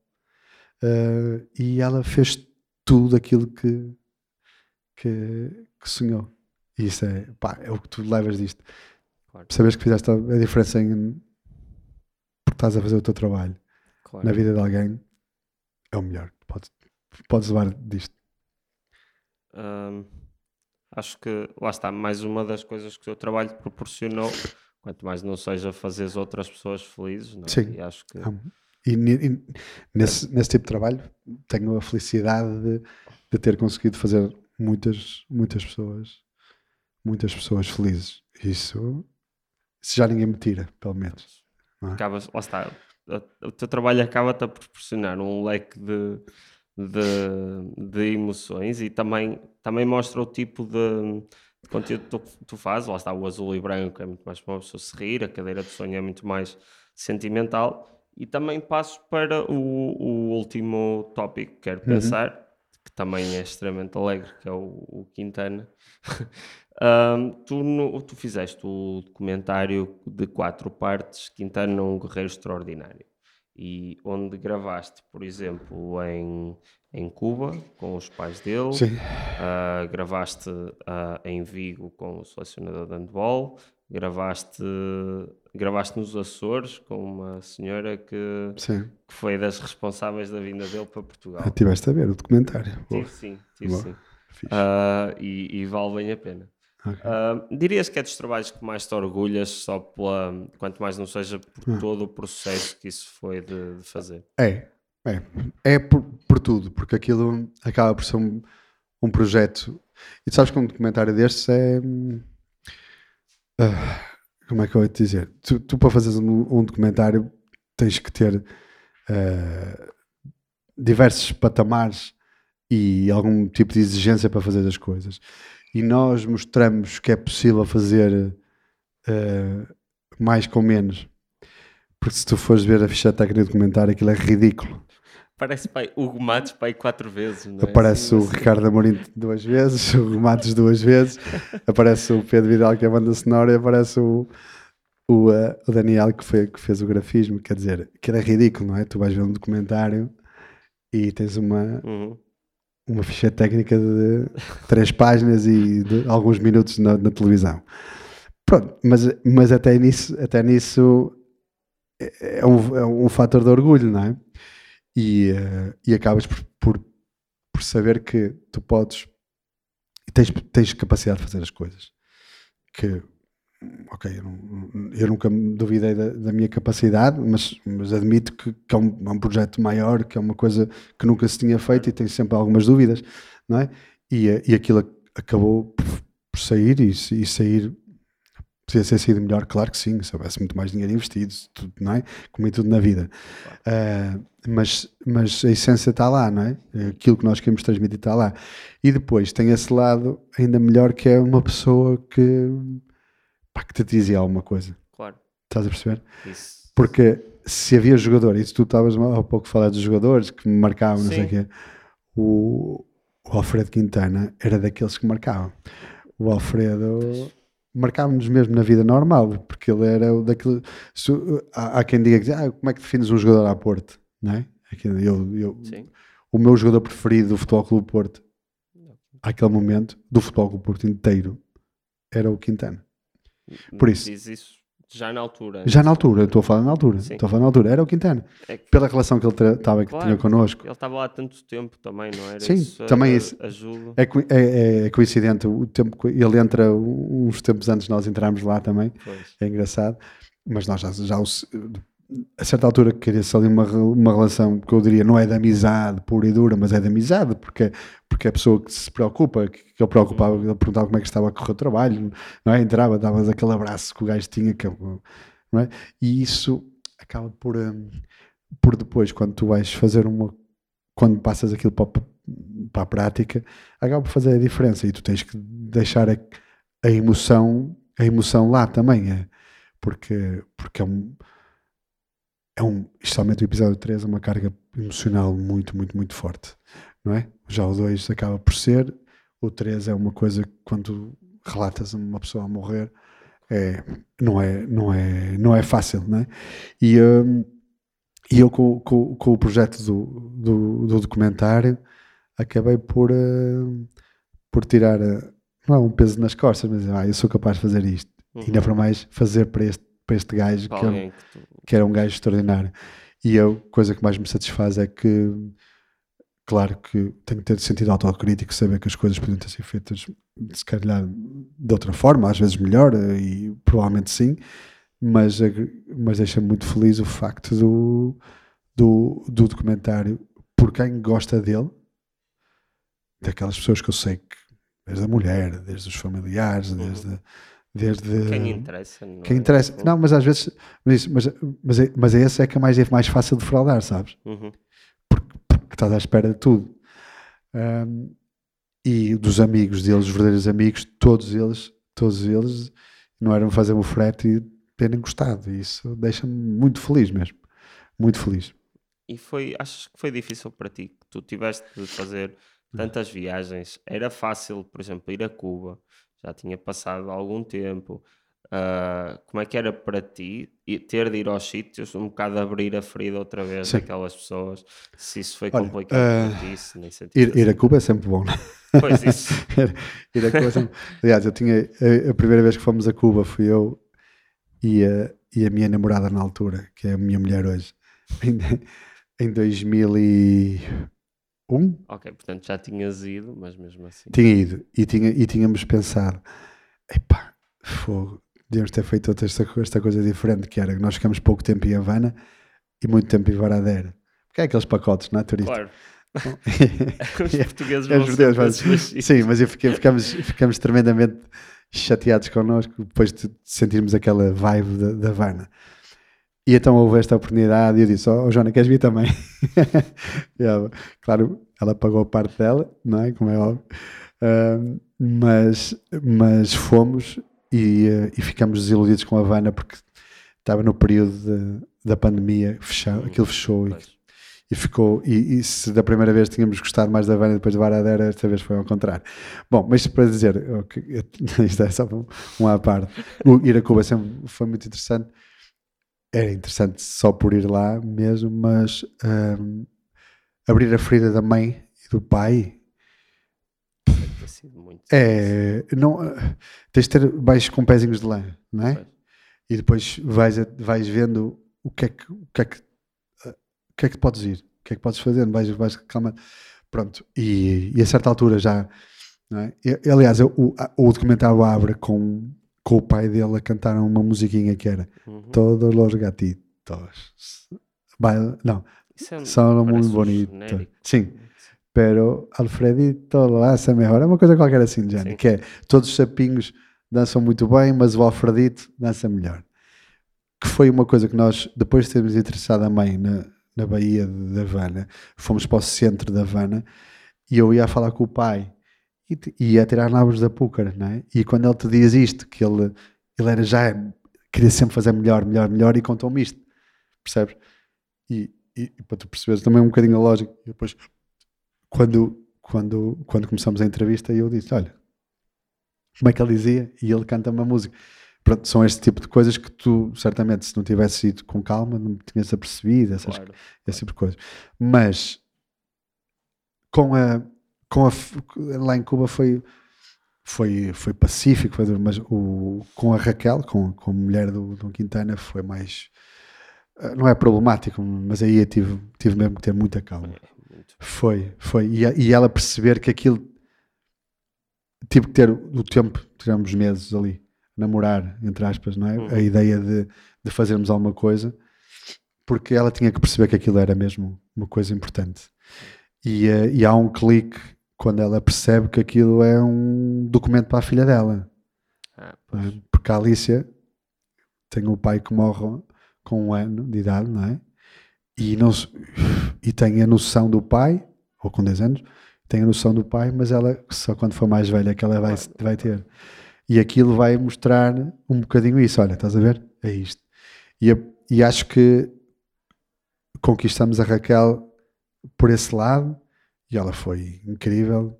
Uh, e ela fez tudo aquilo que, que, que, sonhou. E isso é, pá, é o que tu levas disto. Claro. Sabes que fizeste a diferença em porque estás a fazer o teu trabalho claro. na vida de alguém, é o melhor. Podes, podes levar disto. Acho que lá está, mais uma das coisas que o teu trabalho te proporcionou, quanto mais não seja fazer as outras pessoas felizes. Não é? Sim. E acho que. E, e nesse, nesse tipo de trabalho tenho a felicidade de, de, ter conseguido fazer muitas, muitas pessoas, muitas pessoas felizes. Isso, isso já ninguém me tira, pelo menos. É? Acaba, lá está, o teu trabalho acaba-te a proporcionar um leque de, de, de, emoções e também, também mostra o tipo de, de conteúdo que tu, tu fazes. Lá está o azul e branco, é muito mais para uma pessoa se rir, a cadeira de sonho é muito mais sentimental. E também passo para o, o último tópico que quero uhum. pensar, que também é extremamente alegre, que é o, o Quintana. *laughs* um, tu, no, tu fizeste o documentário de quatro partes, Quintana, um guerreiro extraordinário. E onde gravaste, por exemplo, em, em Cuba com os pais dele, uh, gravaste uh, em Vigo com o selecionador de handball, gravaste, gravaste nos Açores com uma senhora que, que foi das responsáveis da vinda dele para Portugal. Ah, tiveste a ver o documentário? Tive sim, tive sim. Uh, e, e vale bem a pena. Okay. Uh, dirias que é dos trabalhos que mais te orgulhas, só pela, quanto mais não seja por ah. todo o processo que isso foi de, de fazer? É, é, é por, por, tudo, porque aquilo acaba por ser um, um projeto. E tu sabes que um documentário destes é. Uh, como é que eu vou te dizer? Tu, tu para fazeres um, um, documentário tens que ter uh, diversos patamares e algum tipo de exigência para fazer as coisas e nós mostramos que é possível fazer uh, mais com menos. Porque se tu fores ver a ficha técnica do comentário, aquilo é ridículo. Parece pai, Hugo Matos pai quatro vezes. É? Aparece assim, o assim. Ricardo Amorim duas vezes, o Hugo Matos duas vezes, *laughs* aparece o Pedro Vidal que é a banda sonora e aparece o, o, uh, o Daniel que, foi, que fez o grafismo. Quer dizer, que é ridículo, não é? Tu vais ver um documentário e tens uma, uhum uma ficha técnica de três páginas e alguns minutos na, na, televisão. Pronto, mas, mas até nisso, até nisso é, é um, é um fator de orgulho, não é? E, uh, e acabas por, por, por, saber que tu podes tens, tens capacidade de fazer as coisas. Que ok, eu, eu, nunca me duvidei da, da minha capacidade, mas, mas admito que, que é, um, é, um, projeto maior, que é uma coisa que nunca se tinha feito e tenho sempre algumas dúvidas, não é? E, e aquilo acabou por, por sair e, e, sair. Podia ter sido melhor, claro que sim, se houvesse muito mais dinheiro investido, tudo, não é? Como em tudo na vida. Uh, mas, mas a essência está lá, não é? Aquilo que nós queremos transmitir está lá. E depois tem esse lado ainda melhor que é uma pessoa que pá, que te dizia alguma coisa. Claro. Estás a perceber? Isso. Porque se havia jogador, e tu estavas há pouco a falar dos jogadores que me marcavam, não sei o quê, o, o Alfredo Quintana era daqueles que marcavam. O Alfredo marcava-nos mesmo na vida normal, porque ele era daquele. Se, há, há, quem diga que ah, como é que defines um jogador à Porto, não é? Eu, eu, o meu jogador preferido do Futebol Clube Porto, àquele momento, do Futebol Clube Porto inteiro, era o Quintana. Por isso. Diz isso já na altura. Já na altura, estou a falar na altura. Sim. Estou a falar na altura. Era o Quintana. É que... Pela relação que ele estava claro, que tinha connosco. Ele estava lá há tanto tempo também, não era? Sim, isso também isso. Ajuda. É, é, é, coincidente. O tempo, ele entra uns tempos antes de nós entrarmos lá também. Pois. É engraçado. Mas nós já, já a certa altura queria-se ali uma, uma relação que eu diria não é de amizade pura e dura, mas é de amizade, porque, porque a pessoa que se preocupa, que, que ele preocupava, ele perguntava como é que estava a correr o trabalho, não é? Entrava, dava aquele abraço que o gajo tinha, que, não é? E isso acaba por, um, por depois, quando tu vais fazer uma, quando passas aquilo para, para a prática, acaba por fazer a diferença e tu tens que deixar a, a emoção, a emoção lá também, é? Porque, porque é um é um, especialmente o episódio 3, é uma carga emocional muito, muito, muito forte, não é? Já o 2 acaba por ser, o 3 é uma coisa que quando relatas uma pessoa a morrer, é, não, é, não, é, não é fácil, não é? E, hum, e eu com, com, com o projeto do, do, do documentário acabei por, uh, por tirar, uh, não é um peso nas costas, mas ah, eu sou capaz de fazer isto. Uhum. E ainda para mais fazer para este, para este gajo que, é, que era um gajo extraordinário. E a coisa que mais me satisfaz é que, claro que tenho que ter sentido autocrítico, saber que as coisas podiam ter sido feitas, se calhar, de outra forma, às vezes melhor, e provavelmente sim, mas, ag- mas deixa-me muito feliz o facto do, do, do documentário, por quem gosta dele, daquelas pessoas que eu sei que, desde a mulher, desde os familiares, desde. Desde Quem interessa. não quem é? interessa. Não, mas às vezes. Mas, mas, mas, é- mas esse é que é mais, é mais fácil de fraudar, sabes? Uhum. Porque estás à espera de tudo. Ahm, e dos amigos deles, os verdadeiros amigos, todos eles, todos eles não eram fazer o frete e terem gostado. E isso deixa-me muito feliz mesmo. Muito feliz. E foi, achas que foi difícil para ti que tu tiveste de fazer tantas viagens? Era fácil, por exemplo, ir a Cuba, já tinha passado algum tempo. Ah, como é que era para ti e ter de ir aos sítios, um bocado abrir a ferida outra vez Sim. daquelas pessoas? Se isso foi Olha, complicado ah, para ti, se nem Ir, ir a? Cuba é sempre bom. não é? Pois isso. *laughs* ir a Cuba é sempre- Aliás, eu tinha. A, a primeira vez que fomos a Cuba fui eu e a, e a minha namorada na altura, que é a minha mulher hoje, em, em 2001. Ok, portanto já tinhas ido, mas mesmo assim. Tinha ido e, tinha, e tínhamos pensado: epá, fogo, devíamos ter feito outra, esta, esta coisa diferente, que era que nós ficamos pouco tempo em Havana e muito tempo em Varadero. Porque é aqueles pacotes, não é, turista? Claro, *laughs* os É- portugueses é vão os judeus, mas-. Sim, mas fiquei- ficamos, ficamos tremendamente chateados connosco depois de sentirmos aquela vibe da, da Havana. E então houve esta oportunidade e eu disse: Ó oh, Joana, queres vir também? *laughs* Ela, claro, ela pagou a parte dela, não é? Como é óbvio. Ahm, mas, mas fomos e, eh, e ficamos desiludidos com a Havana porque estava no período de- da pandemia, fechou, Hum, aquilo fechou e e ficou, e, e se da primeira vez tínhamos gostado mais da Havana depois de Varadera, esta vez foi ao contrário. Bom, mas para dizer, ok, *laughs* isto é só um, um à parte, o ir a Cuba sempre foi muito interessante, era interessante só por ir lá mesmo, mas hum, abrir a ferida da mãe e do pai é, não, tens de ter baixos com pezinhos de lã, não é? Pois. E depois vais, vais vendo o que é que, o que é que, eh, o que é que podes ir, o que é que podes fazer, vais, vais calma. Pronto, e, e a certa altura já, não é? E, aliás, o, a- o documentário abre com, com o pai dele a cantar uma musiquinha que era Uhum. Todos los gatitos. Baila- não, é são muito bonitos. Sim, pero Alfredito lo hace melhor. É uma coisa qualquer assim, Sim. que é todos os sapinhos dançam muito bem, mas o Alfredito dança melhor. Que foi uma coisa que nós, depois de termos interessado a mãe na, na Baía de Havana, fomos para o centro da Havana e eu ia falar com o pai e, te- e ia tirar nabos da púcara, não é? E quando ele te diz isto, que ele, ele era já, queria sempre fazer melhor, melhor, melhor, e contou-me isto, percebes? E, e, para tu perceberes também um bocadinho a lógica. E depois, quando, quando, quando começamos a entrevista, eu disse: Olha, como é que ele dizia? E ele canta uma música. Pronto, são este tipo de coisas que tu, certamente, se não tivesse ido com calma, não tinhas apercebido, essas, Claro. esse tipo de coisa. Mas com a, com a lá em Cuba foi foi, foi pacífico, mas o, com a Raquel, com, com a mulher do, do Quintana, foi mais eh, não é problemático, mas aí eu tive, tive mesmo que ter muita calma. Foi, foi. E, e ela perceber que aquilo tive que ter o tempo, tiramos meses ali, namorar, entre aspas, não é? Uhum. A ideia de, de fazermos alguma coisa, porque ela tinha que perceber que aquilo era mesmo uma coisa importante. E, eh, e há um clique quando ela percebe que aquilo é um documento para a filha dela. Ah, pois. Porque a Alicia tem o pai que morre com um ano de idade, não é? E, não, e tem a noção do pai, ou com 10 anos, tem a noção do pai, mas ela só quando for mais velha é que ela vai, vai ter. E aquilo vai mostrar um bocadinho isso. Olha, estás a ver? É isto. E, a- e acho que conquistamos a Raquel por esse lado e ela foi incrível.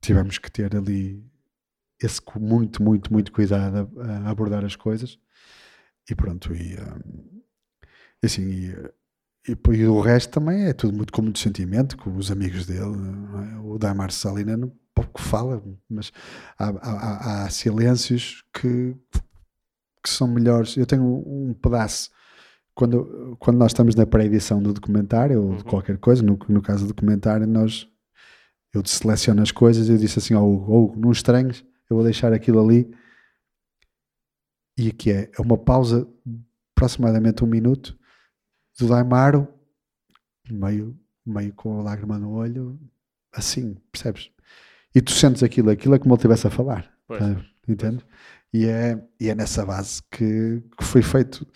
Tivemos que ter ali esse muito, muito, muito cuidado a, a abordar as coisas. E pronto, e, um, assim, e, e, e, o resto também é tudo muito com muito sentimento, com os amigos dele. É? O Daimar Salina pouco fala, mas há, há, há, silêncios que, que são melhores. Eu tenho um pedaço. Quando, quando nós estamos na pré-edição do documentário ou de uhum. qualquer coisa, no, no caso do documentário, nós eu seleciono as coisas e eu disse assim: ou oh, não estranhos, eu vou deixar aquilo ali e aqui é, é uma pausa aproximadamente um minuto do Daimaro, meio, meio com a lágrima no olho, assim, percebes? E tu sentes aquilo, aquilo é como ele estivesse a falar, tá? entende? E é, e é nessa base que, que, foi feito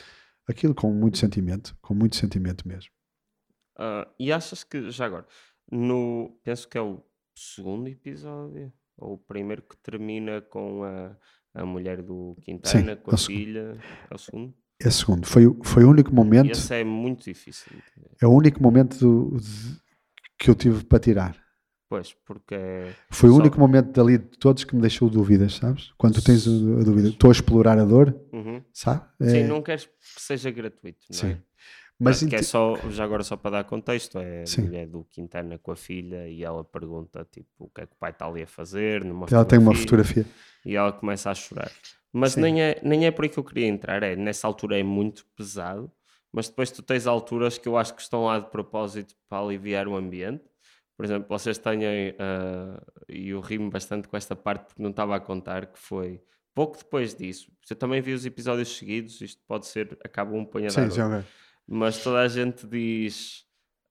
aquilo com muito sentimento, com muito sentimento mesmo. Uh, e achas que, já agora, no, penso que é o segundo episódio, ou o primeiro que termina com a a mulher do Quintana Sim, com a é filha. É o segundo? É o segundo. Foi, foi o único momento. Esse é muito difícil. É o único momento do, de, que eu tive para tirar. Pois, porque. É foi o único momento dali de todos que me deixou dúvidas, sabes? Quando tu tens a dúvida, estou a explorar a dor, uhum. sabe? É... Sim, não queres que seja gratuito, não Sim. é? Mas que é só, já agora só para dar contexto, é a Sim. mulher do Quintana com a filha e ela pergunta tipo o que é que o pai está ali a fazer. Numa ela tem uma fotografia. E ela começa a chorar. Mas nem é, nem é por aí que eu queria entrar, é nessa altura é muito pesado, mas depois tu tens alturas que eu acho que estão lá de propósito para aliviar o ambiente. Por exemplo, vocês têm, uh, e eu rimo bastante com esta parte porque não estava a contar, que foi pouco depois disso. Eu também vi os episódios seguidos, isto pode ser, acaba um punhado. Sim, já mas toda a gente diz.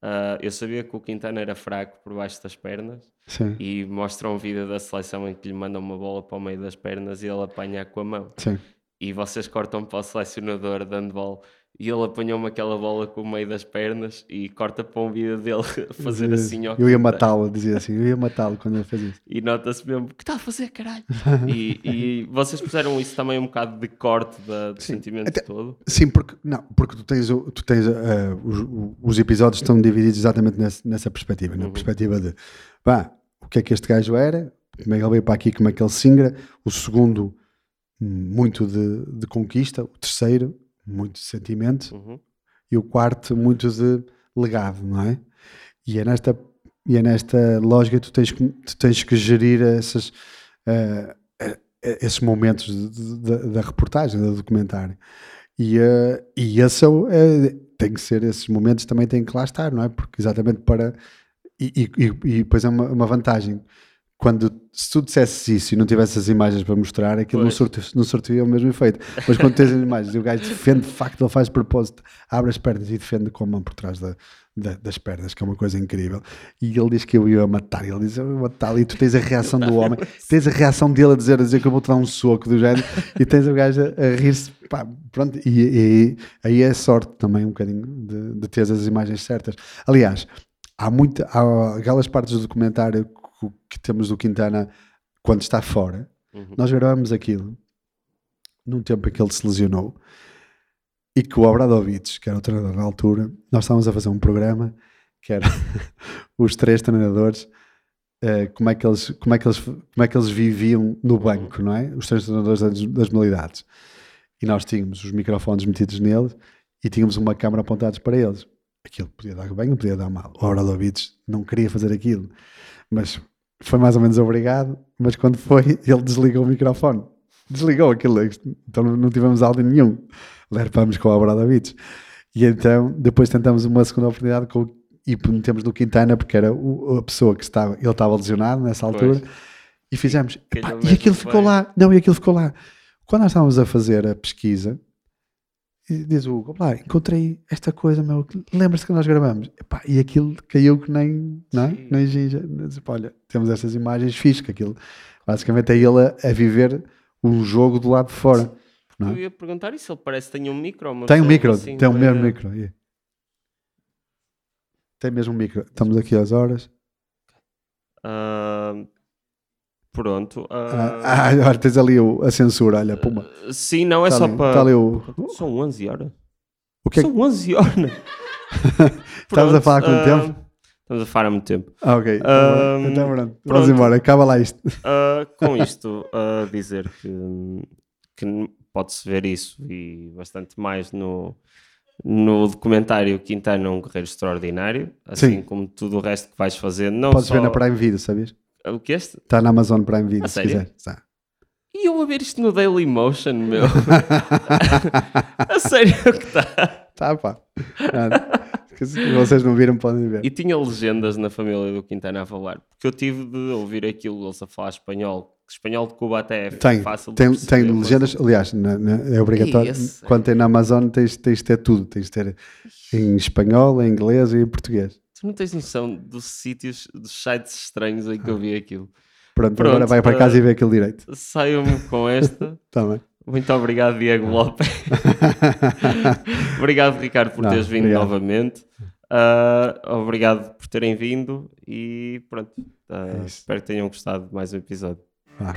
Uh, eu sabia que o Quintana era fraco por baixo das pernas Sim. e mostram um vídeo da seleção em que lhe mandam uma bola para o meio das pernas e ele apanha com a mão. Sim. E vocês cortam para o selecionador de handball e ele apanhou-me aquela bola com o meio das pernas e corta para um vídeo dele *laughs* fazer assim Eu ia matá-lo, dizia assim, eu ia matá-lo quando ele faz isso. E nota-se mesmo, que está a fazer, caralho? e, e, vocês puseram isso também um bocado de corte da, do sim, sentimento até, todo? Sim, porque, não, porque tu tens, tu tens uh, os, os, episódios estão divididos exatamente nessa, nessa perspectiva, na uhum. perspectiva de, pá, o que é que este gajo era, como é que ele veio para aqui, como é que ele singra, o segundo muito de, de conquista, o terceiro muito de sentimento, uhum. e o quarto, muito de legado, não é? E é nesta, e é nesta lógica que tu tens, tu tens que gerir essas, uh, esses momentos da reportagem, do documentário. E, uh, e esse é, é, tem que ser, esses momentos também têm que lá estar, não é? Porque exatamente para. E, e, e depois é uma, uma vantagem quando se tu dissesses isso e não tivesses as imagens para mostrar, aquilo não, sorte, não sorteia o mesmo efeito. Mas quando tens as imagens e o gajo defende de facto, ele faz propósito, abre as pernas e defende com a mão por trás da, da, das pernas, que é uma coisa incrível. E ele diz que eu ia matar, ele diz eu ia matar, e tu tens a reação do homem, tens a reação dele a dizer, a dizer que eu vou te dar um soco do género, e tens o gajo a, a rir-se, pronto, e, e, aí é sorte também um bocadinho de, de ter as imagens certas. Aliás, há, muita, há aquelas partes do documentário que temos do Quintana quando está fora. Uhum. Nós gravamos aquilo num tempo em que ele se lesionou e que o Obradovic, que era o treinador na altura, nós estávamos a fazer um programa que era *laughs* os três treinadores, uh, como, é que eles, como, é que eles, como é que eles viviam no banco, não é? Os três treinadores das, das modalidades. E nós tínhamos os microfones metidos neles e tínhamos uma câmera apontados para eles. Aquilo podia dar bem, podia dar mal. O Obradovic não queria fazer aquilo mas foi mais ou menos obrigado. Mas quando foi, *laughs* ele desligou o microfone. Desligou aquilo, então não tivemos áudio nenhum. Lerpamos com a Obradovic. E então, depois tentamos uma segunda oportunidade com, e metemos no Quintana, porque era o, a pessoa que estava, ele estava lesionado nessa altura. Pois. E fizemos. Epá, e aquilo ficou lá. Não, e aquilo ficou lá. Quando nós estávamos a fazer a pesquisa, e diz o Hugo, lá, encontrei esta coisa, meu, lembra-se que nós gravamos? Epá, e aquilo caiu que nem, não é? nem ginja. Olha, temos estas imagens fixas, que aquilo basicamente é ele a, a, viver um jogo do lado de fora. É? Eu ia perguntar isso, ele parece que tem um micro. Tem um micro, assim, tem o um mesmo micro. Yeah. Tem mesmo um micro. Estamos aqui às horas. Uh, Pronto. Uh... Ah, olha, tens ali o, a censura, olha, puma. Uh, sim, não é tá só para. Tá ali o... São 11 horas. O que é São 11 horas. *laughs* Estamos a falar com uh, tempo? Estamos a falar há muito tempo. Ah, ok. Ahm, então pronto. Vamos embora. Acaba lá isto. Com isto, a dizer que, que pode-se ver isso e bastante mais no, no documentário Quintana é um guerreiro extraordinário, assim Sim. como tudo o resto que vais fazer. Não Podes só... ver na Prime Video, sabias? O que é este? Está na Amazon Prime Video, A se sério? quiser. Tá. E eu a ver isto no Daily Motion, meu. *laughs* a sério que está. Tá, pá. Se vocês não viram, podem ver. E tinha legendas na família do Quintana a falar, porque eu tive de ouvir aquilo, eles a falar espanhol. que Espanhol de Cuba até é Tem, fácil de tem, perceber, tem legendas, aliás, na- na- é obrigatório. Ih, esse- Quando tem na Amazon, tens, tens de ter tudo. Tens de ter em espanhol, em inglês e em português. Tu não tens noção dos sítios, dos sites estranhos em que eu vi aquilo. Pronto, Pronto, agora vai para casa eh, e vê aquilo direito. Saiam-me com esta. *laughs* Tá bem. Muito obrigado, Diego Lopes. *laughs* obrigado, Ricardo, por Não, teres vindo obrigado. novamente. Ah, obrigado por terem vindo e pronto. ah, É espero que tenham gostado de mais um episódio. Vá.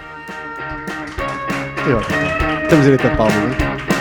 E ó, Temos direito a palma, não é?